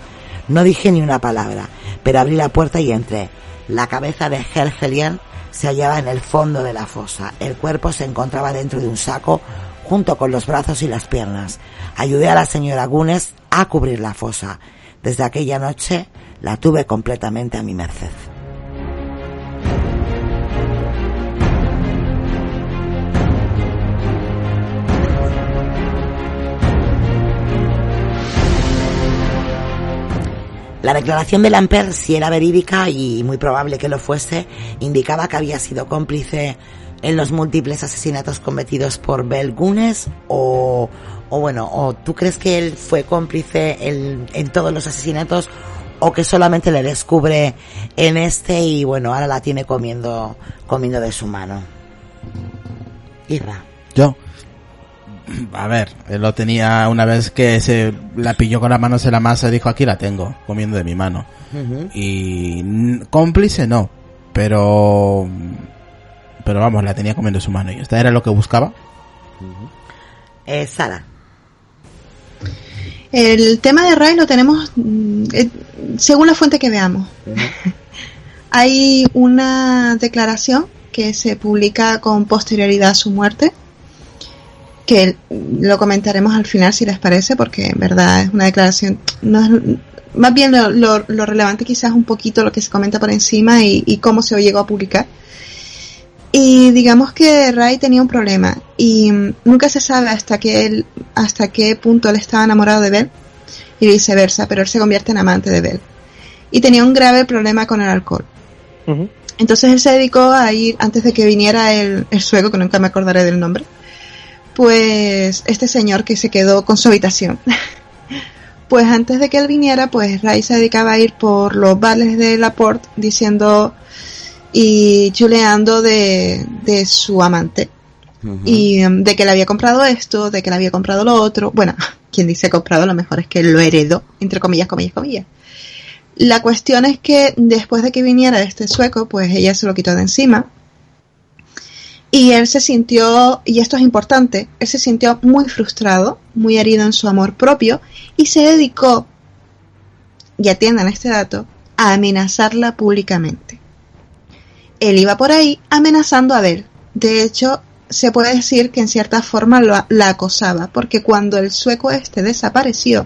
No dije ni una palabra, pero abrí la puerta y entré. La cabeza de Herfelian se hallaba en el fondo de la fosa. El cuerpo se encontraba dentro de un saco junto con los brazos y las piernas. Ayudé a la señora Gunes a cubrir la fosa. Desde aquella noche la tuve completamente a mi merced. La declaración de Lamper, si era verídica y muy probable que lo fuese, indicaba que había sido cómplice en los múltiples asesinatos cometidos por Bell Gunes o, o bueno, o tú crees que él fue cómplice en, todos los asesinatos o que solamente le descubre en este y bueno, ahora la tiene comiendo, comiendo de su mano. Irra. Yo. A ver, él lo tenía una vez que se la pilló con las manos en la masa y dijo, aquí la tengo, comiendo de mi mano. Y cómplice no, pero... Pero vamos, la tenía comiendo de su mano y esta era lo que buscaba. Eh, Sara. El tema de Ray lo tenemos mm, eh, según la fuente que veamos. Hay una declaración que se publica con posterioridad a su muerte, que lo comentaremos al final si les parece, porque en verdad es una declaración, no es- más bien lo, lo- lo relevante quizás un poquito lo que se comenta por encima y, y cómo se llegó a publicar. Y digamos que Ray tenía un problema y nunca se sabe hasta qué él, hasta qué punto él estaba enamorado de Bell y viceversa, pero él se convierte en amante de Bell. Y tenía un grave problema con el alcohol. Entonces él se dedicó a ir, antes de que viniera el, el sueco, que nunca me acordaré del nombre, pues este señor que se quedó con su habitación. pues antes de que él viniera, pues Ray se dedicaba a ir por los bares de Laporte diciendo y chuleando de, de su amante. Y em, de que le había comprado esto, de que le había comprado lo otro. Bueno, quien dice comprado, lo mejor es que lo heredó, entre comillas, comillas, comillas. La cuestión es que después de que viniera este sueco, pues ella se lo quitó de encima. Y él se sintió, y esto es importante, él se sintió muy frustrado, muy herido en su amor propio, y se dedicó, y atiendan este dato, a amenazarla públicamente. Él iba por ahí amenazando a Bell. De hecho, se puede decir que en cierta forma lo- la acosaba, porque cuando el sueco este desapareció,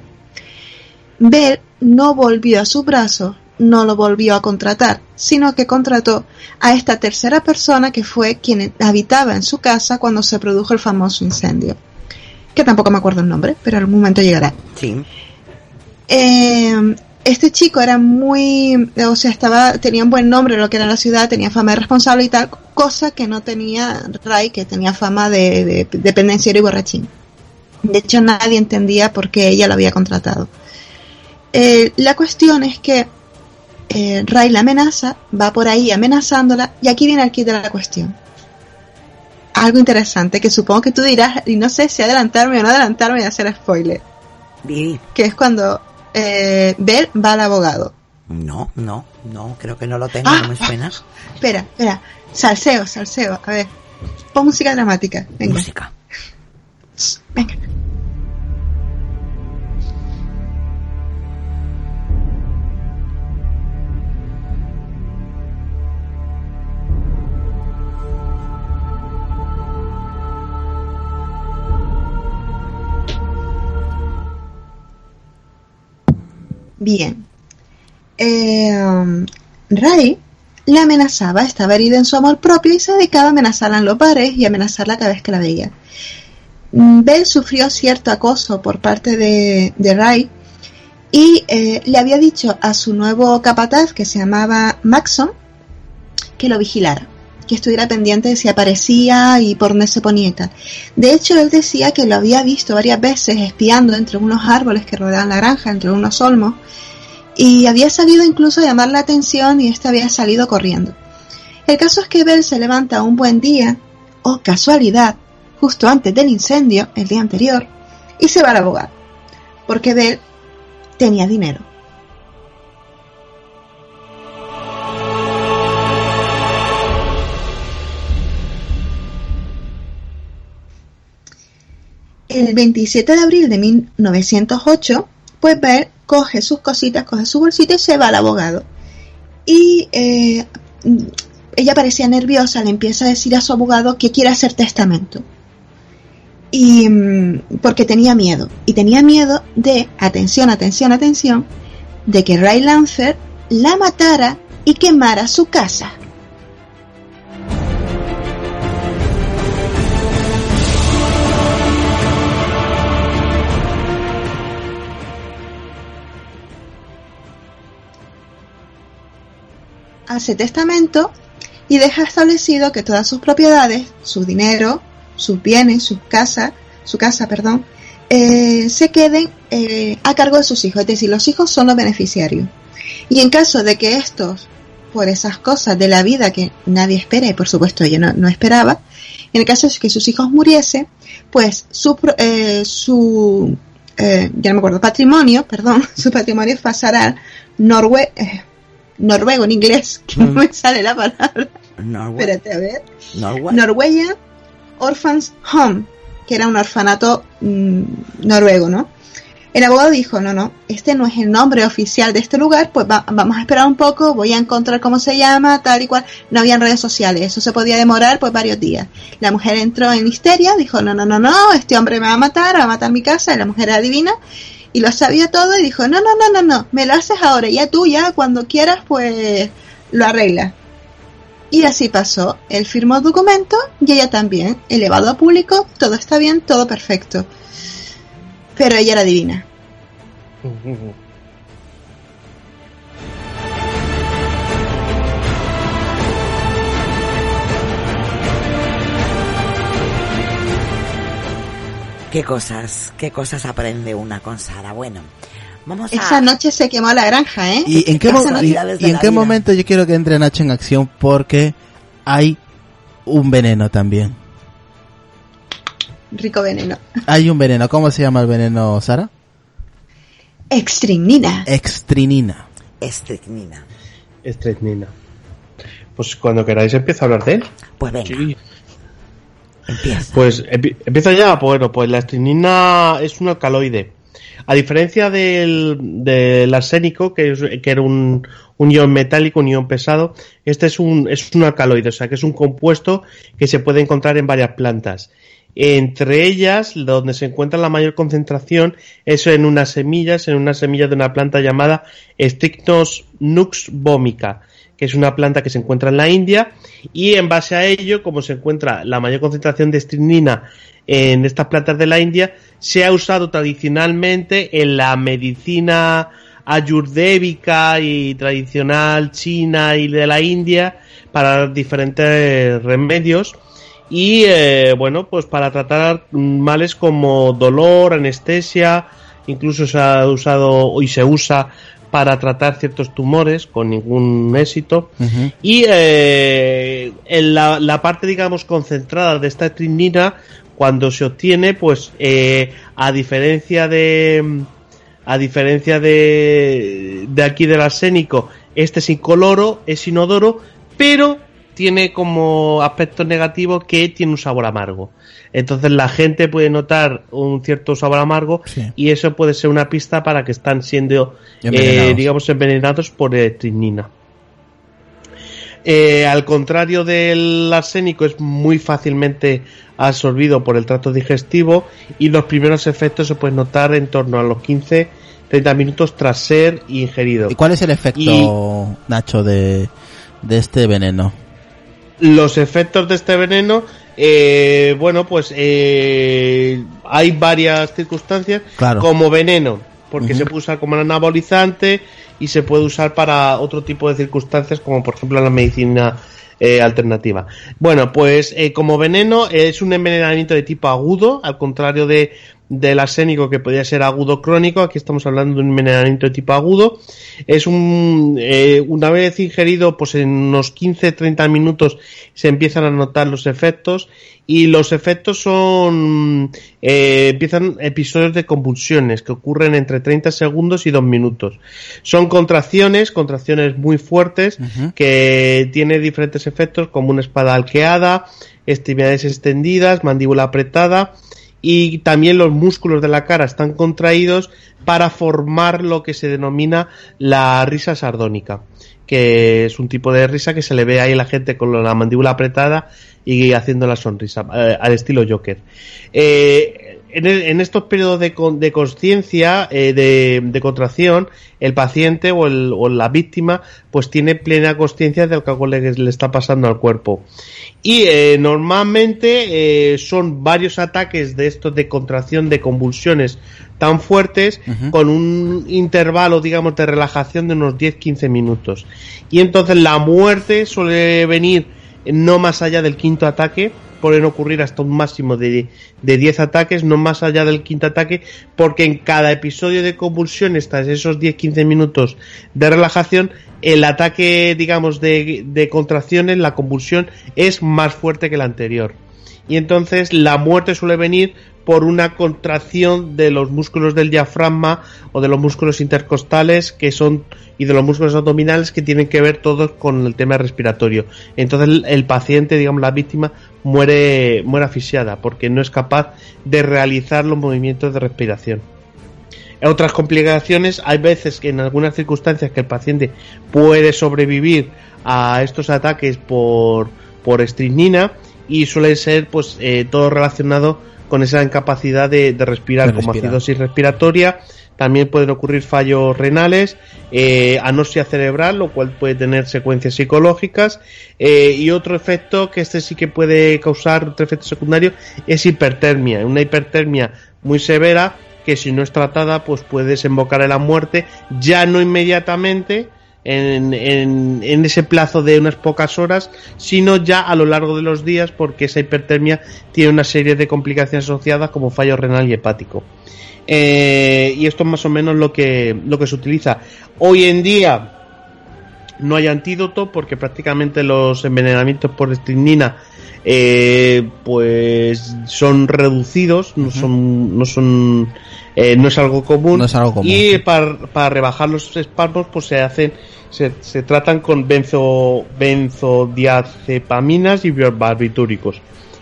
Bell no volvió a su brazo, no lo volvió a contratar, sino que contrató a esta tercera persona que fue quien habitaba en su casa cuando se produjo el famoso incendio. Que tampoco me acuerdo el nombre, pero en algún momento llegará. Sí. Eh, este chico era muy, o sea, estaba, tenía un buen nombre en lo que era la ciudad, tenía fama de responsable y tal, cosa que no tenía Ray, que tenía fama de, de, de pendenciero y borrachín. De hecho, nadie entendía por qué ella lo había contratado. Eh, la cuestión es que eh, Ray la amenaza, va por ahí amenazándola, y aquí viene el kit de la cuestión. Algo interesante que supongo que tú dirás, y no sé si adelantarme o no adelantarme y hacer spoiler Di- que es cuando eh, Bell va al abogado. No, no, no, creo que no lo tengo, Ah. no me suena. Espera, espera, salseo, salseo, a ver, pon música dramática, venga, Música. venga. Bien. Eh, Ray la amenazaba, estaba herida en su amor propio y se dedicaba a amenazarla en los bares y amenazarla cada vez que la veía. Bell sufrió cierto acoso por parte de, de Ray y eh, le había dicho a su nuevo capataz, que se llamaba Maxon, que lo vigilara, que estuviera pendiente de si aparecía y por dónde se ponía y tal. De hecho, él decía que lo había visto varias veces espiando entre unos árboles que rodeaban la granja, entre unos olmos, y había salido incluso llamar la atención y este había salido corriendo. El caso es que Bell se levanta un buen día, o casualidad, justo antes del incendio, el día anterior, y se va al abogado, porque Bell tenía dinero. El 27 de abril de 1908, pues Bell coge sus cositas, coge su bolsito y se va al abogado. Y eh, ella parecía nerviosa, le empieza a decir a su abogado que quiere hacer testamento. Y mm, porque tenía miedo. Y tenía miedo de, atención, atención, atención, de que Ray Lancer la matara y quemara su casa. Hace testamento y deja establecido que todas sus propiedades, su dinero, sus bienes, sus casas, su casa, perdón, eh, se queden eh, a cargo de sus hijos, es decir, los hijos son los beneficiarios. Y en caso de que estos, por esas cosas de la vida que nadie espera, y por supuesto yo no, esperaba, en el caso de que sus hijos muriesen, pues su, eh, su ya no me acuerdo, patrimonio, perdón, su patrimonio pasará eh, noruego en inglés, que no me sale la palabra, espérate a ver, Norwe- Norwegian Orphans Home, que era un orfanato mm, noruego, ¿no? El abogado dijo, no, no, este no es el nombre oficial de este lugar, pues va- vamos a esperar un poco, voy a encontrar cómo se llama, tal y cual. No habían redes sociales, eso se podía demorar pues varios días. La mujer entró en histeria, dijo, no, no, no, no, este hombre me va a matar, va a matar mi casa, y la mujer era adivina, y lo sabía todo y dijo, no, no, no, no, no, me lo haces ahora, ya tú, ya, cuando quieras, pues lo arreglas. Y así pasó. Él firmó el documento y ella también. Elevado a público, todo está bien, todo perfecto. Pero ella era divina. Qué cosas, qué cosas aprende una con Sara. Bueno, vamos a... Esa noche se quemó la granja, ¿eh? ¿Y en qué, mo- y- Casualidades de y en la qué vida. momento yo quiero que entre Nacho en acción? Porque hay un veneno también. Rico veneno. Hay un veneno. ¿Cómo se llama el veneno, Sara? Extrinina. Extrinina. Estricnina. Estrecnina. Pues cuando queráis empiezo a hablar de él. Pues venga, Pues empi- empieza ya. Bueno, pues la estrinina es un alcaloide. A diferencia del, arsénico, que, es- que era un, un ion metálico, un ion pesado, este es un, es un alcaloide, o sea que es un compuesto que se puede encontrar en varias plantas. Entre ellas, donde se encuentra la mayor concentración, es en unas semillas, en una semilla de una planta llamada Strychnos nux vomica, que es una planta que se encuentra en la India, y en base a ello, como se encuentra la mayor concentración de strinina en estas plantas de la India, se ha usado tradicionalmente en la medicina ayurvédica y tradicional china y de la India para diferentes remedios. Y eh, bueno pues para tratar males como dolor anestesia incluso se ha usado y se usa para tratar ciertos tumores con ningún éxito. Y eh, en la, la parte digamos concentrada de esta trinina cuando se obtiene pues eh, a diferencia de a diferencia de, de aquí del arsénico, este es incoloro, es inodoro, pero tiene como aspecto negativo que tiene un sabor amargo. Entonces la gente puede notar un cierto sabor amargo Sí. y eso puede ser una pista para que están siendo, Envenenados. eh, digamos, envenenados por estrinina. Eh, al contrario del arsénico, es muy fácilmente absorbido por el tracto digestivo y los primeros efectos se pueden notar en torno a los 15-30 minutos tras ser ingerido. ¿Y cuál es el efecto, Nacho, de, de este veneno? Los efectos de este veneno, eh, bueno, pues eh, hay varias circunstancias Claro. como veneno, porque se puede usar como anabolizante y se puede usar para otro tipo de circunstancias, como por ejemplo la medicina eh, alternativa. Bueno, pues eh, como veneno es un envenenamiento de tipo agudo, al contrario de del arsénico que podría ser agudo crónico, aquí estamos hablando de un envenenamiento de tipo agudo. Es un eh, una vez ingerido, pues en unos 15-30 minutos se empiezan a notar los efectos y los efectos son eh, empiezan episodios de convulsiones que ocurren entre 30 segundos y 2 minutos. Son contracciones, contracciones muy fuertes que tiene diferentes efectos como una espada arqueada, extremidades extendidas, mandíbula apretada y también los músculos de la cara están contraídos para formar lo que se denomina la risa sardónica, que es un tipo de risa que se le ve ahí a la gente con la mandíbula apretada y haciendo la sonrisa, eh, al estilo Joker. Eh, en, estos periodos de, de conciencia, eh, de, de contracción, el paciente o, el- o la víctima pues tiene plena conciencia de lo que le, le está pasando al cuerpo. Y eh, normalmente eh, son varios ataques de estos de contracción, de convulsiones tan fuertes, con un intervalo, digamos, de relajación de unos 10-15 minutos. Y entonces la muerte suele venir no más allá del quinto ataque, pueden ocurrir hasta un máximo de, de 10 ataques, no más allá del quinto ataque, porque en cada episodio de convulsión, tras esos 10-15 minutos de relajación, el ataque, digamos, de, de contracciones, la convulsión, es más fuerte que el anterior. Y entonces la muerte suele venir por una contracción de los músculos del diafragma o de los músculos intercostales que son y de los músculos abdominales que tienen que ver todos con el tema respiratorio. Entonces el, paciente, digamos la víctima, muere, muere asfixiada porque no es capaz de realizar los movimientos de respiración. Otras complicaciones, hay veces que en algunas circunstancias que el paciente puede sobrevivir a estos ataques por, por estrinina y suele ser pues eh, todo relacionado con esa incapacidad de, de respirar, De como respirar. acidosis respiratoria. También pueden ocurrir fallos renales, eh, anosia cerebral, lo cual puede tener secuencias psicológicas. eh, y otro efecto que este sí que puede causar otro efecto secundario es hipertermia. Una hipertermia muy severa que si no es tratada pues puede desembocar en la muerte, ya no inmediatamente, en, en, en ese plazo de unas pocas horas, sino ya a lo largo de los días, porque esa hipertermia tiene una serie de complicaciones asociadas como fallo renal y hepático. Eh, y esto es más o menos lo que, lo que se utiliza. Hoy en día no hay antídoto porque prácticamente los envenenamientos por estrinina eh, pues son reducidos, no son, no son, eh, no es algo común. No es algo común, Y para, para rebajar los espasmos, pues se hacen, se, se tratan con benzo, benzodiazepaminas y barbitúricos.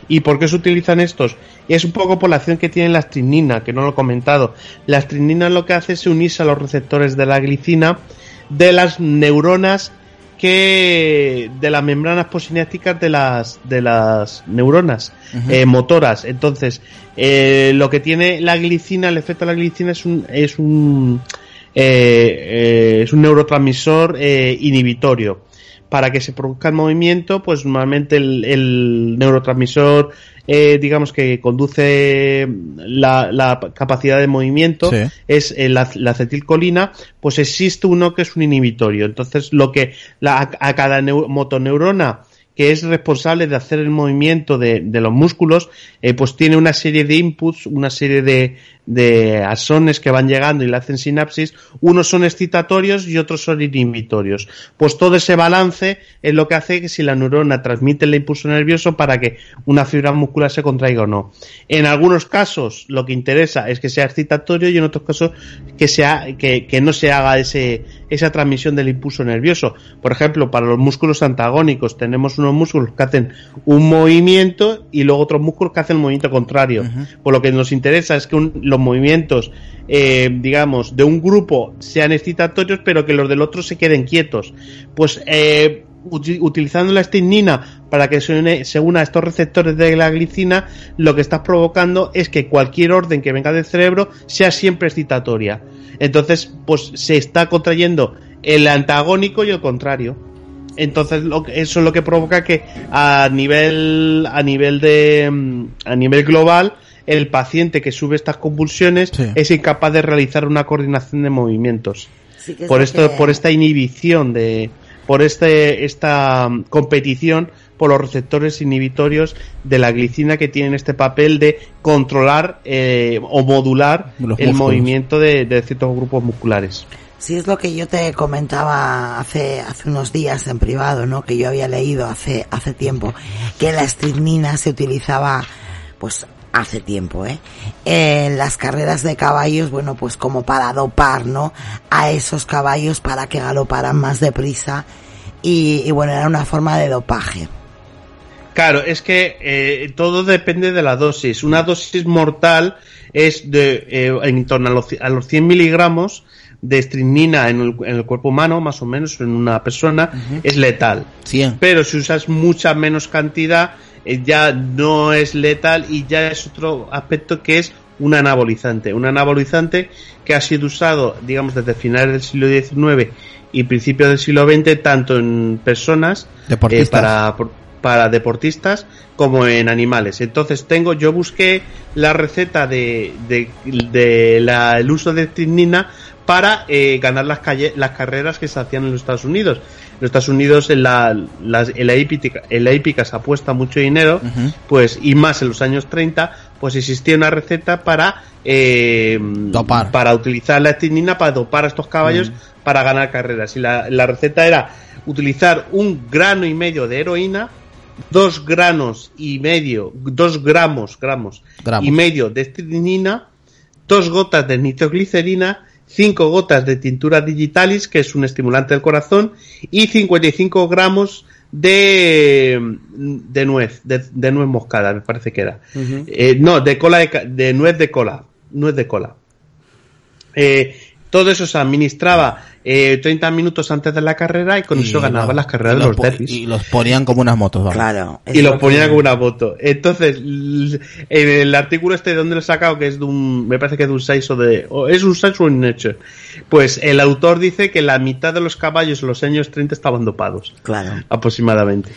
¿Y por qué se utilizan estos? Es un poco por la acción que tiene la astrinina, que no lo he comentado. La astrinina lo que hace es unirse a los receptores de la glicina de las neuronas que de las membranas posinápticas de las de las neuronas eh, motoras. Entonces eh, lo que tiene la glicina el efecto de la glicina es un es un eh, es un neurotransmisor inhibitorio para que se produzca el movimiento, pues normalmente el, el neurotransmisor, eh, digamos que conduce la, la capacidad de movimiento, Sí. es eh, la, acetilcolina, pues existe uno que es un inhibitorio. Entonces, lo que la, a, a cada neu- motoneurona que es responsable de hacer el movimiento de, de los músculos, eh, pues tiene una serie de inputs, una serie de, de axones que van llegando y le hacen sinapsis. Unos son excitatorios y otros son inhibitorios. Pues todo ese balance es lo que hace que si la neurona transmite el impulso nervioso para que una fibra muscular se contraiga o no. En algunos casos lo que interesa es que sea excitatorio y en otros casos que sea que, que no se haga ese esa transmisión del impulso nervioso. Por ejemplo, para los músculos antagónicos tenemos unos músculos que hacen un movimiento y luego otros músculos que hacen el movimiento contrario. Por lo que nos interesa es que un- los movimientos, eh, digamos, de un grupo sean excitatorios, pero que los del otro se queden quietos. Pues eh, uti- utilizando la estrinina para que se, une- se una a estos receptores de la glicina, lo que estás provocando es que cualquier orden que venga del cerebro sea siempre excitatoria. Entonces, pues se está contrayendo el antagónico y el contrario. Entonces, lo eso es lo que provoca que a nivel, a nivel de, mm, a nivel global, el paciente que sube estas convulsiones Sí. es incapaz de realizar una coordinación de movimientos Sí que es por esto que- por esta inhibición de por este esta mm, competición por los receptores inhibitorios de la glicina que tienen este papel de controlar eh, o modular el movimiento de, de ciertos grupos musculares. Sí, es lo que yo te comentaba hace, hace unos días en privado, ¿no? Que yo había leído hace, hace tiempo que la estrinina se utilizaba, pues, hace tiempo, ¿eh? En las carreras de caballos, bueno, pues como para dopar, ¿no? A esos caballos para que galoparan más deprisa. Y, y bueno, era una forma de dopaje. Claro, es que eh, todo depende de la dosis. Una dosis mortal es de eh, en torno a los, a los 100 miligramos de estrinina en el, en el cuerpo humano, más o menos en una persona, es letal. 100. Pero si usas mucha menos cantidad, eh, ya no es letal y ya es otro aspecto que es un anabolizante. Un anabolizante que ha sido usado, digamos, desde finales del siglo XIX y principios del siglo XX, tanto en personas eh, para, para deportistas como en animales. Entonces tengo, yo busqué la receta de, de, de la- el uso de estricnina para eh, ganar las, calle, las carreras que se hacían en los Estados Unidos. En los Estados Unidos en la, las- en la, hípica, en la hípica se apuesta mucho dinero, pues y más en los años 30, pues existía una receta para eh, Dopar. para utilizar la estricnina para dopar a estos caballos para ganar carreras. Y la, la receta era utilizar un grano y medio de heroína, dos granos y medio, dos gramos, gramos, Gramos. y medio de estricnina, dos gotas de nitroglicerina, cinco gotas de tintura digitalis, que es un estimulante del corazón, y 55 gramos de, de nuez, de, de nuez moscada, me parece que era. Eh, no, de cola de, de nuez de cola, nuez de cola. Eh, todo eso se administraba eh, 30 minutos antes de la carrera y con eso ganaban los- las carreras de los po- derbis. Y los ponían como unas motos. Claro. Y los lo ponían que- como una foto. Entonces, en el artículo este de donde lo he sacado, que es de un, me parece que es de un 6 o de, o es un 6 o un Nature, pues el autor dice que la mitad de los caballos en los años 30 estaban dopados, Claro. aproximadamente.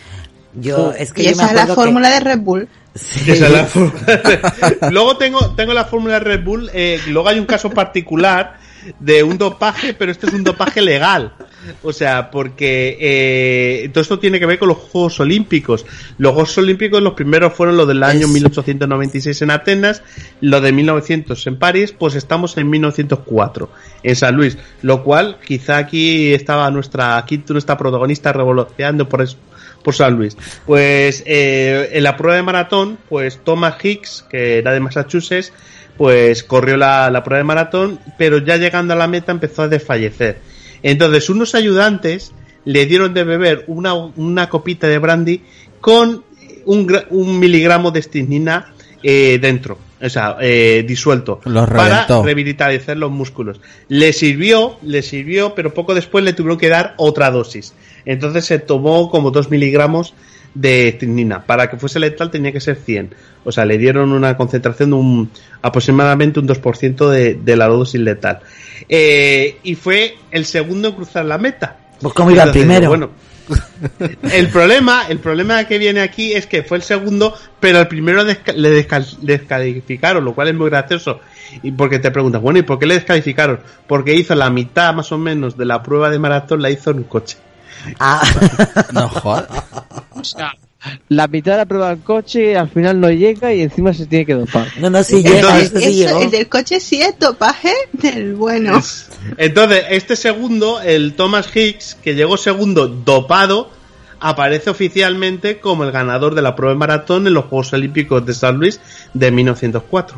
Yo, es que Y yo me esa es la que- fórmula de Red Bull. Sí. Esa es la fórmula. luego tengo, tengo la fórmula de Red Bull. eh, luego hay un caso particular de un dopaje, pero este es un dopaje legal. O sea, porque eh, todo esto tiene que ver con los Juegos Olímpicos. Los Juegos Olímpicos, los primeros fueron los del año Es- 1896 en Atenas, los de 1900 en París, pues estamos en 1904 en San Luis. Lo cual, quizá aquí estaba nuestra, aquí nuestra protagonista revolucionando por eso por San Luis. Pues eh, en la prueba de maratón, pues Thomas Hicks, que era de Massachusetts, pues corrió la, la prueba de maratón, pero ya llegando a la meta empezó a desfallecer. Entonces unos ayudantes le dieron de beber una, una copita de brandy con un, un miligramo de estricnina eh, dentro, o sea, eh, disuelto, Los para revitalizar los músculos. Le sirvió, le sirvió, pero poco después le tuvieron que dar otra dosis. Entonces se tomó como 2 miligramos de estricnina. Para que fuese letal tenía que ser 100. O sea, le dieron una concentración de un aproximadamente un 2% de, de la dosis letal. Eh, y fue el segundo en cruzar la meta. Pues como iba el primero. Bueno, el problema, el problema que viene aquí es que fue el segundo, pero al primero desca- le descal- descalificaron, lo cual es muy gracioso. Y porque te preguntas, bueno, ¿y por qué le descalificaron? Porque hizo la mitad más o menos de la prueba de maratón, la hizo en un coche. Ah, No, joder. O sea, la mitad de la prueba del coche al final no llega y encima se tiene que dopar. no, no, sí Entonces- este sí Eso, llegó. el del coche sí es dopaje del bueno. Entonces, este segundo, el Thomas Hicks, que llegó segundo dopado, aparece oficialmente como el ganador de la prueba de maratón en los Juegos Olímpicos de San Luis de 1904.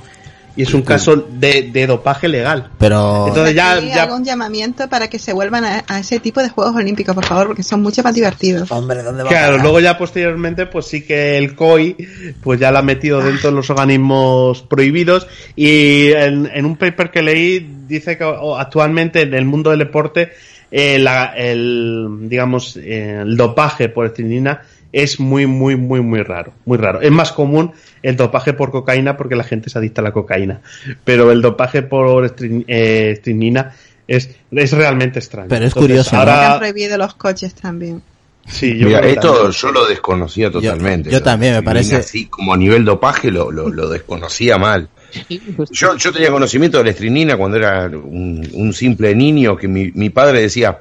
Y es un caso de, de dopaje legal. Pero Entonces ya, ya hago un llamamiento para que se vuelvan a, a ese tipo de Juegos Olímpicos, por favor, porque son mucho más divertidos. Hombre, ¿dónde va Claro, luego ya posteriormente, pues sí que el COI, pues ya la ha metido dentro de los organismos prohibidos. Y en, en un paper que leí dice que actualmente en el mundo del deporte eh, la- el, digamos, eh, el dopaje por estricnina es muy, muy, muy, muy raro, muy raro. Es más común el dopaje por cocaína porque la gente se adicta a la cocaína, pero el dopaje por estri- eh, estricnina es, es realmente extraño. Pero es curioso, ¿no? Que han Ahora, prohibido los coches también. sí, yo Mira, esto también. yo lo desconocía totalmente. yo también, me parece- Así como a nivel dopaje lo, lo, lo desconocía mal. Yo, yo tenía conocimiento de la estrinina cuando era un, un simple niño que mi, mi padre decía,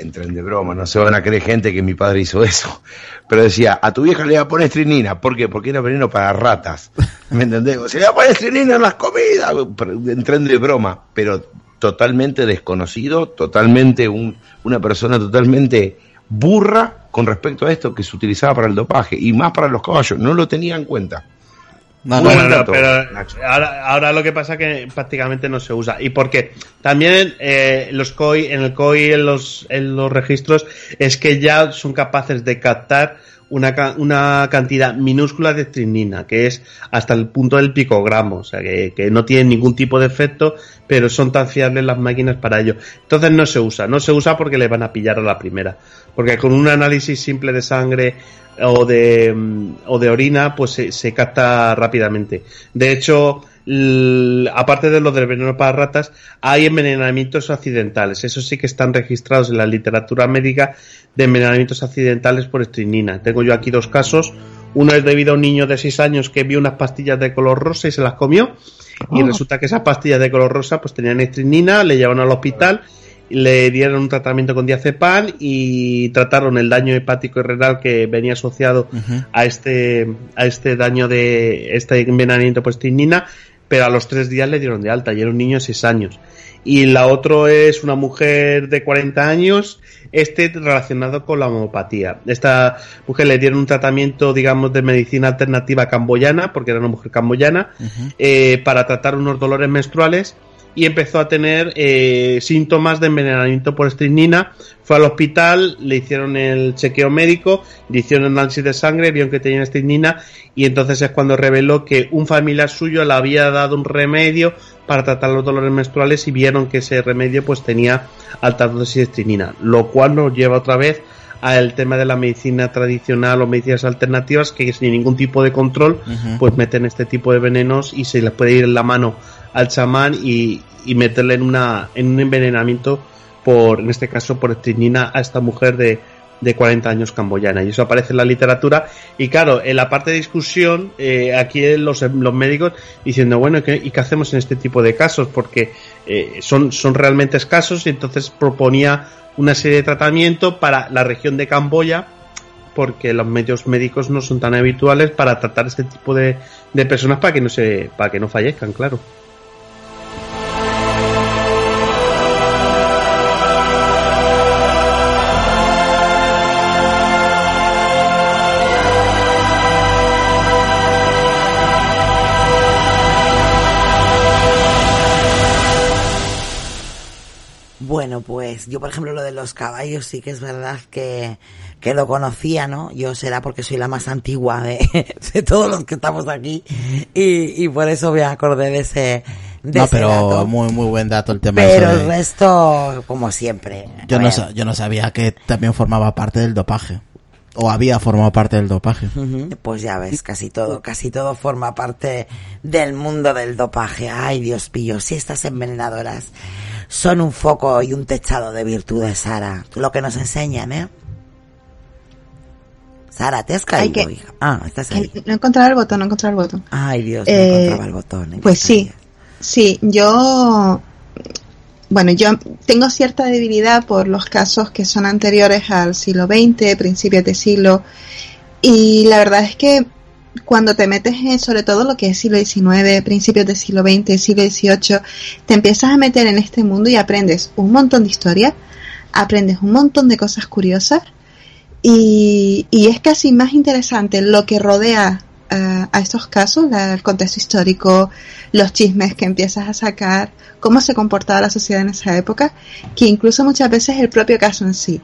entren de broma, no se van a creer gente que mi padre hizo eso, pero decía, a tu vieja le va a poner estrinina, ¿por qué? Porque era veneno para ratas, ¿me entendés? Se le va a poner estrinina en las comidas, pero entren de broma, pero totalmente desconocido, totalmente un, una persona totalmente burra con respecto a esto que se utilizaba para el dopaje y más para los caballos, no lo tenía en cuenta. No, no, Bueno, buen no, dato, pero ahora, ahora lo que pasa es que prácticamente no se usa. Y porque también eh, los COI, en el COI, en los, en los registros, es que ya son capaces de captar una, ca- una cantidad minúscula de estricnina, que es hasta el punto del picogramo, o sea, que, que no tienen ningún tipo de efecto, pero son tan fiables las máquinas para ello. Entonces no se usa, no se usa porque le van a pillar a la primera. Porque con un análisis simple de sangre o de, mm, o de orina, pues se, se capta rápidamente. De hecho, aparte de lo del veneno para ratas, hay envenenamientos accidentales. Eso sí que están registrados en la literatura médica de envenenamientos accidentales por estrinina. Tengo yo aquí dos casos. Uno es debido a un niño de 6 años que vio unas pastillas de color rosa y se las comió. Y Oh. resulta que esas pastillas de color rosa pues tenían estrinina, le llevaron al hospital, le dieron un tratamiento con diazepam y trataron el daño hepático y renal que venía asociado a este a este daño de este envenenamiento por estrinina, pero a los tres días le dieron de alta y era un niño de 6 años. Y la otra es una mujer de 40 años, este relacionado con la homopatía. Esta mujer le dieron un tratamiento, digamos, de medicina alternativa camboyana, porque era una mujer camboyana, eh, para tratar unos dolores menstruales y empezó a tener eh, síntomas de envenenamiento por estrinina. Fue al hospital, le hicieron el chequeo médico, le hicieron análisis de sangre, vieron que tenía estrinina y entonces es cuando reveló que un familiar suyo le había dado un remedio para tratar los dolores menstruales y vieron que ese remedio pues tenía alta dosis de estrinina, lo cual nos lleva otra vez al tema de la medicina tradicional o medicinas alternativas que sin ningún tipo de control pues meten este tipo de venenos y se les puede ir en la mano al chamán y, meterle en una en un envenenamiento por en este caso por estrinina a esta mujer de, de 40 años camboyana. Y eso aparece en la literatura. Y claro en la parte de discusión eh, aquí los, los médicos diciendo bueno ¿qué, y qué hacemos en este tipo de casos porque eh, son son realmente escasos y entonces proponía una serie de tratamiento para la región de Camboya porque los medios médicos no son tan habituales para tratar este tipo de, de personas para que no se para que no fallezcan claro Bueno, pues yo, por ejemplo, lo de los caballos sí que es verdad que, que lo conocía, ¿no? Yo será porque soy la más antigua de, de todos los que estamos aquí y, y por eso me acordé de ese, de No, ese pero dato. muy muy buen dato el tema Pero el resto, como siempre. yo no yo no sabía que también formaba parte del dopaje o había formado parte del dopaje. Pues ya ves, casi todo, casi todo forma parte del mundo del dopaje. Ay, Dios mío, si estas envenenadoras son un foco y un techado de virtudes, Sara. Lo que nos enseñan, ¿eh? Sara, ¿te has caído, que- hija? Ah, estás ahí. No he encontrado el botón, no he encontrado el botón. Ay, Dios, no Eh, encontraba el botón. ¿en Pues sí, sí, yo, bueno, yo tengo cierta debilidad por los casos que son anteriores al siglo XX, principios de siglo, y la verdad es que cuando te metes en sobre todo lo que es siglo XIX, principios del siglo XX, siglo XVIII, te empiezas a meter en este mundo y aprendes un montón de historia, aprendes un montón de cosas curiosas y, es casi más interesante lo que rodea eh, a estos casos, el contexto histórico, los chismes que empiezas a sacar, cómo se comportaba la sociedad en esa época, que incluso muchas veces el propio caso en sí.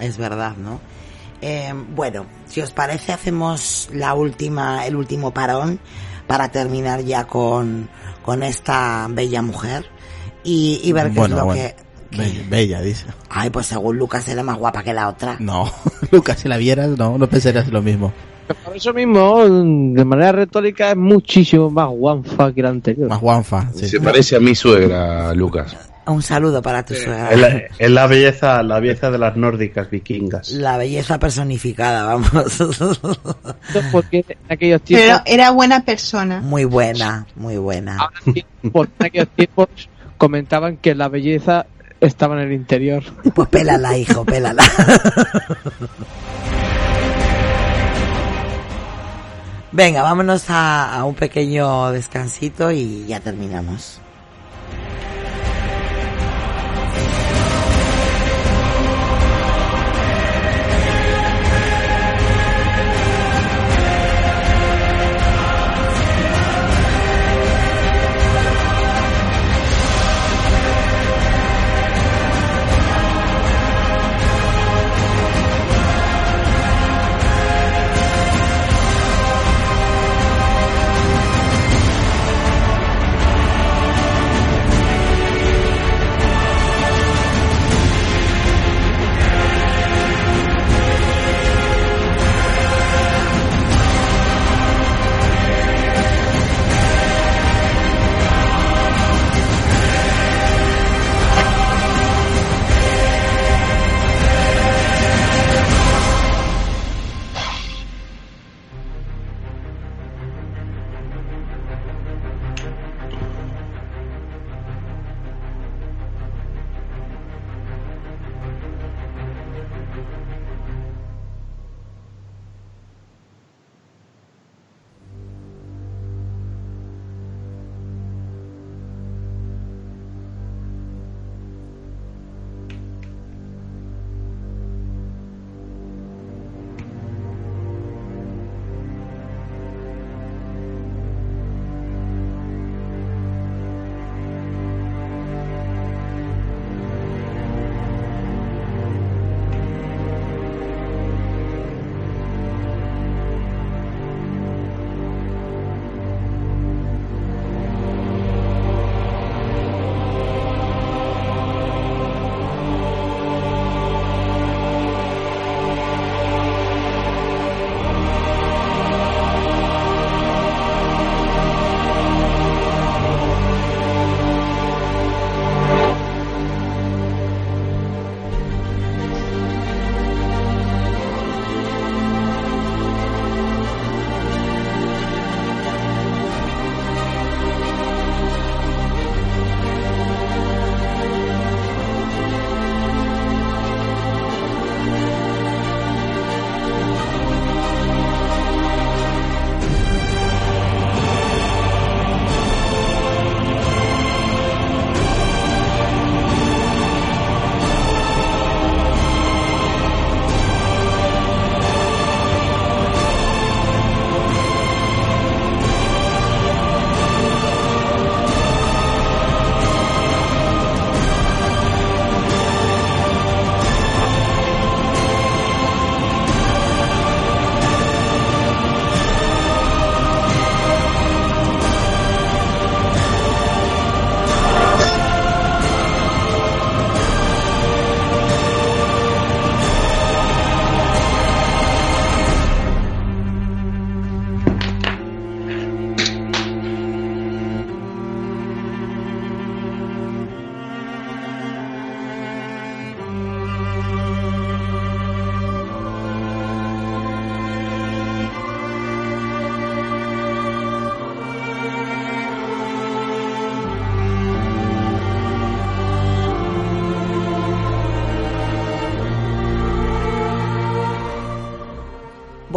Es verdad, ¿no? Eh, bueno, si os parece, hacemos la última, el último parón para terminar ya con, con esta bella mujer y, y ver qué Bueno, es lo bueno. que. Bella, bella, dice. Ay, pues según Lucas era más guapa que la otra. No, Lucas, si la vieras, no, no pensarías lo mismo. Por eso mismo, de manera retórica, es muchísimo más guanfa que la anterior. Más guanfa, sí. Se parece a mi suegra, Lucas. Un saludo para tu suegra. es la, es la belleza la belleza de las nórdicas vikingas La belleza personificada, vamos. Porque en aquellos tiempos, Pero era buena persona. muy buena, muy buena. ahora tiempos- en aquellos tiempos comentaban que la belleza estaba en el interior. Pues pélala, hijo, pélala. Venga, vámonos a, a un pequeño descansito y ya terminamos.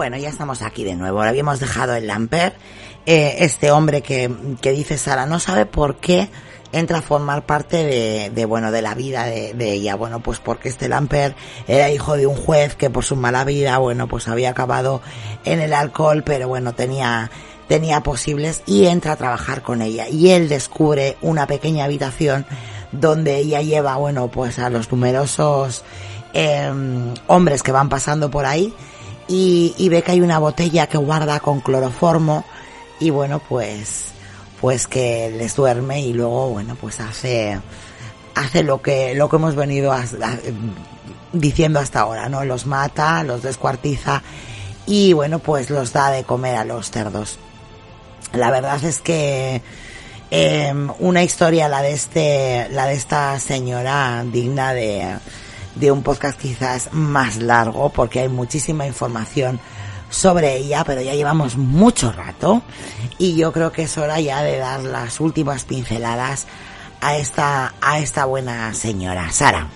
Bueno, ya estamos aquí de nuevo. Ahora habíamos dejado el Lamper. Eh, este hombre que, que dice Sara no sabe por qué entra a formar parte de, de bueno, de la vida de, ella. Bueno, pues porque este Lamper era hijo de un juez que por su mala vida, bueno, pues había acabado en el alcohol, pero bueno, tenía, tenía posibles y entra a trabajar con ella. Y él descubre una pequeña habitación donde ella lleva, bueno, pues a los numerosos eh, hombres que van pasando por ahí y, y ve que hay una botella que guarda con cloroformo y bueno, pues pues que les duerme y luego, bueno, pues hace, hace lo que, lo que hemos venido a- diciendo hasta ahora, ¿no? Los mata, los descuartiza y bueno, pues los da de comer a los cerdos. La verdad es que eh, una historia la de este, la de esta señora digna de, de un podcast quizás más largo porque hay muchísima información sobre ella, pero ya llevamos mucho rato y yo creo que es hora ya de dar las últimas pinceladas a esta, a esta buena señora. Sara.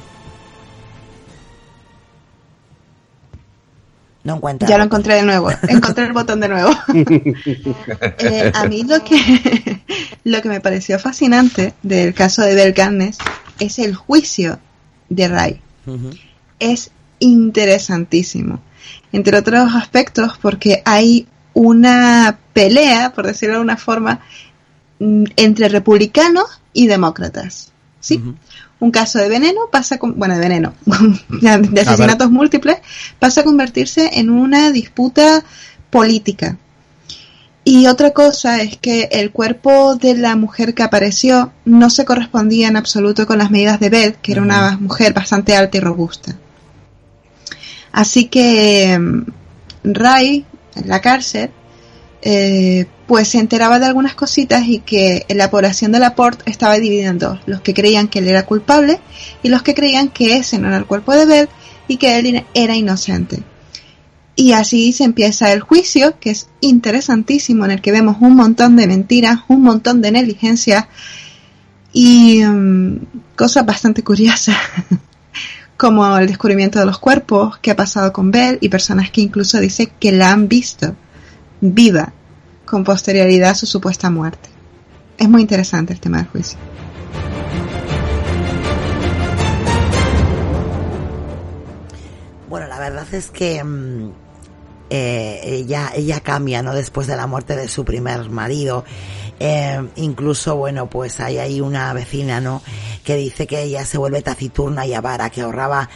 No encuentro. Ya lo encontré de nuevo. Encontré el botón de nuevo. Eh, a mí lo que, lo que me pareció fascinante del caso de Bel Cannes es el juicio de Ray. Es interesantísimo. Entre otros aspectos, porque hay una pelea, por decirlo de una forma, mm, entre republicanos y demócratas. ¿Sí? Un caso de veneno pasa con, bueno, de veneno, de asesinatos múltiples, pasa a convertirse en una disputa política. Y otra cosa es que el cuerpo de la mujer que apareció no se correspondía en absoluto con las medidas de Beth, que era una mujer bastante alta y robusta. Así que mm, Ray, en la cárcel, eh, pues se enteraba de algunas cositas y que la población de Laporte estaba dividida en dos, los que creían que él era culpable y los que creían que ese no era el cuerpo de Bell y que él era inocente. Y así se empieza el juicio, que es interesantísimo, en el que vemos un montón de mentiras, un montón de negligencia y mm, cosas bastante curiosas, como el descubrimiento de los cuerpos, que ha pasado con Bell y personas que incluso dicen que la han visto viva con posterioridad a su supuesta muerte. Es muy interesante el tema del juicio. Bueno, la verdad es que mm, eh, ella, ella cambia, ¿no? Después de la muerte de su primer marido. Eh, incluso, bueno, pues hay ahí una vecina, ¿no? Que dice que ella se vuelve taciturna y avara, que ahorraba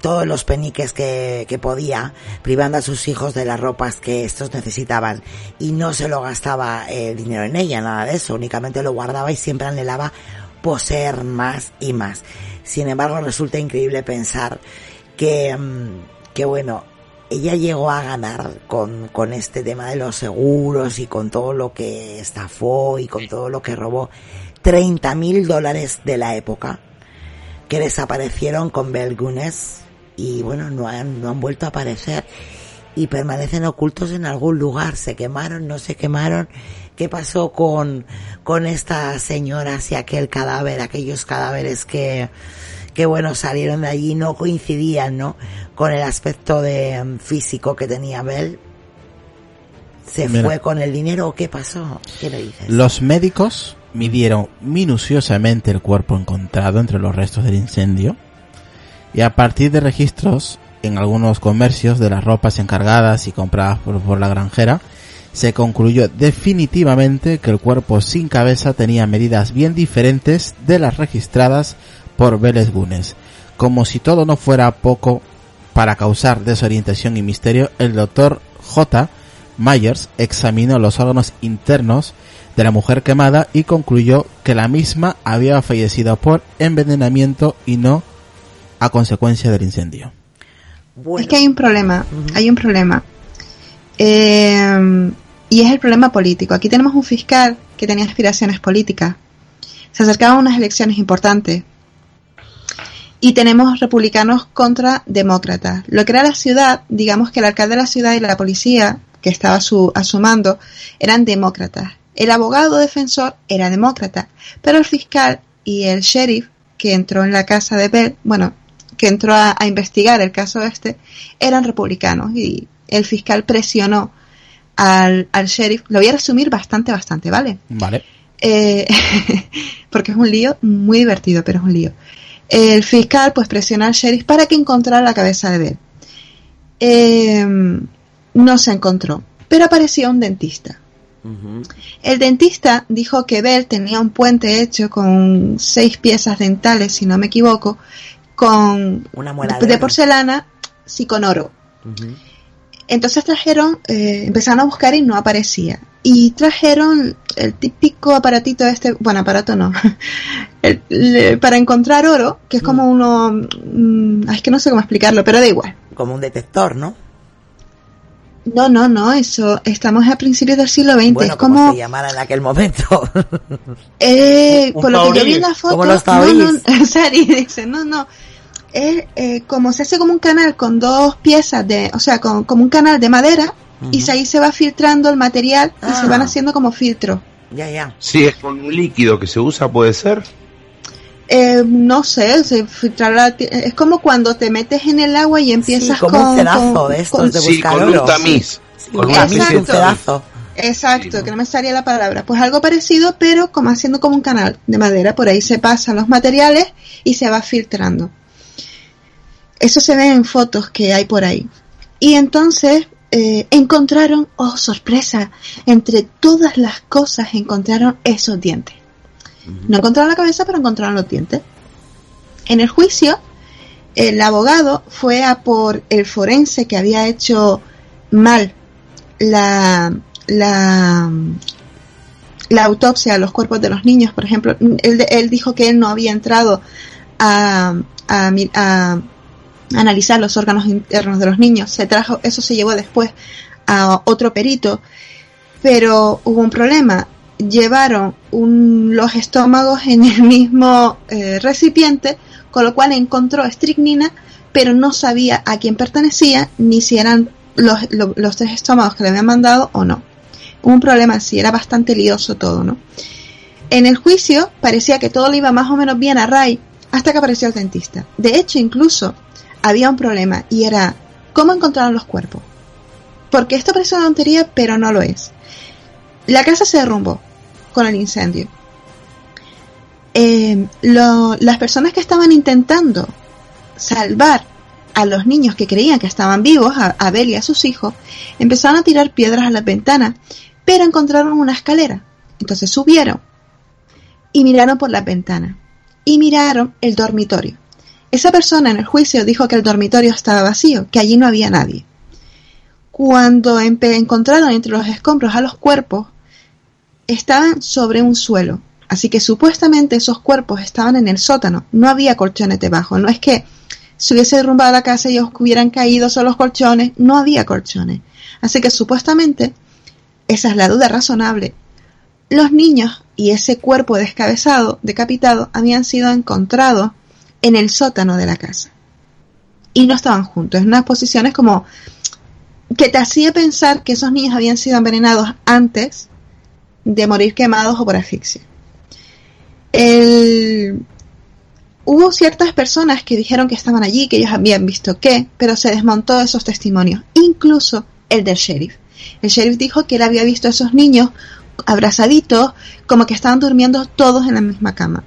todos los peniques que, que podía, privando a sus hijos de las ropas que estos necesitaban. Y no se lo gastaba eh, dinero en ella, nada de eso, únicamente lo guardaba y siempre anhelaba poseer más y más. Sin embargo, resulta increíble pensar que, mm, que bueno, ella llegó a ganar con, con este tema de los seguros y con todo lo que estafó y con todo lo que robó 30 mil dólares de la época que desaparecieron con Bell Gunness y bueno, no han, no han vuelto a aparecer y permanecen ocultos en algún lugar. Se quemaron, no se quemaron. ¿Qué pasó con, con esta señora y aquel cadáver, aquellos cadáveres que, que bueno, salieron de allí no coincidían, ¿no? Con el aspecto de mm, físico que tenía Bell. ¿Se Mira. fue con el dinero o qué pasó? ¿Qué le dices? Los médicos midieron minuciosamente el cuerpo encontrado entre los restos del incendio y a partir de registros en algunos comercios de las ropas encargadas y compradas por, por la granjera, se concluyó definitivamente que el cuerpo sin cabeza tenía medidas bien diferentes de las registradas por Vélez Gunes. Como si todo no fuera poco para causar desorientación y misterio, el doctor J. Myers examinó los órganos internos de la mujer quemada y concluyó que la misma había fallecido por envenenamiento y no a consecuencia del incendio. Bueno, Es que hay un problema, hay un problema. Eh, y es el problema político. Aquí tenemos un fiscal que tenía aspiraciones políticas. Se acercaban unas elecciones importantes. Y tenemos republicanos contra demócratas. Lo que era la ciudad, digamos que el alcalde de la ciudad y la policía, que estaba a su, a su mando, eran demócratas. El abogado defensor era demócrata. Pero el fiscal y el sheriff, que entró en la casa de Bell, bueno, que entró a, a investigar el caso este, eran republicanos y el fiscal presionó al, al sheriff. Lo voy a resumir bastante, bastante, ¿vale? Vale. Eh, porque es un lío muy divertido, pero es un lío. El fiscal pues presionó al sheriff para que encontrara la cabeza de Bell. Eh, no se encontró, pero apareció un dentista. El dentista dijo que Bell tenía un puente hecho con seis piezas dentales, si no me equivoco, con Una muela de porcelana, sí con oro. Entonces trajeron, eh, empezaron a buscar y no aparecía. Y trajeron el típico aparatito este, bueno, aparato no, El- le- para encontrar oro, que es como uno, mm, es que no sé cómo explicarlo, pero da igual. Como un detector, ¿no? No, no, no, eso, estamos a principios del siglo XX, Bueno, es como como, se llamara en aquel momento. eh, por lo que yo vi en la foto, como los no, no. Sari dice, no, no, es eh, como se hace como un canal con dos piezas de, o sea, con, como un canal de madera, y Ujú. ahí se va filtrando el material y se Ah. van haciendo como filtros. Ya, ya. Sí, es con un líquido que se usa, puede ser. Eh, no sé, se filtrará, es como cuando te metes en el agua y empiezas Sí, como con, un cedazo con- de estos con- de Sí, buscar con un tamiz. Sí, Con un tamiz, Exacto. un pedazo. Exacto, Sí. que no me salía la palabra. Pues algo parecido, pero como haciendo como un canal de madera, por ahí se pasan los materiales y se va filtrando. Eso se ve en fotos que hay por ahí. Y entonces eh, encontraron, oh sorpresa, entre todas las cosas encontraron esos dientes. No encontraron la cabeza, pero encontraron los dientes. En el juicio, el abogado fue a por el forense que había hecho mal la, la, la autopsia a los cuerpos de los niños, por ejemplo. Él, él dijo que él no había entrado a, a, analizar los órganos internos de los niños. Se trajo, eso se llevó después a otro perito, pero hubo un problema. Llevaron los estómagos en el mismo eh, recipiente, con lo cual encontró estricnina, pero no sabía a quién pertenecía ni si eran los, lo- los tres estómagos que le habían mandado o no. Hubo un problema así, era bastante lioso todo, ¿no? En el juicio parecía que todo le iba más o menos bien a Ray hasta que apareció el dentista. De hecho, incluso había un problema y era cómo encontraron los cuerpos. Porque esto parece una tontería, pero no lo es. La casa se derrumbó con el incendio. Lo- las personas que estaban intentando salvar a los niños que creían que estaban vivos, a Abel y a sus hijos, empezaron a tirar piedras a las ventanas, pero encontraron una escalera. Entonces subieron y miraron por las ventanas y miraron el dormitorio. Esa persona en el juicio dijo que el dormitorio estaba vacío, que allí no había nadie. Cuando encontraron entre los escombros a los cuerpos, estaban sobre un suelo. Así que supuestamente esos cuerpos estaban en el sótano. No había colchones debajo. No es que se hubiese derrumbado la casa y ellos hubieran caído sobre los colchones. No había colchones. Así que supuestamente, esa es la duda razonable. Los niños y ese cuerpo descabezado, decapitado, habían sido encontrados en el sótano de la casa. Y no estaban juntos. En unas posiciones como que te hacía pensar que esos niños habían sido envenenados antes de morir quemados o por asfixia. Hubo ciertas personas que dijeron que estaban allí, que ellos habían visto qué, pero se desmontó esos testimonios, incluso el del sheriff. El sheriff dijo que él había visto a esos niños abrazaditos, como que estaban durmiendo todos en la misma cama.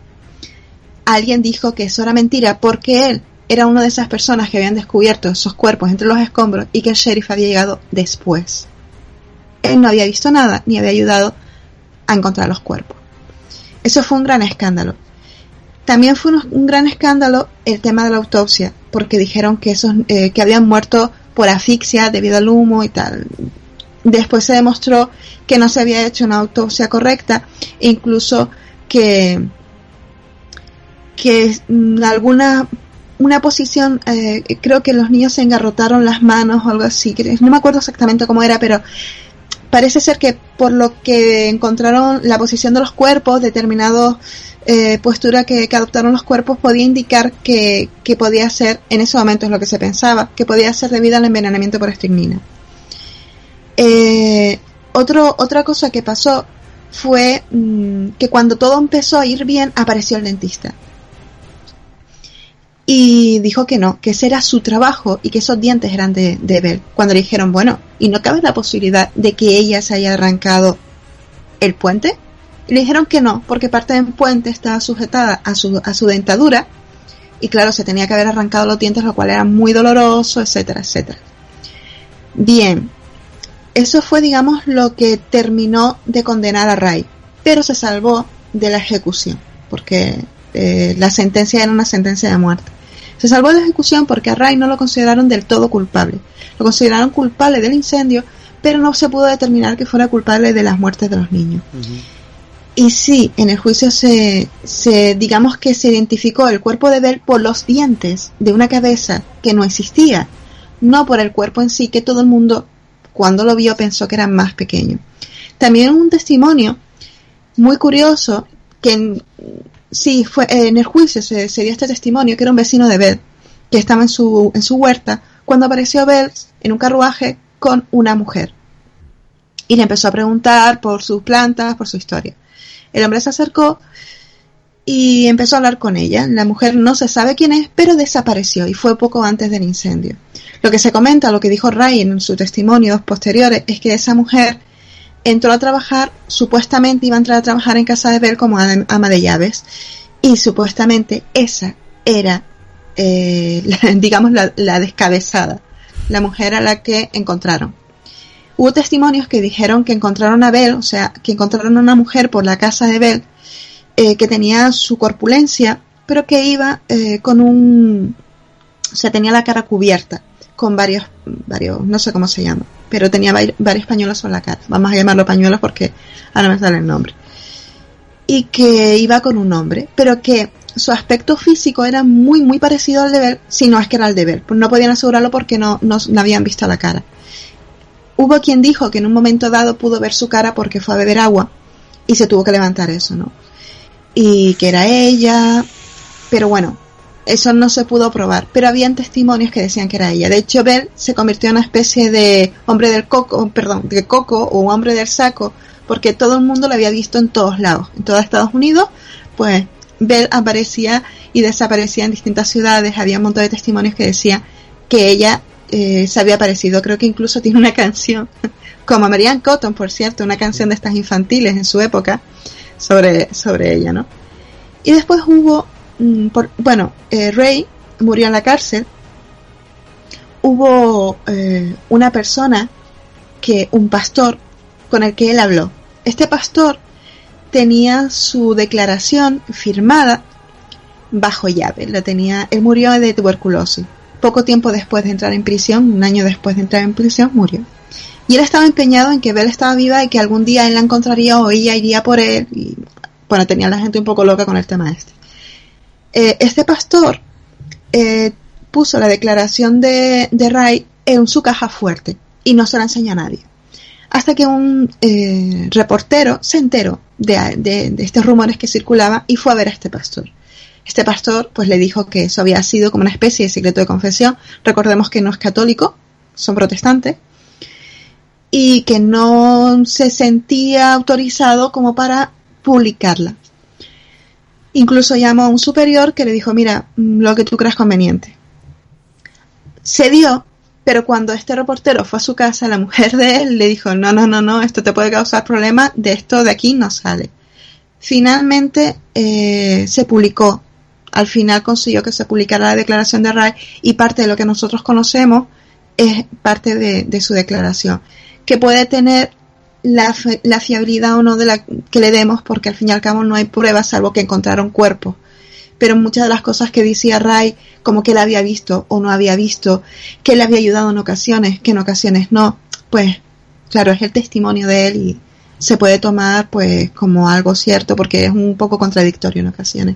Alguien dijo que eso era mentira porque él era una de esas personas que habían descubierto esos cuerpos entre los escombros y que el sheriff había llegado después. Él no había visto nada ni había ayudado a encontrar los cuerpos. Eso fue un gran escándalo. También fue un, gran escándalo el tema de la autopsia, porque dijeron que esos eh, que habían muerto por asfixia debido al humo y tal. Después se demostró que no se había hecho una autopsia correcta, incluso que que mm, alguna una posición, eh, creo que los niños se engarrotaron las manos o algo así, no me acuerdo exactamente cómo era, pero parece ser que por lo que encontraron la posición de los cuerpos, determinado eh, postura que, que adoptaron los cuerpos, podía indicar que, que podía ser, en ese momento es lo que se pensaba, que podía ser debido al envenenamiento por estricnina. Eh, otro, otra cosa que pasó fue mm, que cuando todo empezó a ir bien, apareció el dentista. Y dijo que no, que ese era su trabajo y que esos dientes eran de, de. Cuando le dijeron, bueno, ¿y no cabe la posibilidad de que ella se haya arrancado el puente? Le dijeron que no, porque parte del puente estaba sujetada a su, a su dentadura y claro, se tenía que haber arrancado los dientes, lo cual era muy doloroso, etcétera, etcétera. Bien, eso fue, digamos, lo que terminó de condenar a Ray, pero se salvó de la ejecución, porque eh, la sentencia era una sentencia de muerte. Se salvó de la ejecución porque a Ray no lo consideraron del todo culpable. Lo consideraron culpable del incendio, pero no se pudo determinar que fuera culpable de las muertes de los niños. Y sí, en el juicio se, se, digamos que se identificó el cuerpo de Bell por los dientes de una cabeza que no existía, no por el cuerpo en sí que todo el mundo cuando lo vio pensó que era más pequeño. También un testimonio muy curioso que sí fue en el juicio se, se dio este testimonio que era un vecino de Bell que estaba en su en su huerta cuando apareció Bell en un carruaje con una mujer y le empezó a preguntar por sus plantas, por su historia. El hombre se acercó y empezó a hablar con ella. La mujer no se sabe quién es, pero desapareció y fue poco antes del incendio. Lo que se comenta, lo que dijo Ray en sus testimonios posteriores, es que esa mujer entró a trabajar, supuestamente iba a entrar a trabajar en casa de Bell como am- ama de llaves y supuestamente esa era, eh, digamos, la, la descabezada, la mujer a la que encontraron. Hubo testimonios que dijeron que encontraron a Bell, o sea, que encontraron a una mujer por la casa de Bell eh, que tenía su corpulencia, pero que iba eh, con un, o sea, tenía la cara cubierta con varios, varios, no sé cómo se llama, pero tenía varios pañuelos en la cara. Vamos a llamarlo pañuelos porque ahora me sale el nombre. Y que iba con un hombre, pero que su aspecto físico era muy, muy parecido al de Bell, si no es que era el de Bell. Pues no podían asegurarlo porque no, no, no habían visto la cara. Hubo quien dijo que en un momento dado pudo ver su cara porque fue a beber agua y se tuvo que levantar eso, ¿no? Y que era ella, pero bueno, eso no se pudo probar, pero habían testimonios que decían que era ella. De hecho, Bell se convirtió en una especie de hombre del coco, perdón, de coco o hombre del saco, porque todo el mundo lo había visto en todos lados. En todo Estados Unidos, pues Bell aparecía y desaparecía en distintas ciudades. Había un montón de testimonios que decían que ella eh, se había aparecido. Creo que incluso tiene una canción, como Marianne Cotton, por cierto, una canción de estas infantiles en su época, sobre, sobre ella, ¿no? Y después hubo, por- bueno, eh, Ray murió en la cárcel. Hubo eh, una persona que, un pastor, con el que él habló. Este pastor tenía su declaración firmada bajo llave. La tenía, él murió de tuberculosis. Poco tiempo después de entrar en prisión, un año después de entrar en prisión, murió. Y él estaba empeñado en que Bell estaba viva y que algún día él la encontraría o ella iría por él. Bueno, tenía la gente un poco loca con el tema este. Eh, este pastor eh, puso la declaración de, de Ray en su caja fuerte y no se la enseñó a nadie. Hasta que un eh, reportero se enteró de, de- de estos rumores que circulaban y fue a ver a este pastor. Este pastor pues le dijo que eso había sido como una especie de secreto de confesión. Recordemos que no es católico, son protestantes. Y que no se sentía autorizado como para publicarla. Incluso llamó a un superior que le dijo, mira, mm, lo que tú creas conveniente. Se dio, pero cuando este reportero fue a su casa, la mujer de él le dijo, no, no, no, no, esto te puede causar problemas, de esto de aquí no sale. Finalmente eh, se publicó, al final consiguió que se publicara la declaración de Ray y parte de lo que nosotros conocemos es parte de su declaración, que puede tener la, la fiabilidad o no de la que le demos, porque al fin y al cabo no hay pruebas salvo que encontraron cuerpos. Pero muchas de las cosas que decía Ray, como que él había visto o no había visto, que le había ayudado en ocasiones, que en ocasiones no, pues claro, es el testimonio de él y se puede tomar pues como algo cierto porque es un poco contradictorio en ocasiones.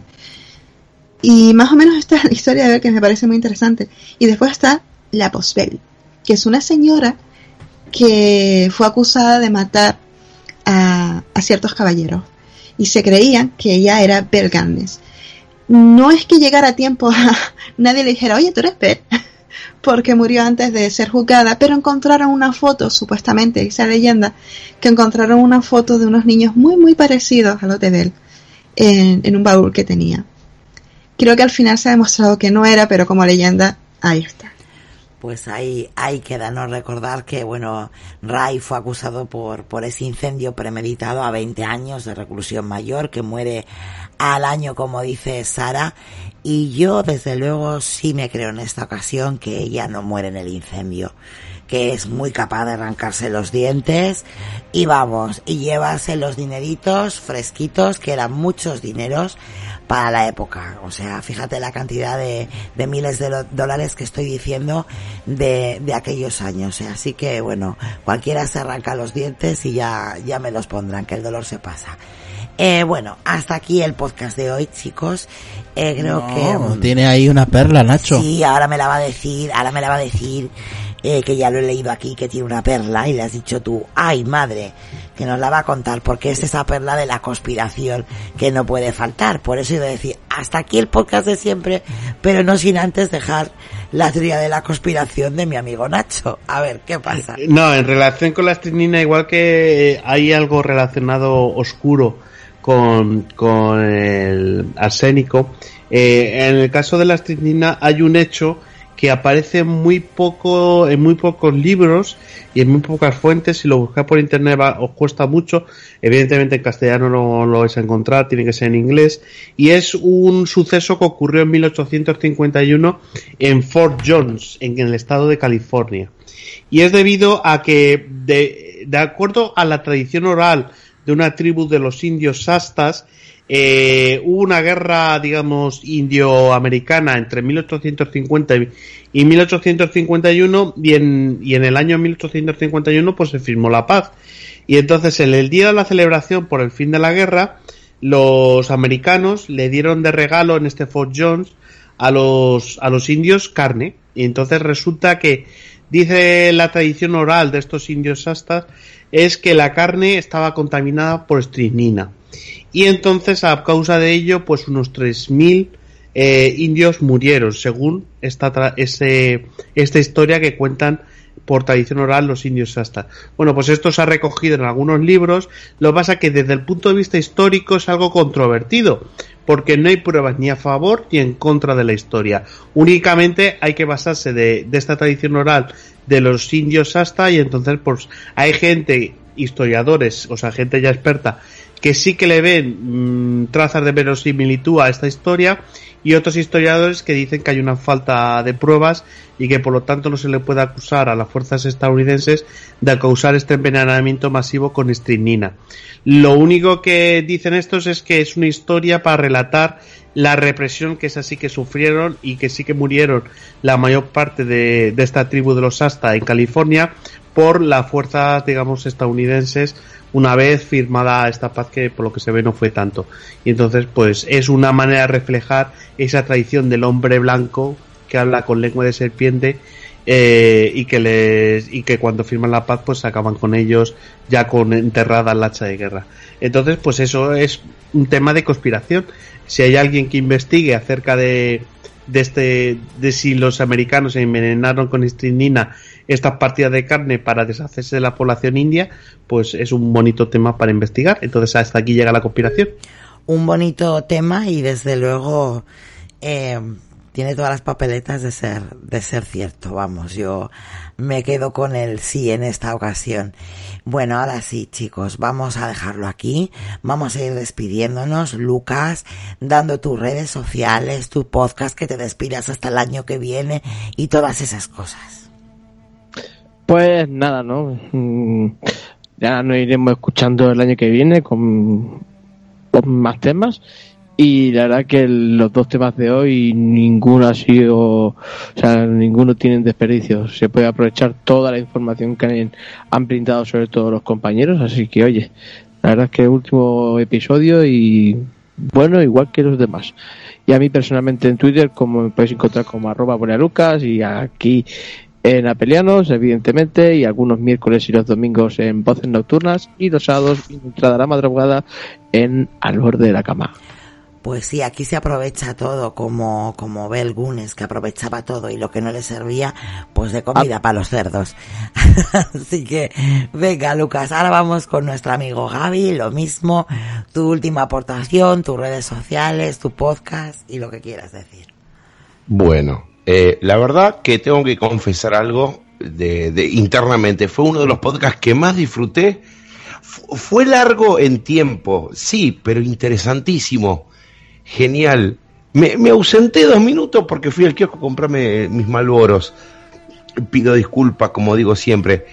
Y más o menos esta es la historia de él que me parece muy interesante. Y después está la Posbel, que es una señora que fue acusada de matar a, ciertos caballeros y se creían que ella era Bel Gannes. No es que llegara a tiempo nadie le dijera, oye, tú eres Bel, porque murió antes de ser juzgada, pero encontraron una foto, supuestamente, esa leyenda, que encontraron una foto de unos niños muy, muy parecidos a los de Bel en, en un baúl que tenía. Creo que al final se ha demostrado que no era, pero como leyenda, ahí está. Pues ahí, ahí queda no recordar que, bueno, Ray fue acusado por, por ese incendio premeditado a 20 años de reclusión mayor, que muere al año, como dice Sara, y yo, desde luego, sí me creo en esta ocasión que ella no muere en el incendio, que es muy capaz de arrancarse los dientes, y vamos, y llevarse los dineritos fresquitos, que eran muchos dineros, para la época. O sea, fíjate la cantidad de, de miles de dólares que estoy diciendo de, de aquellos años. ¿eh? Así que, bueno, cualquiera se arranca los dientes y ya, ya me los pondrán, que el dolor se pasa. Eh, bueno, hasta aquí el podcast de hoy, chicos. Eh, creo que... No, tiene ahí una perla, Nacho. Sí, ahora me la va a decir, ahora me la va a decir, eh, que ya lo he leído aquí, que tiene una perla, y le has dicho tú, ay madre, que nos la va a contar, porque es esa perla de la conspiración que no puede faltar. Por eso iba a decir, hasta aquí el podcast de siempre, pero no sin antes dejar la teoría de la conspiración de mi amigo Nacho. A ver, ¿qué pasa? No, en relación con la estricnina, igual que eh, hay algo relacionado oscuro con, con el arsénico, eh, en el caso de la estricnina hay un hecho que aparece muy poco en muy pocos libros y en muy pocas fuentes. Si lo buscáis por internet va- os cuesta mucho. Evidentemente en castellano no lo vais a encontrar, tiene que ser en inglés. Y es un suceso que ocurrió en 1851 en Fort Jones, en el estado de California. Y es debido a que, de, de acuerdo a la tradición oral de una tribu de los indios sastas, eh, hubo una guerra, digamos, indioamericana entre 1850 y- y 1851 y en, y en el año 1851 pues se firmó la paz. Y entonces en el día de la celebración por el fin de la guerra, los americanos le dieron de regalo en este Fort Jones a los, a los indios carne. Y entonces resulta que, dice la tradición oral de estos indios sastas, es que la carne estaba contaminada por estrinina. Y entonces, a causa de ello, pues unos 3.000 eh, indios murieron, según esta, ese, esta historia que cuentan por tradición oral los indios sastas. Bueno, pues esto se ha recogido en algunos libros, lo que pasa que desde el punto de vista histórico es algo controvertido, porque no hay pruebas ni a favor ni en contra de la historia. Únicamente hay que basarse de, de esta tradición oral de los indios sasta y entonces pues hay gente, historiadores, o sea, gente ya experta, que sí que le ven mm, trazas de verosimilitud a esta historia y otros historiadores que dicen que hay una falta de pruebas y que por lo tanto no se le puede acusar a las fuerzas estadounidenses de causar este envenenamiento masivo con estrinina. Lo único que dicen estos es que es una historia para relatar la represión que es así que sufrieron y que sí que murieron la mayor parte de, de esta tribu de los Asta en California por las fuerzas, digamos, estadounidenses una vez firmada esta paz que por lo que se ve no fue tanto. Y entonces, pues es una manera de reflejar esa tradición del hombre blanco que habla con lengua de serpiente eh, y que les y que cuando firman la paz pues acaban con ellos ya con enterrada el hacha de guerra. Entonces, pues eso es un tema de conspiración. Si hay alguien que investigue acerca de de este de si los americanos se envenenaron con estrinina estas partidas de carne para deshacerse de la población india, pues es un bonito tema para investigar. Entonces hasta aquí llega la conspiración. Un bonito tema y desde luego eh, tiene todas las papeletas de ser de ser cierto. Vamos, yo me quedo con el sí en esta ocasión. Bueno, ahora sí, chicos, vamos a dejarlo aquí. Vamos a ir despidiéndonos. Lucas, dando tus redes sociales, tu podcast, que te despidas hasta el año que viene y todas esas cosas. Pues nada, ¿no? Mm, Ya nos iremos escuchando el año que viene con, más temas. Y la verdad que los dos temas de hoy, ninguno ha sido, o sea, ninguno tiene desperdicio. Se puede aprovechar toda la información que han, han brindado sobre todo los compañeros. Así que, oye, la verdad es que último episodio y bueno, igual que los demás. Y a mí personalmente en Twitter, como me podéis encontrar como arroba Lucas y aquí en Apelianos, evidentemente, y algunos miércoles y los domingos en Voces Nocturnas y los sábados y entrada a la madrugada en Al Borde de la Cama. Pues sí, aquí se aprovecha todo, como, como Bel Gunes, que aprovechaba todo y lo que no le servía, pues de comida para los cerdos. Así que, venga, Lucas, ahora vamos con nuestro amigo Gaby, lo mismo, tu última aportación, tus redes sociales, tu podcast y lo que quieras decir. Bueno, eh, la verdad que tengo que confesar algo de, de internamente. Fue uno de los podcasts que más disfruté. Fu- fue largo en tiempo, sí, pero interesantísimo. Genial. Me, me ausenté dos minutos porque fui al kiosco a comprarme mis malboros. Pido disculpas, como digo siempre,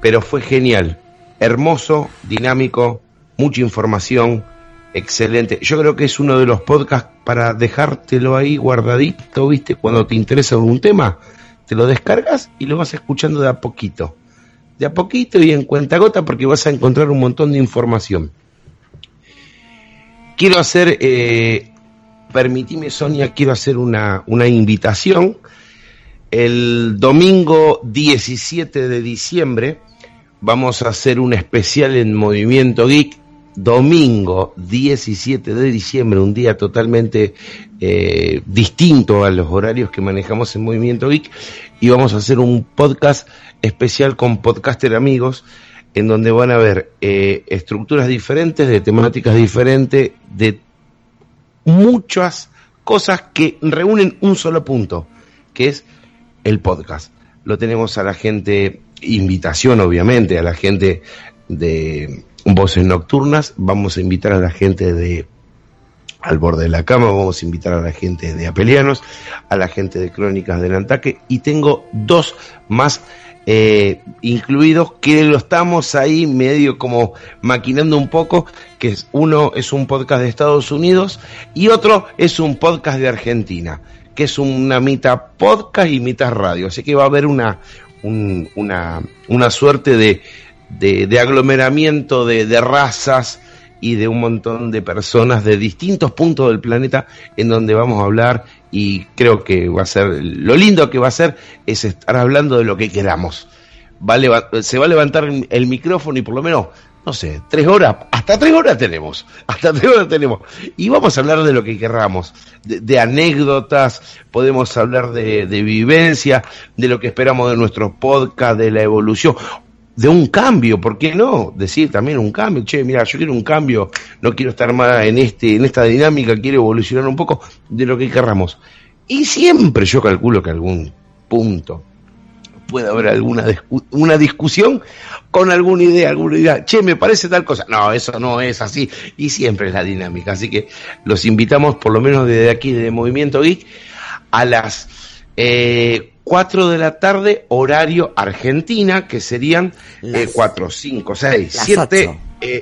pero fue genial. Hermoso, dinámico, mucha información, excelente. Yo creo que es uno de los podcasts para dejártelo ahí guardadito, ¿viste? Cuando te interesa algún tema, te lo descargas y lo vas escuchando de a poquito. De a poquito y en cuenta gota porque vas a encontrar un montón de información. Quiero hacer, eh, permitime Sonia, quiero hacer una, una invitación. El domingo 17 de diciembre vamos a hacer un especial en Movimiento Geek. Domingo 17 de diciembre, un día totalmente eh, distinto a los horarios que manejamos en Movimiento Geek. Y vamos a hacer un podcast especial con podcaster amigos en donde van a ver eh, estructuras diferentes, de temáticas diferentes, de muchas cosas que reúnen un solo punto, que es el podcast. Lo tenemos a la gente, invitación obviamente, a la gente de Voces Nocturnas, vamos a invitar a la gente de Al Borde de la Cama, vamos a invitar a la gente de Apelianos, a la gente de Crónicas del Antaque, y tengo dos más eh, incluidos que lo estamos ahí medio como maquinando un poco, que es uno es un podcast de Estados Unidos y otro es un podcast de Argentina, que es una mitad podcast y mitad radio, así que va a haber una, un- una, una suerte de, de, aglomeramiento de, razas y de un montón de personas de distintos puntos del planeta en donde vamos a hablar y creo que va a ser, lo lindo que va a ser es estar hablando de lo que queramos. Va se va a levantar el- micrófono y por lo menos, no sé, tres horas, hasta tres horas tenemos, hasta tres horas tenemos. Y vamos a hablar de lo que queramos, de, de anécdotas, podemos hablar de, de vivencia, de lo que esperamos de nuestro podcast, de la evolución de un cambio, ¿por qué no? Decir también un cambio, che, mira, yo quiero un cambio, no quiero estar más en este, en esta dinámica, quiero evolucionar un poco de lo que querramos. Y siempre yo calculo que algún punto puede haber alguna una discusión con alguna idea, alguna idea, che, me parece tal cosa. No, eso no es así. Y siempre es la dinámica. Así que los invitamos, por lo menos desde aquí, de Movimiento Geek, a las eh, 4 de la tarde, horario Argentina, que serían eh, 4, 5, 6, Las 7, ocho. eh,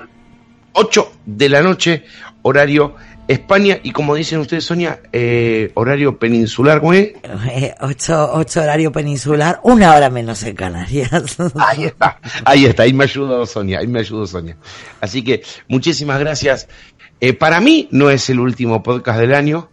8 de la noche, horario España. Y como dicen ustedes, Sonia, eh, horario peninsular. Eh, ocho, ocho horario peninsular, una hora menos en Canarias. Ahí está, ahí está, ahí me ayudó Sonia, ahí me ayudó Sonia. Así que muchísimas gracias. Eh, para mí no es el último podcast del año,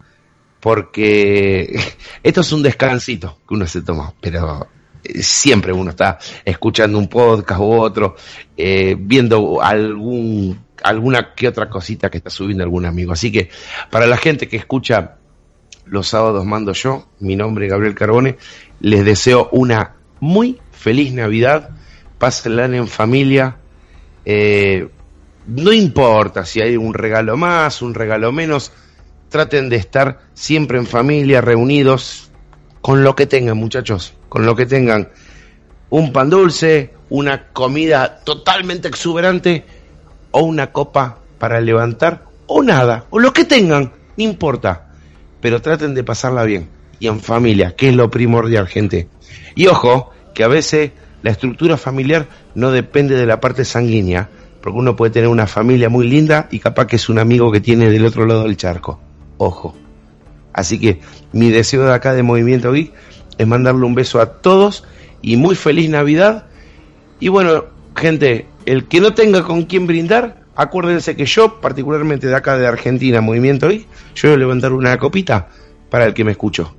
porque esto es un descansito que uno se toma, pero eh, siempre uno está escuchando un podcast u otro, eh, viendo algún, alguna que otra cosita que está subiendo algún amigo. Así que para la gente que escucha los sábados mando yo, mi nombre es Gabriel Carbone, les deseo una muy feliz Navidad, pásenla en familia, eh, no importa si hay un regalo más, un regalo menos, traten de estar siempre en familia, reunidos, con lo que tengan muchachos, con lo que tengan, un pan dulce, una comida totalmente exuberante o una copa para levantar o nada, o lo que tengan, no importa, pero traten de pasarla bien y en familia, que es lo primordial, gente. Y ojo, que a veces la estructura familiar no depende de la parte sanguínea, porque uno puede tener una familia muy linda y capaz que es un amigo que tiene del otro lado del charco. Ojo. Así que mi deseo de acá de Movimiento Geek es mandarle un beso a todos y muy feliz Navidad. Y bueno, gente, el que no tenga con quién brindar, acuérdense que yo, particularmente de acá de Argentina, Movimiento Geek, yo voy a levantar una copita para el que me escuchó.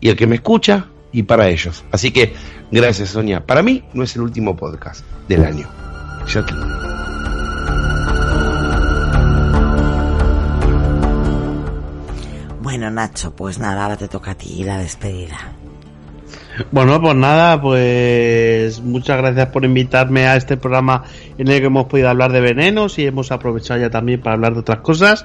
Y el que me escucha y para ellos. Así que gracias Sonia. Para mí no es el último podcast del año. Ya te- Bueno, Nacho, pues nada, ahora te toca a ti la despedida. Bueno, pues nada, pues muchas gracias por invitarme a este programa en el que hemos podido hablar de venenos y hemos aprovechado ya también para hablar de otras cosas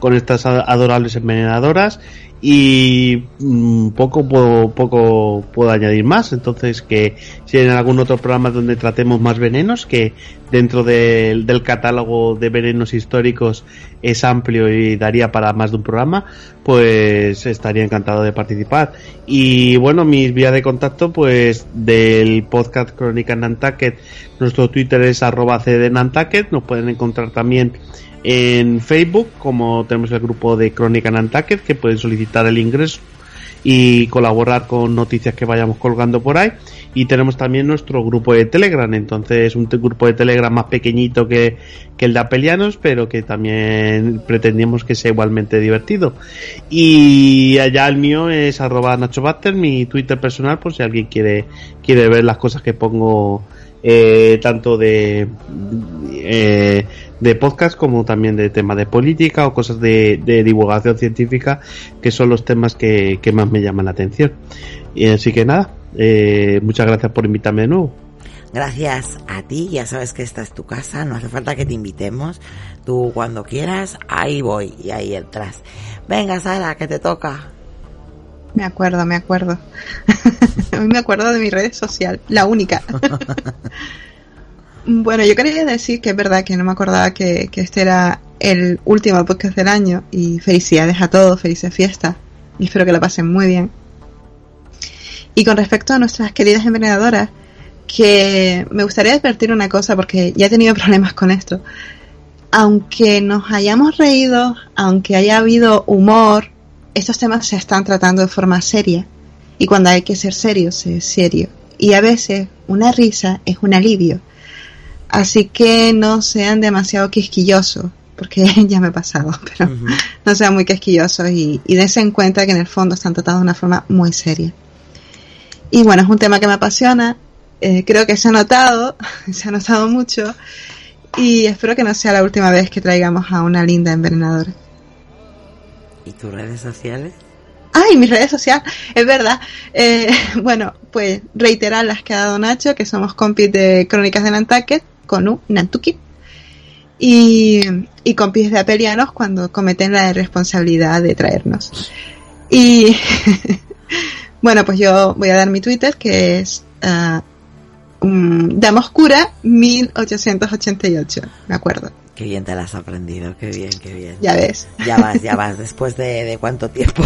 con estas adorables envenenadoras y mm, poco puedo, poco puedo añadir más. Entonces que si hay algún otro programa donde tratemos más venenos, que dentro del, del catálogo de venenos históricos es amplio y daría para más de un programa, pues estaría encantado de participar. Y bueno, mis vías de contacto, pues del podcast Crónica Nantucket, nuestro Twitter es arroba CD Nantucket, nos pueden encontrar también en Facebook, como tenemos el grupo de Crónica Nantucket, que pueden solicitar el ingreso y colaborar con noticias que vayamos colgando por ahí. Y tenemos también nuestro grupo de Telegram, entonces un grupo de Telegram más pequeñito que, que el de Apelianos, pero que también pretendemos que sea igualmente divertido. Y allá el mío es arroba Nacho mi Twitter personal, por si alguien quiere, quiere ver las cosas que pongo eh, tanto de eh, de podcast como también de temas de política o cosas de, divulgación científica que son los temas que, que más me llaman la atención y así que nada eh, muchas gracias por invitarme de nuevo Gracias a ti, ya sabes que esta es tu casa, no hace falta que te invitemos. Tú cuando quieras, ahí voy y ahí entras. Venga, Sara, que te toca. Me acuerdo, me acuerdo. Hoy me acuerdo de mi red social, la única. bueno, yo quería decir que es verdad que no me acordaba que, que este era el último podcast del año y felicidades a todos, felices fiestas y espero que lo pasen muy bien. Y con respecto a nuestras queridas envenenadoras, que me gustaría advertir una cosa porque ya he tenido problemas con esto. Aunque nos hayamos reído, aunque haya habido humor, estos temas se están tratando de forma seria. Y cuando hay que ser serio, se es serio. Y a veces una risa es un alivio. Así que no sean demasiado quisquillosos, porque ya me he pasado, pero no sean muy quisquillosos y, y dense en cuenta que en el fondo están tratados de una forma muy seria. Y bueno, es un tema que me apasiona, eh, creo que se ha notado, se ha notado mucho, y espero que no sea la última vez que traigamos a una linda envenenadora. ¿Y tus redes sociales? Ay, mis redes sociales, es verdad. Eh, bueno, pues reiterar las que ha dado Nacho, que somos compis de Crónicas de Nantucket, con U, Nantucket, y, y compis de Apelianos cuando cometen la irresponsabilidad de traernos. Y bueno, pues yo voy a dar mi Twitter, que es ah, um, Dama Oscura 1888, me acuerdo. Qué bien te la has aprendido, qué bien, qué bien. Ya ves. Ya vas, ya vas, después de, de cuánto tiempo,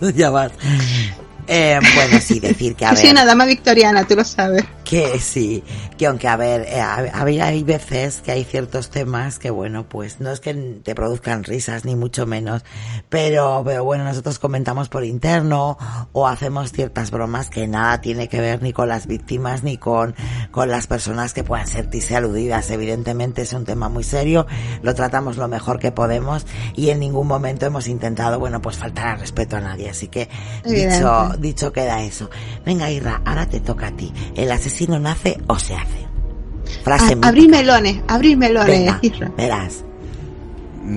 ya vas. Eh, bueno, sí, decir que a Yo soy ver, una dama victoriana, tú lo sabes. que sí, que aunque a ver, eh, a- a ver, hay veces que hay ciertos temas que bueno, pues no es que te produzcan risas ni mucho menos, pero, pero bueno, nosotros comentamos por interno o hacemos ciertas bromas que nada tiene que ver ni con las víctimas ni con, con las personas que puedan sentirse aludidas. Evidentemente es un tema muy serio, lo tratamos lo mejor que podemos y en ningún momento hemos intentado, bueno, pues faltar al respeto a nadie. Así que Evidente. dicho, dicho queda eso. Venga, Irra, ahora te toca a ti. ¿El asesino nace o se hace? Frase A- mítica. abrir melones, abrir melones, Venga, verás.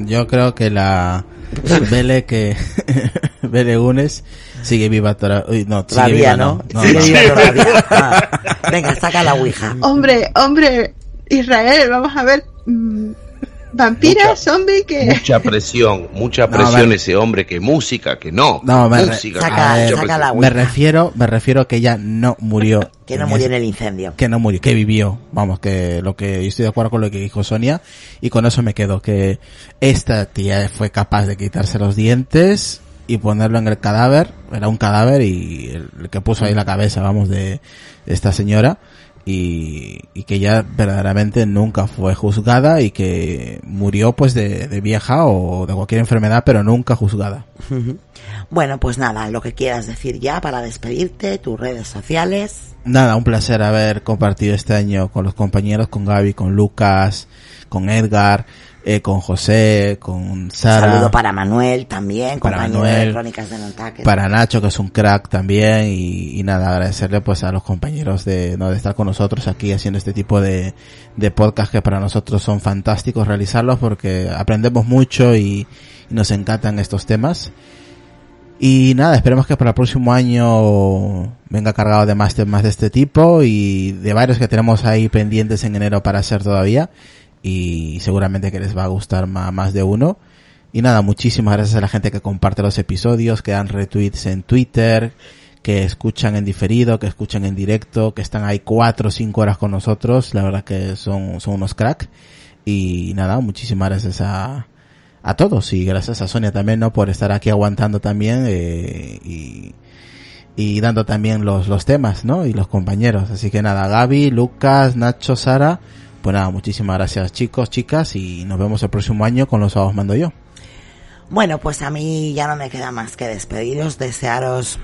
Yo creo que la Vele que Vele Gunes sigue viva toda- uy, no, sigue Todavía viva, no. no, Sigue no. viva todavía. Ah, Venga, saca la ouija. Hombre, hombre, Israel, vamos a ver. Vampira, Mucha- zombie, que. Mucha presión, mucha presión ese hombre, que música, que no. No, me re- música, Saca- saca presión. la- Me refiero, me refiero a que ella no murió. Que no murió en el incendio. que no murió, que vivió. Vamos, que lo que yo estoy de acuerdo con lo que dijo Sonia y con eso me quedo que esta tía fue capaz de quitarse los dientes y ponerlo en el cadáver, era un cadáver y el, el que puso ahí la cabeza, vamos, de, de esta señora y, y que ella verdaderamente nunca fue juzgada y que murió pues de, de vieja o de cualquier enfermedad, pero nunca juzgada. Bueno, pues nada, lo que quieras decir ya para despedirte, tus redes sociales. Nada, un placer haber compartido este año con los compañeros, con Gaby, con Lucas, con Edgar, eh, con José, con Sara. Saludo para Manuel también, Para compañero de Manuel, Crónicas de Nantucket. para Nacho, que es un crack también, y, y nada, agradecerle pues a los compañeros de, no, de estar con nosotros aquí haciendo este tipo de, de podcast que para nosotros son fantásticos realizarlos porque aprendemos mucho y, y nos encantan estos temas. Y nada, esperemos que para el próximo año venga cargado de más temas de este tipo y de varios que tenemos ahí pendientes en enero para hacer todavía. Y seguramente que les va a gustar más de uno. Y nada, muchísimas gracias a la gente que comparte los episodios, que dan retweets en Twitter, que escuchan en diferido, que escuchan en directo, que están ahí cuatro o cinco horas con nosotros. La verdad que son, son unos crack. Y nada, muchísimas gracias a, a todos y gracias a Sonia también, ¿no? Por estar aquí aguantando también eh, y, y dando también los, los temas, ¿no? Y los compañeros. Así que nada, Gaby, Lucas, Nacho, Sara, pues nada, muchísimas gracias chicos, chicas y nos vemos el próximo año con los sábados mando yo. Bueno, pues a mí ya no me queda más que despediros, desearos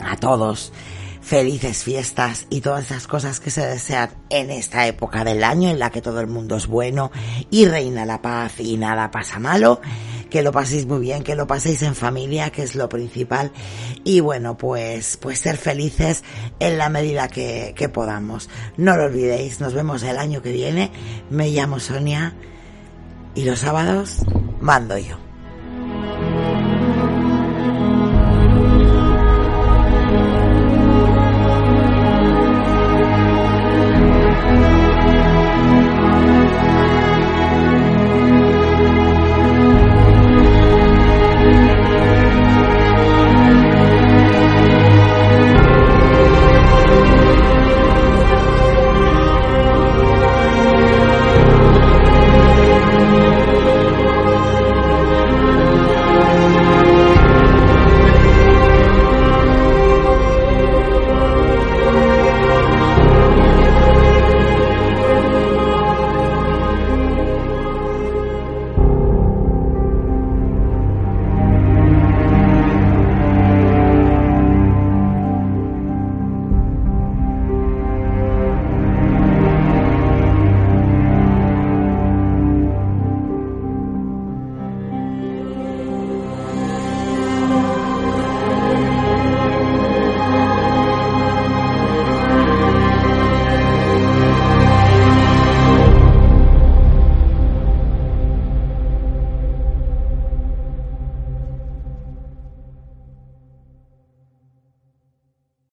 a todos felices fiestas y todas esas cosas que se desean en esta época del año en la que todo el mundo es bueno y reina la paz y nada pasa malo. Que lo paséis muy bien, que lo paséis en familia, que es lo principal. Y bueno, pues, pues ser felices en la medida que, que podamos. No lo olvidéis, nos vemos el año que viene. Me llamo Sonia y los sábados mando yo.